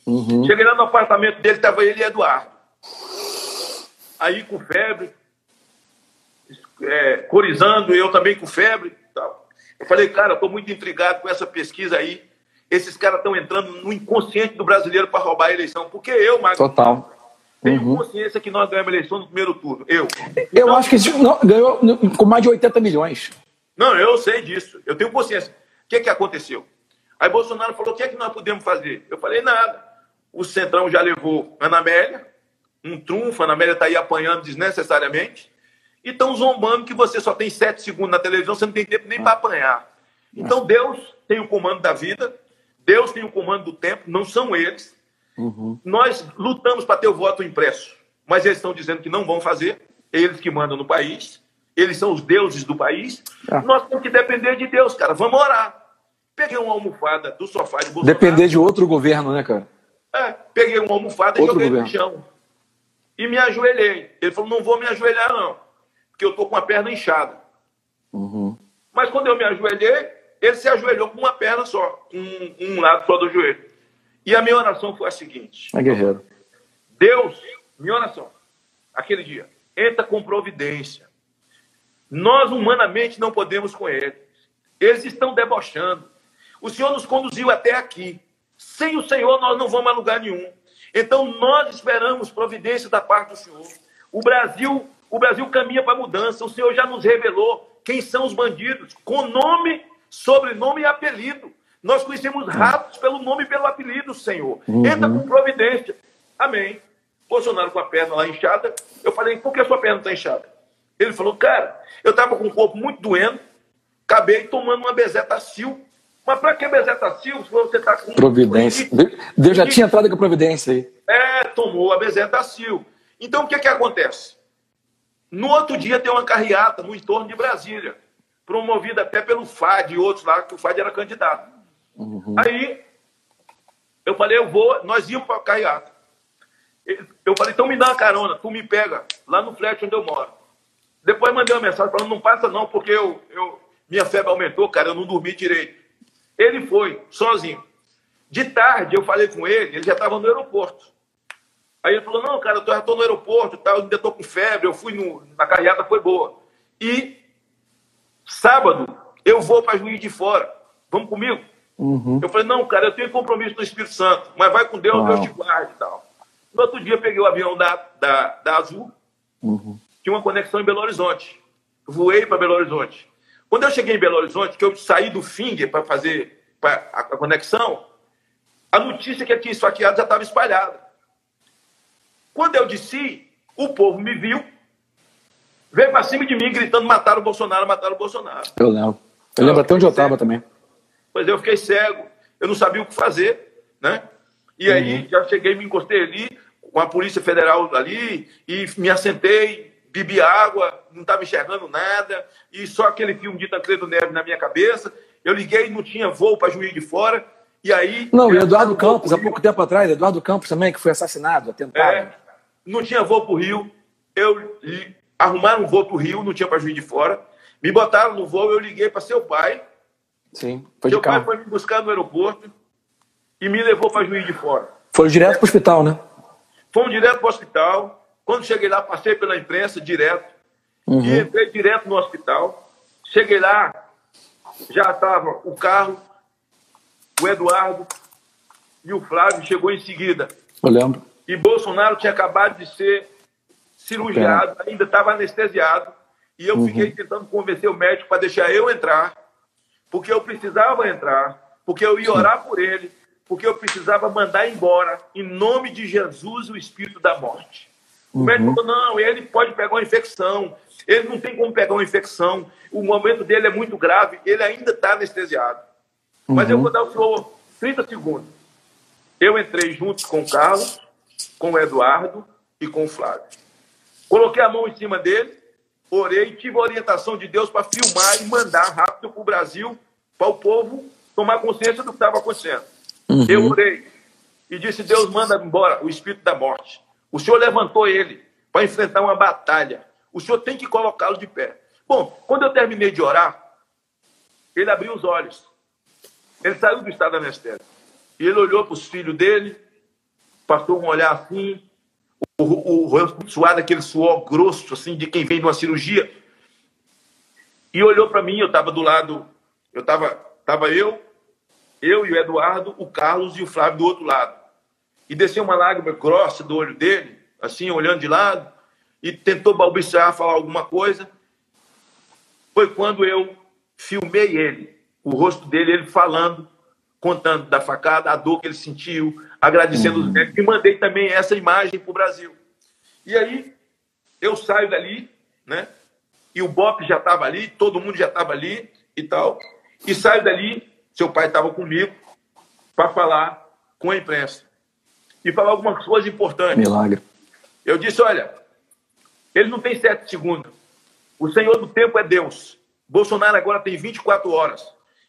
Uhum. Cheguei lá no apartamento dele, estava ele e Eduardo. Aí com febre, é, corizando, eu também com febre. Tal. Eu falei, cara, estou muito intrigado com essa pesquisa aí. Esses caras estão entrando no inconsciente do brasileiro para roubar a eleição. Porque eu, Marcos, Total. Tenho uhum. consciência que nós ganhamos a eleição no primeiro turno. Eu. Eu então, acho que não, ganhou com mais de 80 milhões. Não, eu sei disso. Eu tenho consciência. O que, é que aconteceu? Aí Bolsonaro falou: o que é que nós podemos fazer? Eu falei: nada. O Centrão já levou Ana Amélia, um trunfo, a Ana Amélia está aí apanhando desnecessariamente. E estão zombando que você só tem sete segundos na televisão, você não tem tempo nem para apanhar. Então Deus tem o comando da vida, Deus tem o comando do tempo, não são eles. Uhum. Nós lutamos para ter o voto impresso, mas eles estão dizendo que não vão fazer, eles que mandam no país, eles são os deuses do país. Ah. Nós temos que depender de Deus, cara. Vamos orar. Peguei uma almofada do sofá de Bolsonaro. Depender de outro governo, né, cara? É, peguei uma almofada outro e joguei governo. no chão. E me ajoelhei. Ele falou: não vou me ajoelhar, não, porque eu tô com a perna inchada. Uhum. Mas quando eu me ajoelhei, ele se ajoelhou com uma perna só, com um, um lado só do joelho. E a minha oração foi a seguinte: é guerreiro. Deus, minha oração, aquele dia, entra com providência. Nós humanamente não podemos com eles. Eles estão debochando. O Senhor nos conduziu até aqui. Sem o Senhor, nós não vamos a lugar nenhum. Então, nós esperamos providência da parte do Senhor. O Brasil, o Brasil caminha para a mudança. O Senhor já nos revelou quem são os bandidos, com nome, sobrenome e apelido. Nós conhecemos ratos pelo nome e pelo apelido, Senhor. Uhum. Entra com providência. Amém. Bolsonaro com a perna lá inchada. Eu falei, por que a sua perna está inchada? Ele falou, cara, eu estava com o corpo muito doendo, acabei tomando uma bezetacil. Mas para que bezetacil se você está com... Providência. Deus já tinha entrado com a providência aí. É, tomou a bezetacil. Então, o que, que acontece? No outro dia tem uma carreata no entorno de Brasília, promovida até pelo FAD e outros lá, que o FAD era candidato. Uhum. Aí eu falei, eu vou, nós íamos para Caiaca. Eu falei, então me dá uma carona, tu me pega lá no flat onde eu moro. Depois mandei uma mensagem falando, não passa não, porque eu, eu, minha febre aumentou, cara, eu não dormi direito. Ele foi, sozinho. De tarde eu falei com ele, ele já estava no aeroporto. Aí ele falou, não, cara, eu já estou no aeroporto, tá, eu ainda estou com febre, eu fui no, na carreata, foi boa. E sábado eu vou para Juiz de Fora. Vamos comigo? Uhum. Eu falei, não, cara, eu tenho compromisso no Espírito Santo, mas vai com Deus, Uau. Deus te guarde e tal. No outro dia, peguei o avião da, da, da Azul, uhum. tinha uma conexão em Belo Horizonte. Voei para Belo Horizonte. Quando eu cheguei em Belo Horizonte, que eu saí do Finger para fazer a, conexão, a notícia que aqui esfaqueado já estava espalhada. Quando eu desci, o povo me viu, veio para cima de mim gritando: mataram o Bolsonaro, mataram o Bolsonaro. Eu lembro. Eu lembro até onde eu estava também. Pois eu fiquei cego, eu não sabia o que fazer, né? E aí uhum. já cheguei, me encostei ali, com a Polícia Federal ali, e me assentei, bebi água, não estava enxergando nada, e só aquele filme de Tancredo Neves na minha cabeça. Eu liguei, não tinha voo para Juiz de Fora, e aí... Não, e Eduardo Campos, há pouco tempo atrás, Eduardo Campos também, que foi assassinado, atentado. É, não tinha voo para o Rio, eu arrumaram um voo para o Rio, não tinha para Juiz de Fora, me botaram no voo, eu liguei para seu pai, Sim, foi Seu pai foi me buscar no aeroporto e me levou para Juiz de Fora. Foi direto para o hospital, né? Fomos direto para o hospital. Quando cheguei lá, passei pela imprensa direto. Uhum. E entrei direto no hospital. Cheguei lá, já estava o carro, o Eduardo e o Flávio chegou em seguida. Eu lembro. E Bolsonaro tinha acabado de ser cirurgiado, ainda estava anestesiado. E eu uhum. fiquei tentando convencer o médico para deixar eu entrar, porque eu precisava entrar, porque eu ia orar por ele, porque eu precisava mandar embora, em nome de Jesus, o espírito da morte. O médico uhum. falou: não, ele pode pegar uma infecção, ele não tem como pegar uma infecção, o momento dele é muito grave, ele ainda está anestesiado. Uhum. Mas eu uhum. vou dar o senhor 30 segundos. Eu entrei junto com o Carlos, com o Eduardo e com o Flávio. Coloquei a mão em cima dele, orei, tive a orientação de Deus para filmar e mandar rápido para o Brasil, para o povo tomar consciência do que estava acontecendo. Uhum. Eu orei e disse: Deus manda embora o espírito da morte. O Senhor levantou ele para enfrentar uma batalha. O Senhor tem que colocá-lo de pé. Bom, quando eu terminei de orar, ele abriu os olhos. Ele saiu do estado anestésico. E ele olhou para os filhos dele, passou um olhar assim, o, rosto suado, aquele suor grosso, assim, de quem vem de uma cirurgia. E olhou para mim, eu estava do lado, eu estava tava eu, eu e o Eduardo, o Carlos e o Flávio do outro lado. E desceu uma lágrima grossa do olho dele, assim, olhando de lado, e tentou balbuciar, falar alguma coisa. Foi quando eu filmei ele, o rosto dele, ele falando, contando da facada, a dor que ele sentiu, agradecendo uhum. os médicos, e mandei também essa imagem para o Brasil. E aí, eu saio dali, né? E o Bop já estava ali, todo mundo já estava ali e tal. E saio dali seu pai estava comigo para falar com a imprensa e falar algumas coisas importantes. Milagre. Eu disse: olha, ele não tem sete segundos. O Senhor do tempo é Deus. Bolsonaro agora tem 24 horas.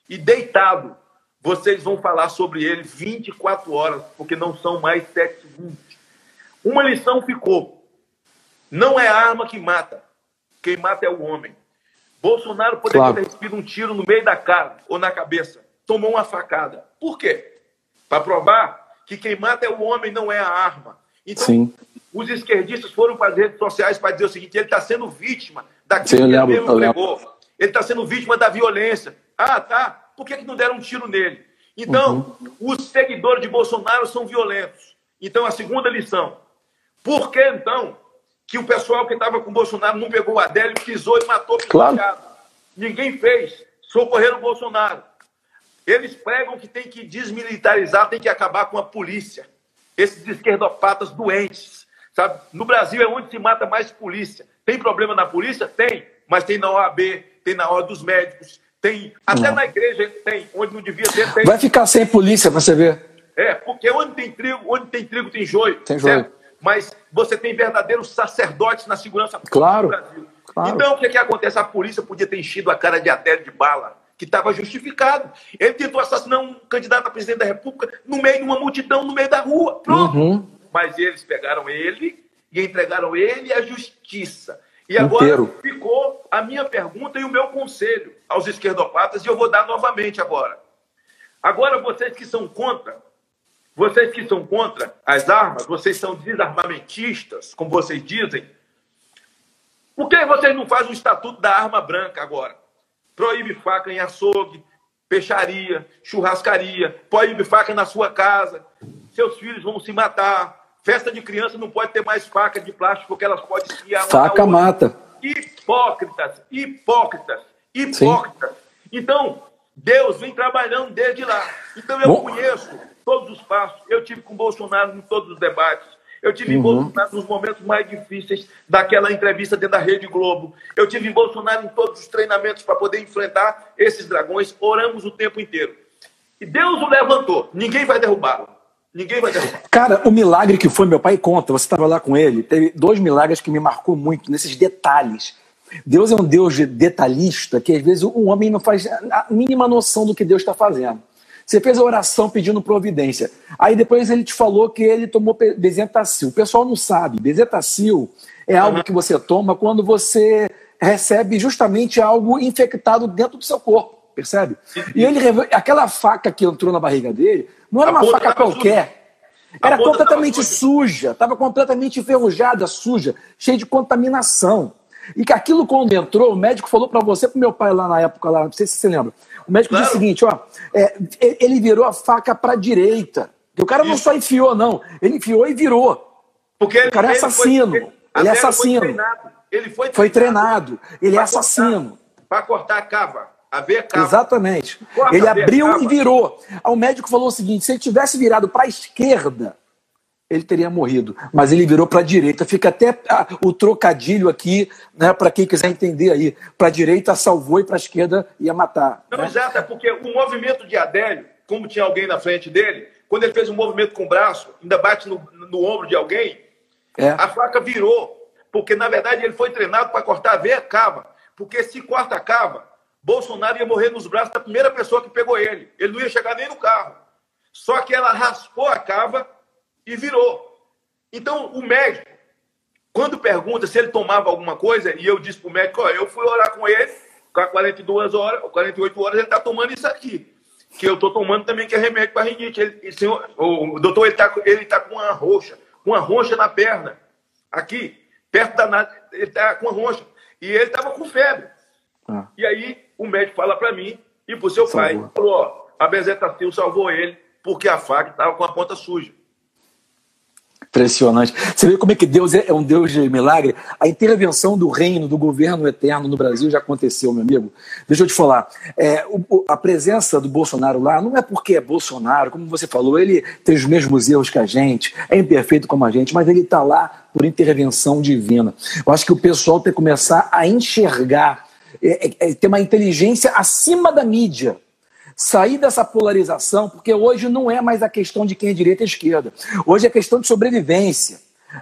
E deitado, vocês vão falar sobre ele 24 horas, porque não são mais sete segundos. Uma lição ficou: não é a arma que mata, quem mata é o homem. Bolsonaro poderia claro. ter recebido um tiro no meio da cara ou na cabeça tomou uma facada. Por quê? Para provar que quem mata é o homem, não é a arma. Então, Sim. os esquerdistas foram para as redes sociais para dizer o seguinte: ele está sendo vítima daquilo Sim, que ele mesmo pregou. Ele está sendo vítima da violência. Ah, tá. Por que, que não deram um tiro nele? Então, uhum. os seguidores de Bolsonaro são violentos. Então, a segunda lição. Por que, então, que o pessoal que estava com Bolsonaro não pegou o Adélio, pisou e matou o claro. Ninguém fez. Socorreram o Bolsonaro. Eles pregam que tem que desmilitarizar, tem que acabar com a polícia. Esses esquerdopatas doentes. Sabe? No Brasil é onde se mata mais polícia. Tem problema na polícia? Tem. Mas tem na OAB, tem na hora dos médicos, tem. Até não. na igreja tem. Onde não devia ter, tem. Vai ficar sem polícia para você ver. É, porque onde tem trigo, onde tem trigo tem joio. Tem joio. Certo? Mas você tem verdadeiros sacerdotes na segurança claro, do Brasil. Claro. Então, o que, é que acontece? A polícia podia ter enchido a cara de Adélio de bala que estava justificado. Ele tentou assassinar um candidato a presidente da República no meio de uma multidão, no meio da rua. Pronto. Uhum. Mas eles pegaram ele e entregaram ele à justiça. E agora Inteiro. ficou a minha pergunta e o meu conselho aos esquerdopatas, e eu vou dar novamente agora. Agora, vocês que são contra, vocês que são contra as armas, vocês são desarmamentistas, como vocês dizem, por que vocês não fazem o estatuto da arma branca agora? Proíbe faca em açougue, peixaria, churrascaria, proíbe faca na sua casa, seus filhos vão se matar. Festa de criança não pode ter mais faca de plástico, porque elas podem se Faca mata. Hipócritas, hipócritas, hipócritas. Sim. Então, Deus vem trabalhando desde lá. Então, eu Bom. conheço todos os passos. Eu tive com Bolsonaro em todos os debates. Eu tive uhum. em Bolsonaro nos momentos mais difíceis daquela entrevista dentro da Rede Globo. Eu tive em Bolsonaro em todos os treinamentos para poder enfrentar esses dragões. Oramos o tempo inteiro. E Deus o levantou. Ninguém vai derrubá-lo. Ninguém vai derrubar. Cara, o milagre que foi, meu pai conta, você estava lá com ele, teve dois milagres que me marcou muito nesses detalhes. Deus é um Deus detalhista que às vezes o homem não faz a mínima noção do que Deus está fazendo. Você fez a oração pedindo providência. Aí depois ele te falou que ele tomou bezetacil. O pessoal não sabe. Bezetacil é algo que você toma quando você recebe justamente algo infectado dentro do seu corpo. percebe? E ele aquela faca que entrou na barriga dele não era uma faca qualquer. Era completamente suja, estava completamente enferrujada, suja, cheia de contaminação. E que aquilo, quando entrou, o médico falou para você, para meu pai lá na época, lá, não sei se você lembra. O médico claro. disse o seguinte: ó, é, ele virou a faca para a direita. o cara Isso. não só enfiou, não. Ele enfiou e virou. Porque o cara é assassino. Ele, ele é assassino. Foi treinado. Ele foi treinado. Foi treinado. Ele é assassino. Para cortar a cava. A veia cava. Exatamente. Corta ele abriu e virou. o médico falou o seguinte: se ele tivesse virado para a esquerda, ele teria morrido. Mas ele virou para a direita. Fica até ah, o trocadilho aqui, né, para quem quiser entender aí. Para a direita salvou e para a esquerda ia matar. Não, né? exato, é porque o movimento de Adélio, como tinha alguém na frente dele, quando ele fez um movimento com o braço, ainda bate no, no ombro de alguém, é. a faca virou. Porque, na verdade, ele foi treinado para cortar a veia cava. Porque se corta a cava, Bolsonaro ia morrer nos braços da primeira pessoa que pegou ele. Ele não ia chegar nem no carro. Só que ela raspou a cava e virou. Então, o médico, quando pergunta se ele tomava alguma coisa, e eu disse para o médico, ó, eu fui orar com ele, com 42 horas, 48 horas, ele está tomando isso aqui. Que eu estou tomando também, que é remédio para rinite. Ele, senhor, o doutor, ele está ele tá com uma roxa, uma roxa na perna, aqui, perto da... Ele está com uma roxa. E ele estava com febre. Ah. E aí, o médico fala para mim e para o seu Salvou. pai, falou, ó, a bezetacil salvou ele, porque a faca estava com a ponta suja. Impressionante. Você vê como é que Deus é, é um Deus de milagre? A intervenção do reino, do governo eterno no Brasil já aconteceu, meu amigo. Deixa eu te falar. É, o, a presença do Bolsonaro lá não é porque é Bolsonaro, como você falou, ele tem os mesmos erros que a gente, é imperfeito como a gente, mas ele está lá por intervenção divina. Eu acho que o pessoal tem que começar a enxergar, é, é, é ter uma inteligência acima da mídia sair dessa polarização, porque hoje não é mais a questão de quem é direita e esquerda. Hoje é questão de sobrevivência.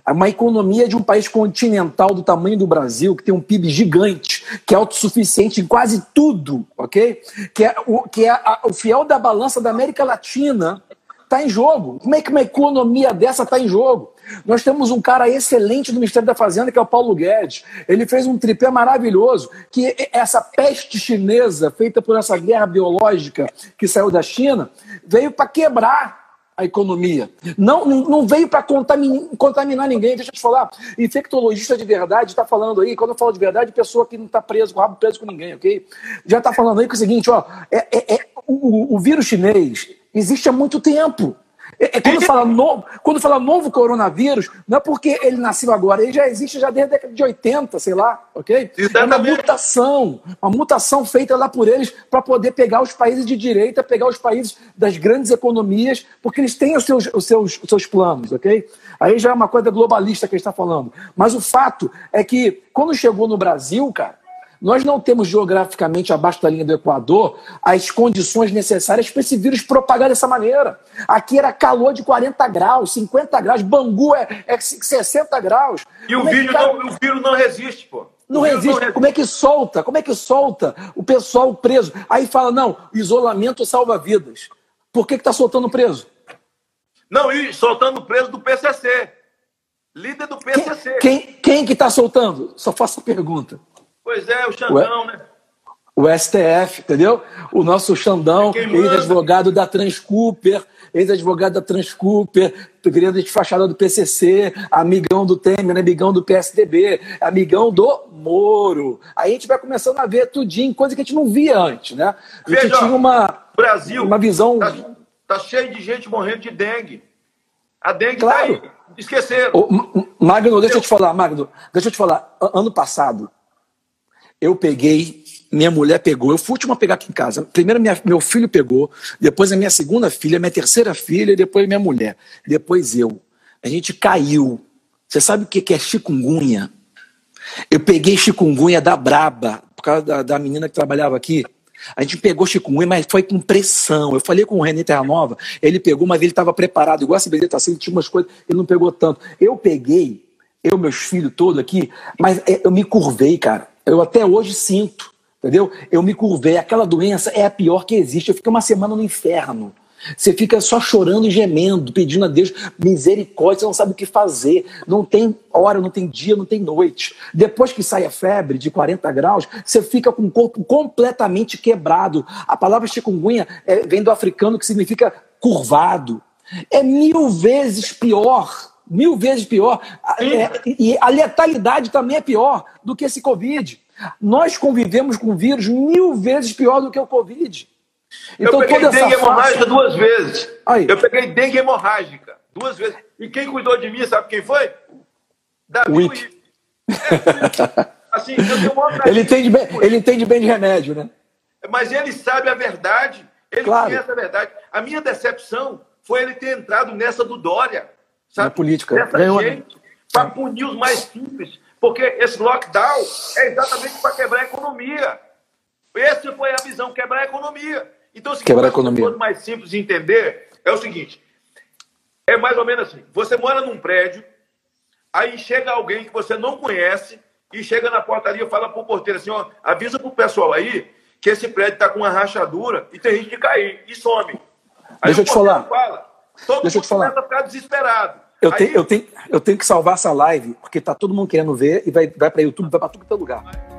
Uma economia de um país continental do tamanho do Brasil, que tem um PIB gigante, que é autossuficiente em quase tudo, ok? Que é o, que é a, o fiel da balança da América Latina, está em jogo. Como é que uma economia dessa está em jogo? Nós temos um cara excelente no Ministério da Fazenda, que é o Paulo Guedes. Ele fez um tripé maravilhoso, que essa peste chinesa, feita por essa guerra biológica que saiu da China, veio para quebrar a economia. Não, não veio para contaminar, contaminar, ninguém. Deixa eu te falar. Infectologista de verdade está falando aí, quando eu falo de verdade, pessoa que não está preso, com o rabo preso com ninguém, ok? Já está falando aí com o seguinte, ó, é, é, é o, o vírus chinês existe há muito tempo. É, é, quando, fala novo, quando fala novo coronavírus, não é porque ele nasceu agora, ele já existe já desde a década de 80, sei lá, ok? Exatamente. É uma mutação, uma mutação feita lá por eles para poder pegar os países de direita, pegar os países das grandes economias, porque eles têm os seus, os seus, os seus planos, ok? Aí já é uma coisa globalista que ele está falando. Mas o fato é que quando chegou no Brasil, cara, nós não temos geograficamente abaixo da linha do Equador as condições necessárias para esse vírus propagar dessa maneira. Aqui era calor de 40 graus, 50 graus, Bangu é, é 60 graus. E o, é vírus, cara... não, o vírus não resiste, pô. Não resiste. não resiste. Como é que solta? Como é que solta o pessoal preso? Aí fala, não, isolamento salva vidas. Por que está soltando preso? Não, e soltando preso do PCC. Líder do PCC. Quem, quem, quem que está soltando? Só faço a pergunta. Pois é, o Xandão, né? O STF, entendeu? O nosso Xandão, é ex-advogado da Transcooper, ex-advogado da Transcooper, grande de fachada do PCC, amigão do Temer, amigão do PSDB, amigão do Moro. Aí a gente vai começando a ver tudinho, coisa que a gente não via antes, né? A gente Veja, tinha uma, Brasil uma visão... Tá, tá, cheio de gente morrendo de dengue. A dengue claro. tá aí. Esqueceram. O, Magno, deixa eu te falar, Magno, deixa eu te falar. Ano passado, eu peguei, minha mulher pegou, eu fui último a pegar aqui em casa. Primeiro minha, meu filho pegou, depois a minha segunda filha, minha terceira filha, depois minha mulher. Depois eu. A gente caiu. Você sabe o que é chikungunya? Eu peguei chikungunya da Braba, por causa da, da menina que trabalhava aqui. A gente pegou chikungunya, mas foi com pressão. Eu falei com o René Terra Nova, ele pegou, mas ele estava preparado. Igual a CBD tá assim, tinha umas coisas, ele não pegou tanto. Eu peguei, eu, meus filhos todos aqui, mas é, eu me curvei, cara. Eu até hoje sinto, entendeu? Eu me curvei. Aquela doença é a pior que existe. Eu fiquei uma semana no inferno. Você fica só chorando e gemendo, pedindo a Deus misericórdia, você não sabe o que fazer. Não tem hora, não tem dia, não tem noite. Depois que sai a febre de 40 graus, você fica com o corpo completamente quebrado. A palavra chikungunya é, vem do africano que significa curvado. É mil vezes pior, mil vezes pior. É, e a letalidade também é pior do que esse Covid. Nós convivemos com vírus mil vezes pior do que o Covid. Então, eu peguei dengue hemorrágica duas vezes. Aí. Eu peguei dengue hemorrágica duas vezes. E quem cuidou de mim, sabe quem foi? Davi Wick. É, assim, ele, entende bem, ele entende bem de remédio, né? Mas ele sabe a verdade. Ele claro. conhece a verdade. A minha decepção foi ele ter entrado nessa do Dória. Sabe? Na política. Dessa Ganhou, né? gente, para punir os mais simples. Porque esse lockdown é exatamente para quebrar a economia. Essa foi a visão, quebrar a economia. Então, se quebrar a economia. mais simples de entender, é o seguinte: é mais ou menos assim. Você mora num prédio, aí chega alguém que você não conhece e chega na portaria e fala pro porteiro assim: ó, avisa pro pessoal aí que esse prédio está com uma rachadura e tem risco de cair e some. Aí Deixa eu te falar. Fala, todo Deixa mundo eu te falar. começa a ficar desesperado. Eu, tenho, eu, tenho, eu tenho que salvar essa live, porque tá todo mundo querendo ver e vai, vai para YouTube, vai para tudo que é lugar.